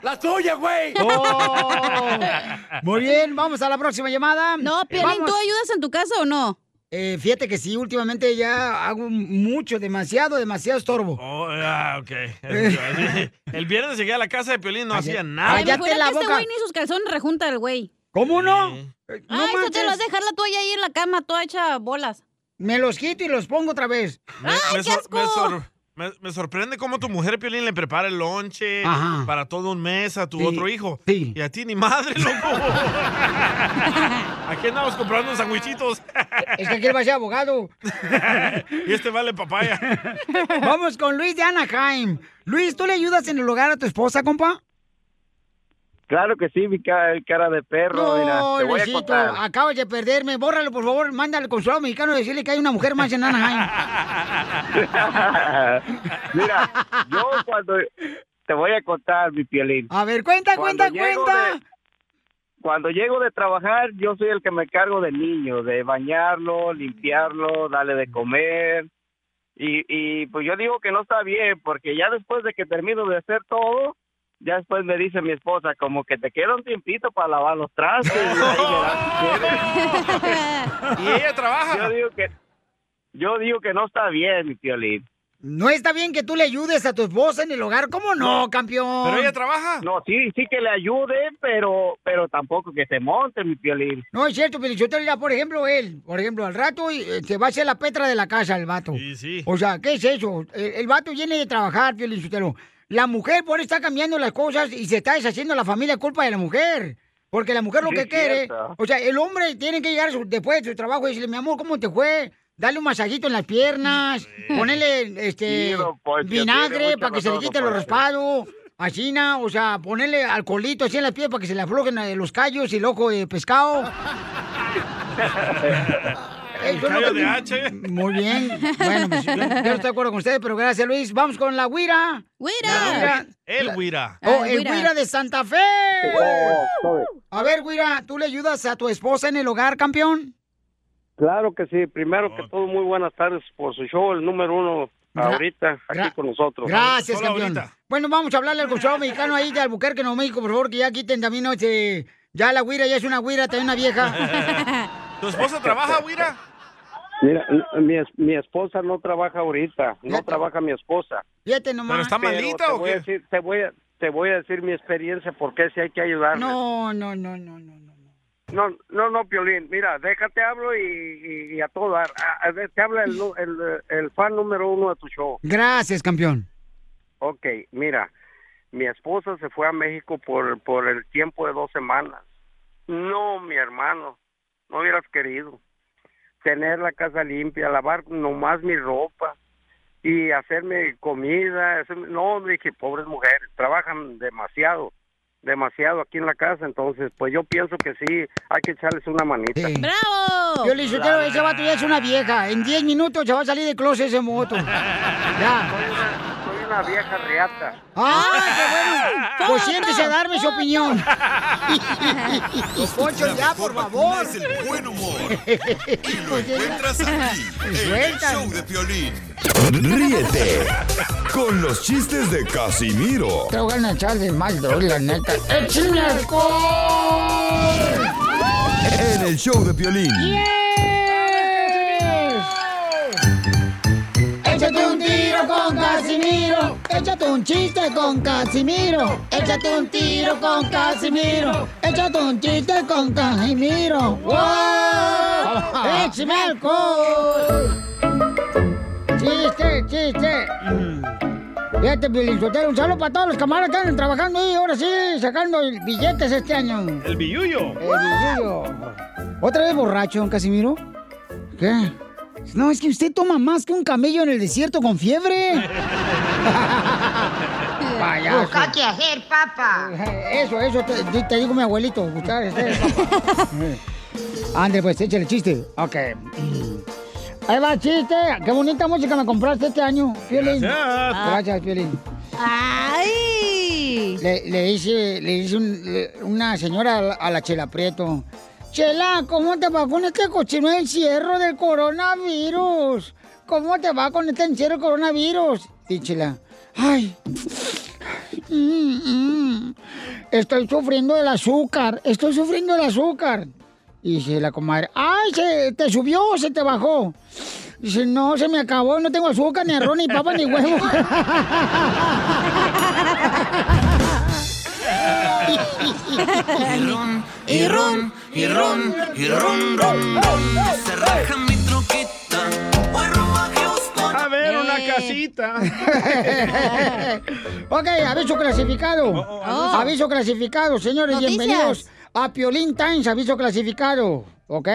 [SPEAKER 19] ¡La tuya, güey!
[SPEAKER 1] Oh. Muy bien, vamos a la próxima llamada.
[SPEAKER 4] No, Piolín. ¿tú ayudas en tu casa o no?
[SPEAKER 1] Eh, fíjate que sí, últimamente ya hago mucho, demasiado, demasiado estorbo.
[SPEAKER 2] Oh, ah, ok. El viernes llegué a la casa de Piolín, no hacía nada.
[SPEAKER 4] Ay, me
[SPEAKER 1] Cállate la
[SPEAKER 4] este
[SPEAKER 1] boca.
[SPEAKER 4] güey ni sus calzones rejunta el güey.
[SPEAKER 1] ¿Cómo no?
[SPEAKER 2] Sí.
[SPEAKER 1] Eh, No
[SPEAKER 4] Ay, eso te lo vas a dejar la toalla ahí en la cama, toda hecha bolas.
[SPEAKER 1] Me los quito y los pongo otra vez.
[SPEAKER 2] Me, me
[SPEAKER 4] qué asco!
[SPEAKER 2] me me- me sorprende cómo tu mujer Piolín le prepara el lonche
[SPEAKER 1] Ajá.
[SPEAKER 2] para todo un mes a tu
[SPEAKER 1] Sí,
[SPEAKER 2] otro hijo.
[SPEAKER 1] sí.
[SPEAKER 2] Y a ti ni madre, loco. Aquí andamos comprando sandwichitos.
[SPEAKER 1] Es que aquel va a ser abogado.
[SPEAKER 2] y este vale papaya.
[SPEAKER 1] Vamos con Luis de Anaheim. Luis, ¿tú le ayudas en el hogar a tu esposa, compa?
[SPEAKER 35] Claro que sí, mi cara, cara de perro,
[SPEAKER 1] No,
[SPEAKER 35] mira, te voy a
[SPEAKER 1] Luisito,
[SPEAKER 35] contar.
[SPEAKER 1] acabas de perderme. Bórralo, por favor. Mándale al consulado mexicano a decirle que hay una mujer más en Anaheim.
[SPEAKER 35] Mira, yo cuando te voy a contar, mi piolín.
[SPEAKER 1] A ver, cuenta,
[SPEAKER 35] Cuando
[SPEAKER 1] cuenta, cuenta.
[SPEAKER 35] de- Cuando llego de trabajar, yo soy el que me cargo del niño, de bañarlo, limpiarlo, darle de comer. Y, y pues yo digo que no está bien, porque ya después de que termino de hacer todo, ya después me dice mi esposa, como que te queda un tiempito para lavar los trastes. y ahí
[SPEAKER 2] ella trabaja.
[SPEAKER 35] Yo digo que, yo digo que no está bien, mi piolín.
[SPEAKER 1] No está bien que tú le ayudes a tu esposa en el hogar. ¿Cómo no, campeón?
[SPEAKER 2] Pero ella trabaja.
[SPEAKER 35] No, sí, sí que le ayude, pero, pero tampoco que se monte, mi piolín.
[SPEAKER 1] No, es cierto, pero yo te diría, por ejemplo, él, por ejemplo, al rato eh, se va a hacer la petra de la casa el vato.
[SPEAKER 2] Sí, sí.
[SPEAKER 1] O sea, ¿qué es eso? El, el vato viene de trabajar, Piolichotelo. La mujer por está cambiando las cosas y se está deshaciendo la familia culpa de la mujer. Porque la mujer lo
[SPEAKER 35] Sí,
[SPEAKER 1] que quiere, o sea, el hombre tiene que llegar su- después de su trabajo y decirle, mi amor, ¿cómo te fue? Darle un masajito en las piernas, ponerle este
[SPEAKER 35] Sí, don Poncho, tiene
[SPEAKER 1] vinagre para que se le quite los raspados, así, o sea, ponerle alcoholito así en las piernas para que se le aflojen eh, los callos y el ojo de pescado.
[SPEAKER 2] El callo de H.
[SPEAKER 1] Muy bien. Bueno, pues yo, yo no estoy de acuerdo con ustedes, pero gracias, Luis. Vamos con la Guira.
[SPEAKER 4] ¡Güira!
[SPEAKER 2] El Guira.
[SPEAKER 1] Oh,
[SPEAKER 4] Ah,
[SPEAKER 1] el
[SPEAKER 4] Guira.
[SPEAKER 1] Guira de Santa Fe. A ver, Guira, ¿tú le ayudas a tu esposa en el hogar, campeón?
[SPEAKER 35] Claro que sí. Primero que todo, muy buenas tardes por su show, el número uno
[SPEAKER 1] Gra-
[SPEAKER 35] ahorita aquí con nosotros.
[SPEAKER 1] Gracias, campeón.
[SPEAKER 2] ahorita.
[SPEAKER 1] Bueno, vamos a hablarle al consulado mexicano ahí de Albuquerque, Nuevo México, por favor, que ya quiten también, ¿no? Este, ya la Guira ya es una Guira, también una vieja.
[SPEAKER 2] ¿Tu esposa trabaja, Guira?
[SPEAKER 35] Mira, mi, es- mi esposa no trabaja ahorita, no
[SPEAKER 1] Fíjate.
[SPEAKER 35] trabaja mi esposa.
[SPEAKER 1] Fíjate nomás.
[SPEAKER 2] ¿Pero está
[SPEAKER 35] Pero
[SPEAKER 2] malita
[SPEAKER 35] te
[SPEAKER 2] o
[SPEAKER 35] voy a
[SPEAKER 2] qué?
[SPEAKER 35] decir, te voy a, te voy a decir mi experiencia porque si hay que ayudarle.
[SPEAKER 1] No, no, no, no, no. no.
[SPEAKER 35] No, no, no, Piolín. Mira, déjate hablo y, y- y a todo dar. A- te habla el, el, el fan número uno de tu show.
[SPEAKER 1] Gracias, campeón.
[SPEAKER 35] Ok, mira, mi esposa se fue a México por, por el tiempo de dos semanas. No, mi hermano, no hubieras querido. Tener la casa limpia, lavar nomás mi ropa. y hacerme comida. hacerme- No, dije, pobres mujeres, trabajan demasiado, demasiado aquí en la casa, entonces pues yo pienso que sí, hay que echarles una manita.
[SPEAKER 4] ¡Bravo!
[SPEAKER 1] Yo le dije, "Quiero, ese vato ya es una vieja. En 10 minutos se va a salir de closet ese moto. Ya.
[SPEAKER 35] Una vieja reata.
[SPEAKER 1] ¡Ah, qué bueno! Pues siéntese a darme su opinión. Poncho, ya, por favor.
[SPEAKER 12] Es el buen humor. Y lo encuentras aquí, en el show de Piolín.
[SPEAKER 43] Ríete con los chistes de Casimiro
[SPEAKER 1] Te voy a echar de mal, la neta. ¡Échame alcohol!
[SPEAKER 43] en el show de Piolín.
[SPEAKER 1] Échate Échate un chiste con Casimiro. Échate un tiro con Casimiro. Échate un chiste con Casimiro. ¡Wow! ¡Échame alcohol! ¡Chiste, chiste! Fíjate, Piolizotero, un saludo para todos los camaradas que andan trabajando ahí, ahora sí, sacando billetes este año.
[SPEAKER 2] El billuyo.
[SPEAKER 1] El billuyo. ¿Otra vez borracho, don Casimiro? ¿Qué? No, es que usted toma más que un camello en el desierto con fiebre. Payaso.
[SPEAKER 38] Busca qué hacer, papá.
[SPEAKER 1] Eso, eso, te, te digo mi abuelito. Buscar este, papá. Ande, pues, échale chiste. Ok. Ahí va, chiste. Qué bonita música me compraste este año, Piolín.
[SPEAKER 8] Gracias.
[SPEAKER 1] Gracias, Piolín.
[SPEAKER 4] ¡Ay!
[SPEAKER 1] Le, le dice, le un- le- una señora a la, a la Chela Prieto. Chela, ¿cómo te va con este cochino encierro del coronavirus? ¿Cómo te va con este encierro del coronavirus? Y Chela, ay, estoy sufriendo del azúcar, estoy sufriendo del azúcar. Y dice la comadre, ay, ¿se te subió o se te bajó? Dice, no, se me acabó, no tengo azúcar, ni arroz, ni papa, ni huevo.
[SPEAKER 8] Y ron, y ron, y ron, y ron, ron, ron. Se raja mi troquita. Voy rumbo a Houston.
[SPEAKER 2] A ver,
[SPEAKER 1] Eh.
[SPEAKER 2] una casita.
[SPEAKER 1] ok, aviso clasificado. Aviso clasificado, señores,
[SPEAKER 4] Noticias.
[SPEAKER 1] bienvenidos a Piolín Times, aviso clasificado. ¿Ok?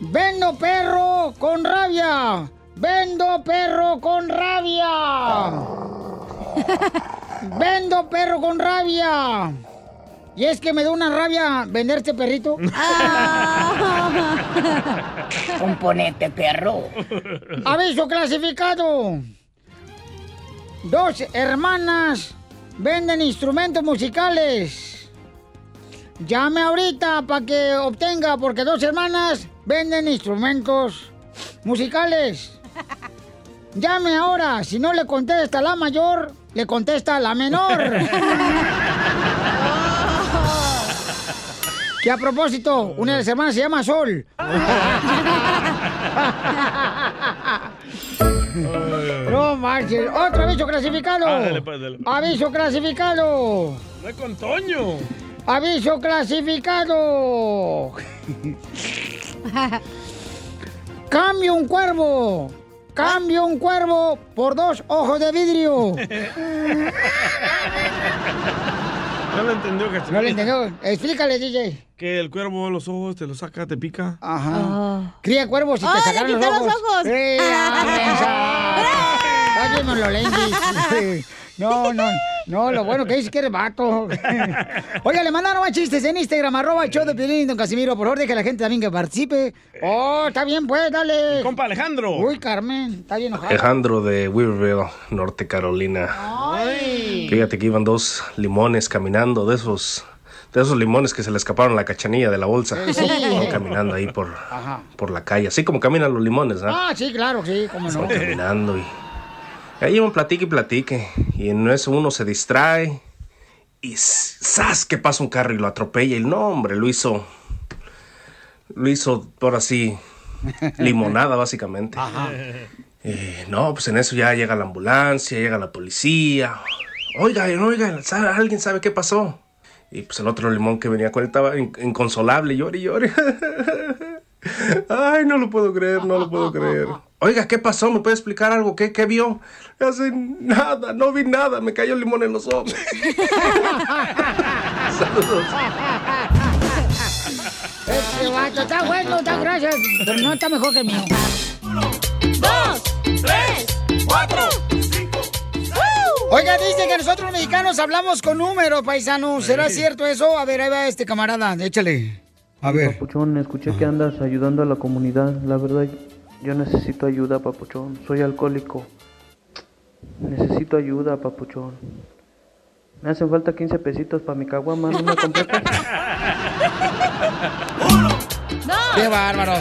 [SPEAKER 1] Vendo perro con rabia. Vendo perro con rabia. Vendo perro con rabia. Y es que me da una rabia vender este perrito. Componente perro. Aviso clasificado. Dos hermanas venden instrumentos musicales. Llame ahorita para que obtenga, porque dos hermanas venden instrumentos musicales. Llame ahora, si no le contesta la mayor, le contesta la menor. que a propósito, una de las hermanas se llama Sol. No marches. Otro aviso clasificado.
[SPEAKER 2] Ah, pues, dale.
[SPEAKER 1] Aviso clasificado.
[SPEAKER 2] No es con Toño.
[SPEAKER 1] Aviso clasificado. Cambio un cuervo. Cambio un cuervo por dos ojos de vidrio.
[SPEAKER 2] No lo entendió, Casimiro.
[SPEAKER 1] No lo entendió. Explícale, DJ.
[SPEAKER 2] Que el cuervo los ojos te lo saca, te pica.
[SPEAKER 1] Ajá. Cría cuervos y te
[SPEAKER 4] ¡Ay, le
[SPEAKER 1] sacaron los ojos.
[SPEAKER 4] los ojos!
[SPEAKER 1] ¡Eh! Ay, Mololenguis. No, no, no, lo bueno que dice que eres vato. Oiga, le mandaron más chistes en Instagram, arroba el show de Piolín, don Casimiro. Por favor, deje a la gente también que participe. Oh, está bien, pues, dale.
[SPEAKER 2] Compa Alejandro.
[SPEAKER 1] Uy, Carmen, está bien enojado.
[SPEAKER 44] Alejandro de Weaverville, Norte Carolina.
[SPEAKER 1] Ay.
[SPEAKER 44] Fíjate que iban dos limones caminando, de esos, de esos limones que se le escaparon la cachanilla de la bolsa.
[SPEAKER 1] Sí, sí.
[SPEAKER 44] Iban caminando ahí por,
[SPEAKER 1] Ajá.
[SPEAKER 44] por la calle, así como caminan los limones, ¿no?
[SPEAKER 1] Ah, sí, claro, sí, cómo no.
[SPEAKER 44] Iban caminando y ahí iban platique y platique. Y en eso uno se distrae y ¡zas! que pasa un carro y lo atropella. Y no, hombre, lo hizo, lo hizo por así, limonada básicamente. Eh, no, pues en eso ya llega la ambulancia, llega la policía. Oigan, oigan, ¿sabe- ¿alguien sabe qué pasó? Y pues el otro limón que venía con él estaba in- inconsolable, llore y llore. Ay, no lo puedo creer, no lo puedo creer. Oiga, ¿qué pasó? ¿Me puede explicar algo? ¿Qué, qué vio? Hace nada, no vi nada, me cayó el limón en los ojos. Saludos.
[SPEAKER 1] Este vato está bueno, está gracias, pero no está mejor que el mío.
[SPEAKER 8] Dos, tres, cuatro,
[SPEAKER 1] Oiga, dice que nosotros los mexicanos hablamos con números, paisanos. ¿Será cierto eso? A ver, ahí va este camarada, échale. A ver.
[SPEAKER 45] Papuchón, escuché que andas ayudando a la comunidad. La verdad, yo necesito ayuda, Papuchón. Soy alcohólico. Necesito ayuda, Papuchón. Me hacen falta 15 pesitos para mi caguama, ¿no me completas?
[SPEAKER 1] ¡Qué bárbaros!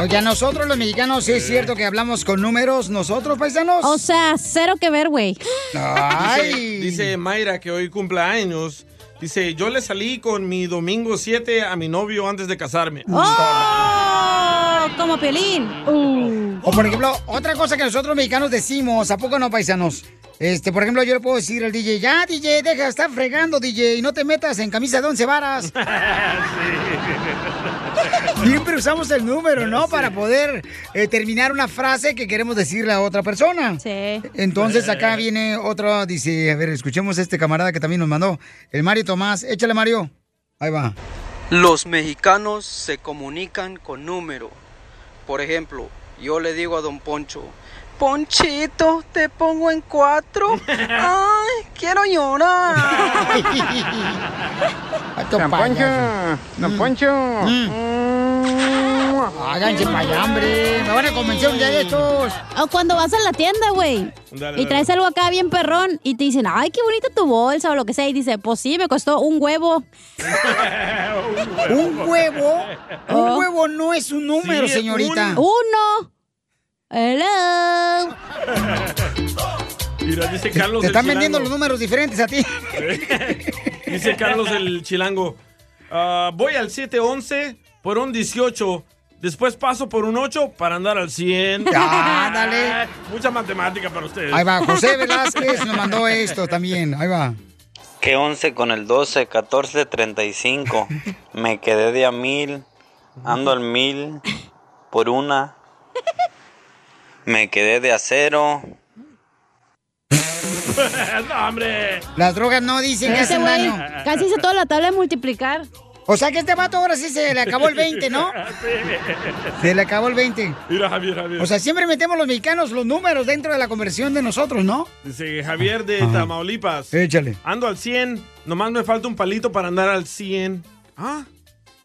[SPEAKER 1] Oiga, nosotros los mexicanos, ¿sí ¿es cierto que hablamos con números nosotros, paisanos?
[SPEAKER 4] O sea, cero que ver, güey.
[SPEAKER 2] Dice, dice Mayra que hoy cumple años. Dice, yo le salí con mi domingo 7 a mi novio antes de casarme.
[SPEAKER 4] ¡Oh! Como Pelín.
[SPEAKER 1] O por ejemplo, otra cosa que nosotros mexicanos decimos, ¿a poco no, paisanos? Este, por ejemplo, yo le puedo decir al DJ, ya, DJ, deja de estar fregando, DJ, y no te metas en camisa de once varas. Siempre usamos el número, ¿no? Para poder eh, terminar una frase que queremos decirle a otra persona.
[SPEAKER 4] Sí.
[SPEAKER 1] Entonces acá viene otro, dice, a ver, escuchemos a este camarada que también nos mandó, el Mario Tomás. Échale, Mario. Ahí va.
[SPEAKER 46] Los mexicanos se comunican con número. Por ejemplo, yo le digo a don Poncho, Ponchito, te pongo en cuatro. Ay, quiero llorar.
[SPEAKER 1] Don Poncho,
[SPEAKER 46] Don Poncho.
[SPEAKER 1] Háganse para allá, hombre. Me van a convencer un día de estos.
[SPEAKER 4] O cuando vas a la tienda, güey. Y traes algo acá bien perrón y te dicen, ay, qué bonita tu bolsa o lo que sea. Y dice, pues sí, me costó un huevo.
[SPEAKER 1] ¿Un huevo? Un
[SPEAKER 4] Oh.
[SPEAKER 1] huevo no es un número,
[SPEAKER 4] Sí,
[SPEAKER 1] señorita.
[SPEAKER 4] Uno. Hello.
[SPEAKER 2] Mira, dice Carlos
[SPEAKER 1] Te están vendiendo los números diferentes a ti.
[SPEAKER 2] Dice Carlos el chilango. "Ah, voy al 711 por un 18. Después paso por un 8 para andar al 100.
[SPEAKER 1] Ándale.
[SPEAKER 2] Mucha matemática para ustedes.
[SPEAKER 1] Ahí va, José Velázquez nos mandó esto también. Ahí va.
[SPEAKER 47] Que 11 con el 12, 14, 35. Me quedé de a mil, ando al mil por una. Me quedé de a cero.
[SPEAKER 2] no, hombre.
[SPEAKER 1] Las drogas no dicen que
[SPEAKER 4] Ese
[SPEAKER 1] hacen daño.
[SPEAKER 4] casi hizo toda la tabla de multiplicar.
[SPEAKER 1] O sea que este vato ahora sí se le acabó el 20, ¿no? Se le acabó el 20.
[SPEAKER 2] Mira, Javier, Javier.
[SPEAKER 1] O sea, siempre metemos los mexicanos los números dentro de la conversión de nosotros, ¿no?
[SPEAKER 2] Dice Javier de
[SPEAKER 1] Ajá.
[SPEAKER 2] Tamaulipas.
[SPEAKER 1] Échale.
[SPEAKER 2] Ando al 100. Nomás me falta un palito para andar al 100. ¿Ah?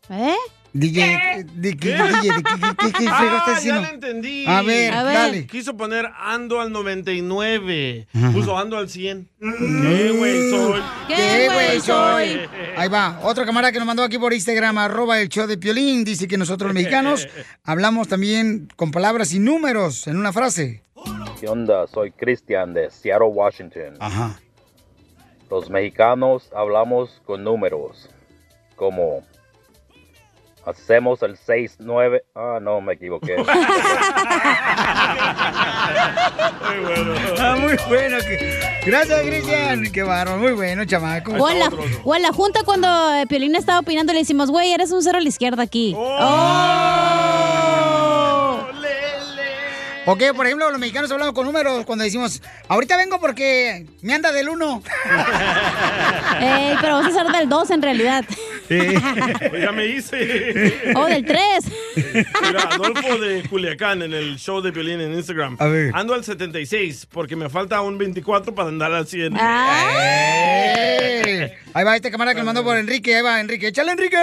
[SPEAKER 4] ¿Eh?
[SPEAKER 1] DJ, ¿de qué, DJ, ¿de qué, qué, qué, qué
[SPEAKER 2] ah, ya le entendí.
[SPEAKER 1] A ver, A ver. dale.
[SPEAKER 2] Quiso poner ando al 99.
[SPEAKER 1] Ajá.
[SPEAKER 2] Puso ando al 100. ¿Qué güey soy?
[SPEAKER 1] ¿Qué güey soy? Ahí va, otro camarada que nos mandó aquí por Instagram, arroba el show de Piolín, dice que nosotros los mexicanos hablamos también con palabras y números en una frase.
[SPEAKER 48] ¿Qué onda? Soy Cristian de Seattle, Washington.
[SPEAKER 1] Ajá.
[SPEAKER 48] Los mexicanos hablamos con números, como hacemos el 6-9. Ah, no, me equivoqué.
[SPEAKER 1] Ah, muy bueno. Gracias, Cristian. Qué bárbaro, muy bueno, chamaco.
[SPEAKER 4] O en, la, o en la junta cuando eh, Piolín estaba opinando le decimos, güey, eres un cero a la izquierda aquí. Oh.
[SPEAKER 1] Ok, por ejemplo, los mexicanos hablamos con números cuando decimos, ahorita vengo porque me anda del uno.
[SPEAKER 4] Ey, pero vas a ser del 2 en realidad.
[SPEAKER 2] ya me hice.
[SPEAKER 4] O del 3.
[SPEAKER 2] Mira, Adolfo de Culiacán en el show de violín en Instagram.
[SPEAKER 1] A ver.
[SPEAKER 2] Ando al 76 porque me falta un 24 para andar al 100.
[SPEAKER 1] ¡Eh! Ahí va este camarada que nos mandó por Enrique. Ahí va, Enrique. ¡Échale, Enrique!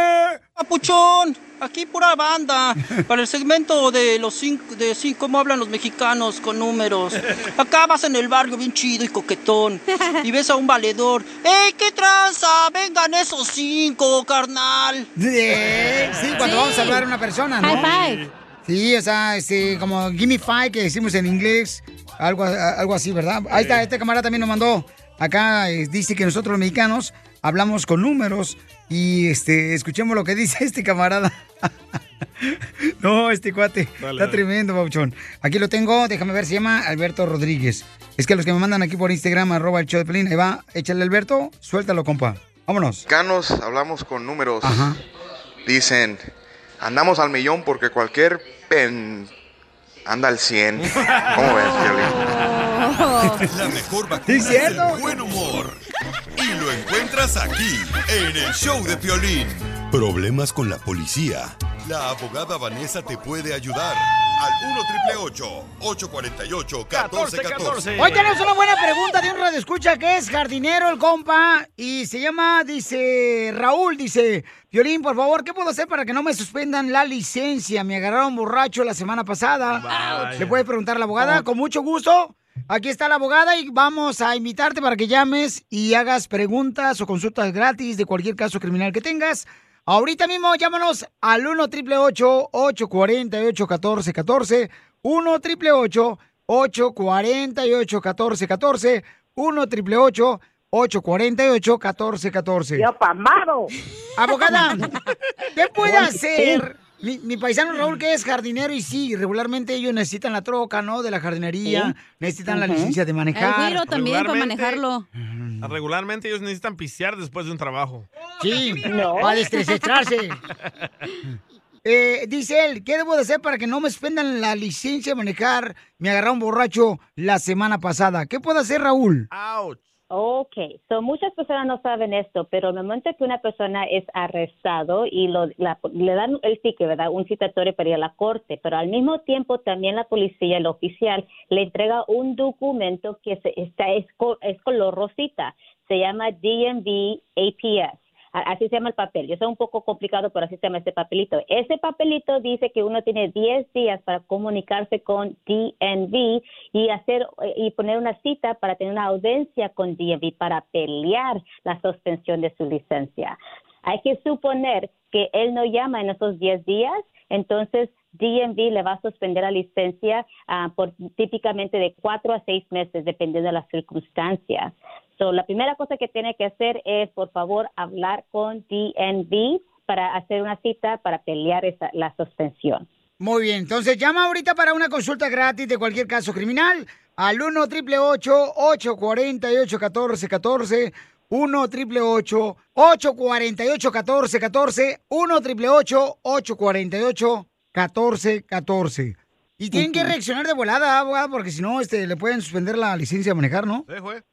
[SPEAKER 49] Papuchón, aquí pura banda. Para el segmento de los cinco, de cinco, cómo hablan los mexicanos con números. Acá vas en el barrio bien chido y coquetón. Y ves a un valedor. ¡Ey, qué tranza! Vengan esos cinco, carnal.
[SPEAKER 1] Eh, Sí, cuando vamos a saludar a una persona, ¿no?
[SPEAKER 49] High five.
[SPEAKER 1] Sí, o sea, este, como gimme five que decimos en inglés, algo, algo así, ¿verdad? Ahí está, este camarada también nos mandó acá, eh, dice que nosotros los mexicanos hablamos con números y este, escuchemos lo que dice este camarada. no, este cuate,
[SPEAKER 8] Dale,
[SPEAKER 1] está
[SPEAKER 8] dale.
[SPEAKER 1] tremendo, Pauchón. Aquí lo tengo, déjame ver, se llama Alberto Rodríguez. Es que los que me mandan aquí por Instagram, arroba el show de Pelín, ahí va, échale Alberto, suéltalo, compa. Vámonos.
[SPEAKER 50] mexicanos hablamos con números. Dicen, andamos al millón porque cualquier pen anda al 100. ¿Cómo ves, Piolín?
[SPEAKER 12] La mejor vacuna
[SPEAKER 1] ¿Sí,
[SPEAKER 12] es
[SPEAKER 1] cierto?
[SPEAKER 12] el buen humor. Y lo encuentras aquí, en el show de Piolín. Problemas con la policía. La abogada Vanessa te puede ayudar. al 1 848 1414
[SPEAKER 1] Hoy tenemos una buena pregunta de un radio escucha que es jardinero el compa y se llama, dice Raúl, dice, Violín, por favor, ¿qué puedo hacer para que no me suspendan la licencia? Me agarraron borracho la semana pasada.
[SPEAKER 8] Vaya.
[SPEAKER 1] ¿Le puede preguntar a la abogada? Con mucho gusto. Aquí está la abogada y vamos a invitarte para que llames y hagas preguntas o consultas gratis de cualquier caso criminal que tengas. Ahorita mismo llámanos al 1 888 848 1414 1 888 848 1414 1 888 848 1414
[SPEAKER 38] Yo pamado.
[SPEAKER 1] Abogada, ¿qué puede hacer mi, mi paisano Raúl, que es jardinero? Y sí, regularmente ellos necesitan la troca, ¿no? De la jardinería,
[SPEAKER 2] Sí.
[SPEAKER 1] necesitan la licencia de manejar.
[SPEAKER 4] El güiro también para manejarlo.
[SPEAKER 2] Regularmente ellos necesitan pisear después de un trabajo.
[SPEAKER 1] Sí, para desestresarse. Eh, dice él, ¿qué debo de hacer para que no me suspendan la licencia de manejar? Me agarraron borracho la semana pasada. ¿Qué puedo hacer, Raúl?
[SPEAKER 51] Ok, so muchas personas no saben esto, pero el momento que una persona es arrestado y lo, la- le dan el ticket, ¿verdad? Un citatorio para ir a la corte, pero al mismo tiempo también la policía, el oficial, le entrega un documento que se- está, es, es color rosita, se llama DMV APS. Así se llama el papel. Yo sé un poco complicado, pero así se llama este papelito. Ese papelito dice que uno tiene 10 días para comunicarse con DNV y hacer y poner una cita para tener una audiencia con DNV para pelear la suspensión de su licencia. Hay que suponer que él no llama en esos 10 días, entonces DNV le va a suspender la licencia ah, por típicamente de 4 a 6 meses, dependiendo de las circunstancias. So, la primera cosa que tiene que hacer es, por favor, hablar con DNV para hacer una cita para pelear esa, la suspensión.
[SPEAKER 1] Muy bien, entonces llama ahorita para una consulta gratis de cualquier caso criminal al 1 888 848 1414 1 888 848 1414 1 888 848 1414 Y tienen que reaccionar de volada, abogada, porque si no, este, le pueden suspender la licencia de manejar, ¿no?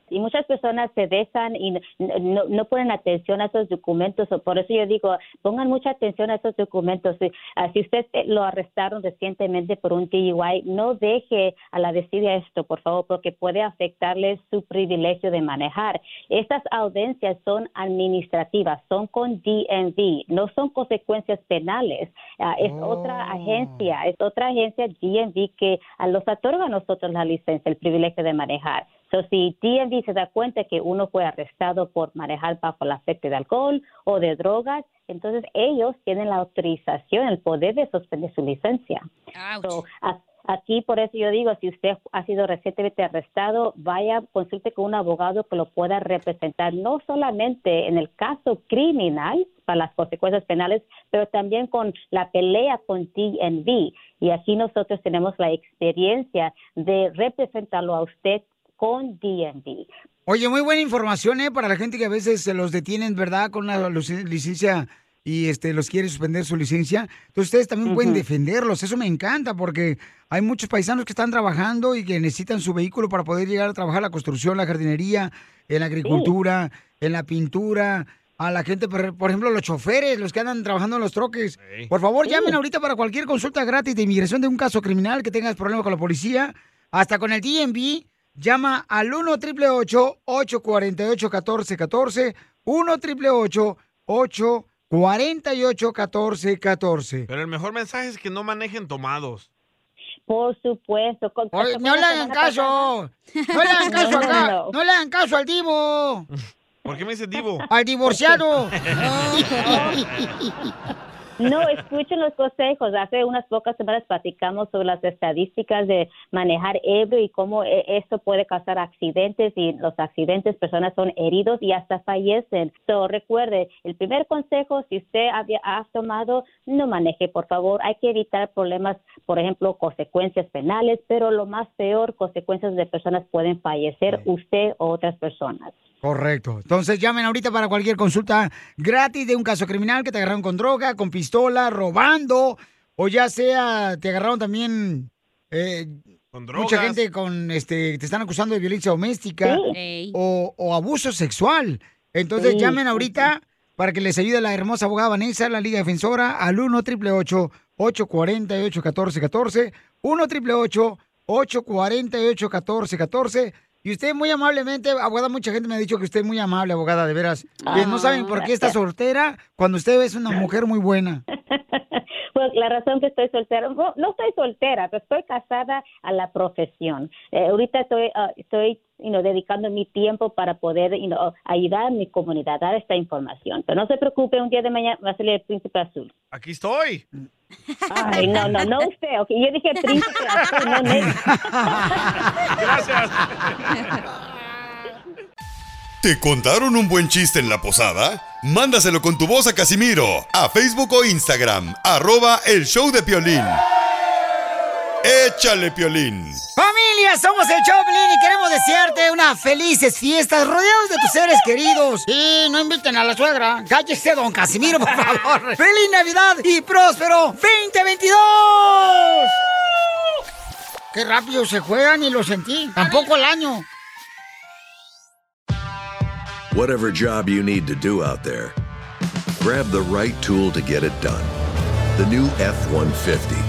[SPEAKER 51] Y muchas personas se dejan y no, ponen atención a esos documentos. Por eso yo digo, pongan mucha atención a esos documentos. Si, ah, si usted eh, lo arrestaron recientemente por un DUI, no deje a la desidia esto, por favor, porque puede afectarle su privilegio de manejar. Estas audiencias son administrativas, son con DNV, no son consecuencias penales. Ah, es otra agencia, es otra agencia DNV que a los otorga a nosotros la licencia, el privilegio de manejar. So, si DMV se da cuenta que uno fue arrestado por manejar bajo el afecto de alcohol o de drogas, entonces ellos tienen la autorización, el poder de suspender su licencia. So, aquí, por eso yo digo, si usted ha sido recientemente arrestado, vaya, consulte con un abogado que lo pueda representar, no solamente en el caso criminal, para las consecuencias penales, pero también con la pelea con DNV. Y aquí nosotros tenemos la experiencia de representarlo a usted con DNV.
[SPEAKER 1] Oye, muy buena información, ¿eh? Para la gente que a veces se los detienen, ¿verdad? Con una lic- licencia y este los quiere suspender su licencia. Entonces ustedes también pueden defenderlos. Eso me encanta porque hay muchos paisanos que están trabajando y que necesitan su vehículo para poder llegar a trabajar en la construcción, la jardinería, en la agricultura, en la pintura. A la gente, por por ejemplo, los choferes, los que andan trabajando en los troques. Por favor,
[SPEAKER 8] Sí.
[SPEAKER 1] llamen ahorita para cualquier consulta gratis de inmigración de un caso criminal que tengas problemas con la policía. Hasta con el DMV, llama al 1 888 848 1414 1 888 848 1414
[SPEAKER 2] Pero el mejor mensaje es que no manejen tomados.
[SPEAKER 51] Por supuesto. Con,
[SPEAKER 1] Oye, no le hagan caso. No le hagan caso
[SPEAKER 51] no,
[SPEAKER 1] acá.
[SPEAKER 51] no.
[SPEAKER 1] No le hagan caso al divo.
[SPEAKER 2] ¿Por qué me dice Divo?
[SPEAKER 1] Al divorciado.
[SPEAKER 51] No, escuchen los consejos. Hace unas pocas semanas platicamos sobre las estadísticas de manejar ebrio y cómo eh, esto puede causar accidentes y los accidentes personas son heridos y hasta fallecen. So, recuerde, el primer consejo, si usted había, ha tomado, no maneje, por favor. Hay que evitar problemas, por ejemplo, consecuencias penales, pero lo más peor, consecuencias de personas pueden fallecer, usted o otras personas.
[SPEAKER 1] Correcto. Entonces llamen ahorita para cualquier consulta gratis de un caso criminal que te agarraron con droga, con pistola, robando, o ya sea te agarraron también eh, mucha
[SPEAKER 2] drogas.
[SPEAKER 1] gente con este te están acusando de violencia doméstica
[SPEAKER 4] Sí.
[SPEAKER 1] o, o abuso sexual. Entonces
[SPEAKER 4] Sí.
[SPEAKER 1] llamen ahorita para que les ayude la hermosa abogada Vanessa, la Liga Defensora, al 1 888 848-1414, 1 888 848-1414. Y usted muy amablemente, abogada, mucha gente me ha dicho que usted es muy amable, abogada, de veras. Que no saben por qué está soltera cuando usted es una mujer muy buena.
[SPEAKER 51] Pues la razón que estoy soltera, no, no estoy soltera, pero estoy casada a la profesión. Eh, ahorita estoy, ah, estoy you know, dedicando mi tiempo para poder you know, ayudar a mi comunidad, dar esta información. Pero no se preocupe, un día de mañana va a salir el príncipe azul.
[SPEAKER 2] Aquí estoy.
[SPEAKER 51] Ay, no, no, no usted. ok. Yo dije príncipe azul, no negro.
[SPEAKER 2] Gracias.
[SPEAKER 12] ¿Te contaron un buen chiste en la posada? Mándaselo con tu voz a Casimiro, a Facebook o Instagram, arroba el show de Piolín. Échale, Piolín.
[SPEAKER 1] Familia, somos el Choplin y queremos desearte unas felices fiestas rodeados de tus seres queridos. Y no inviten a la suegra. Cállese, don Casimiro, por favor. ¡Feliz Navidad y próspero 2022! Qué rápido se juegan y lo sentí. Tampoco el año.
[SPEAKER 36] Whatever job you need to do out there, grab the right tool to get it done. The new F 150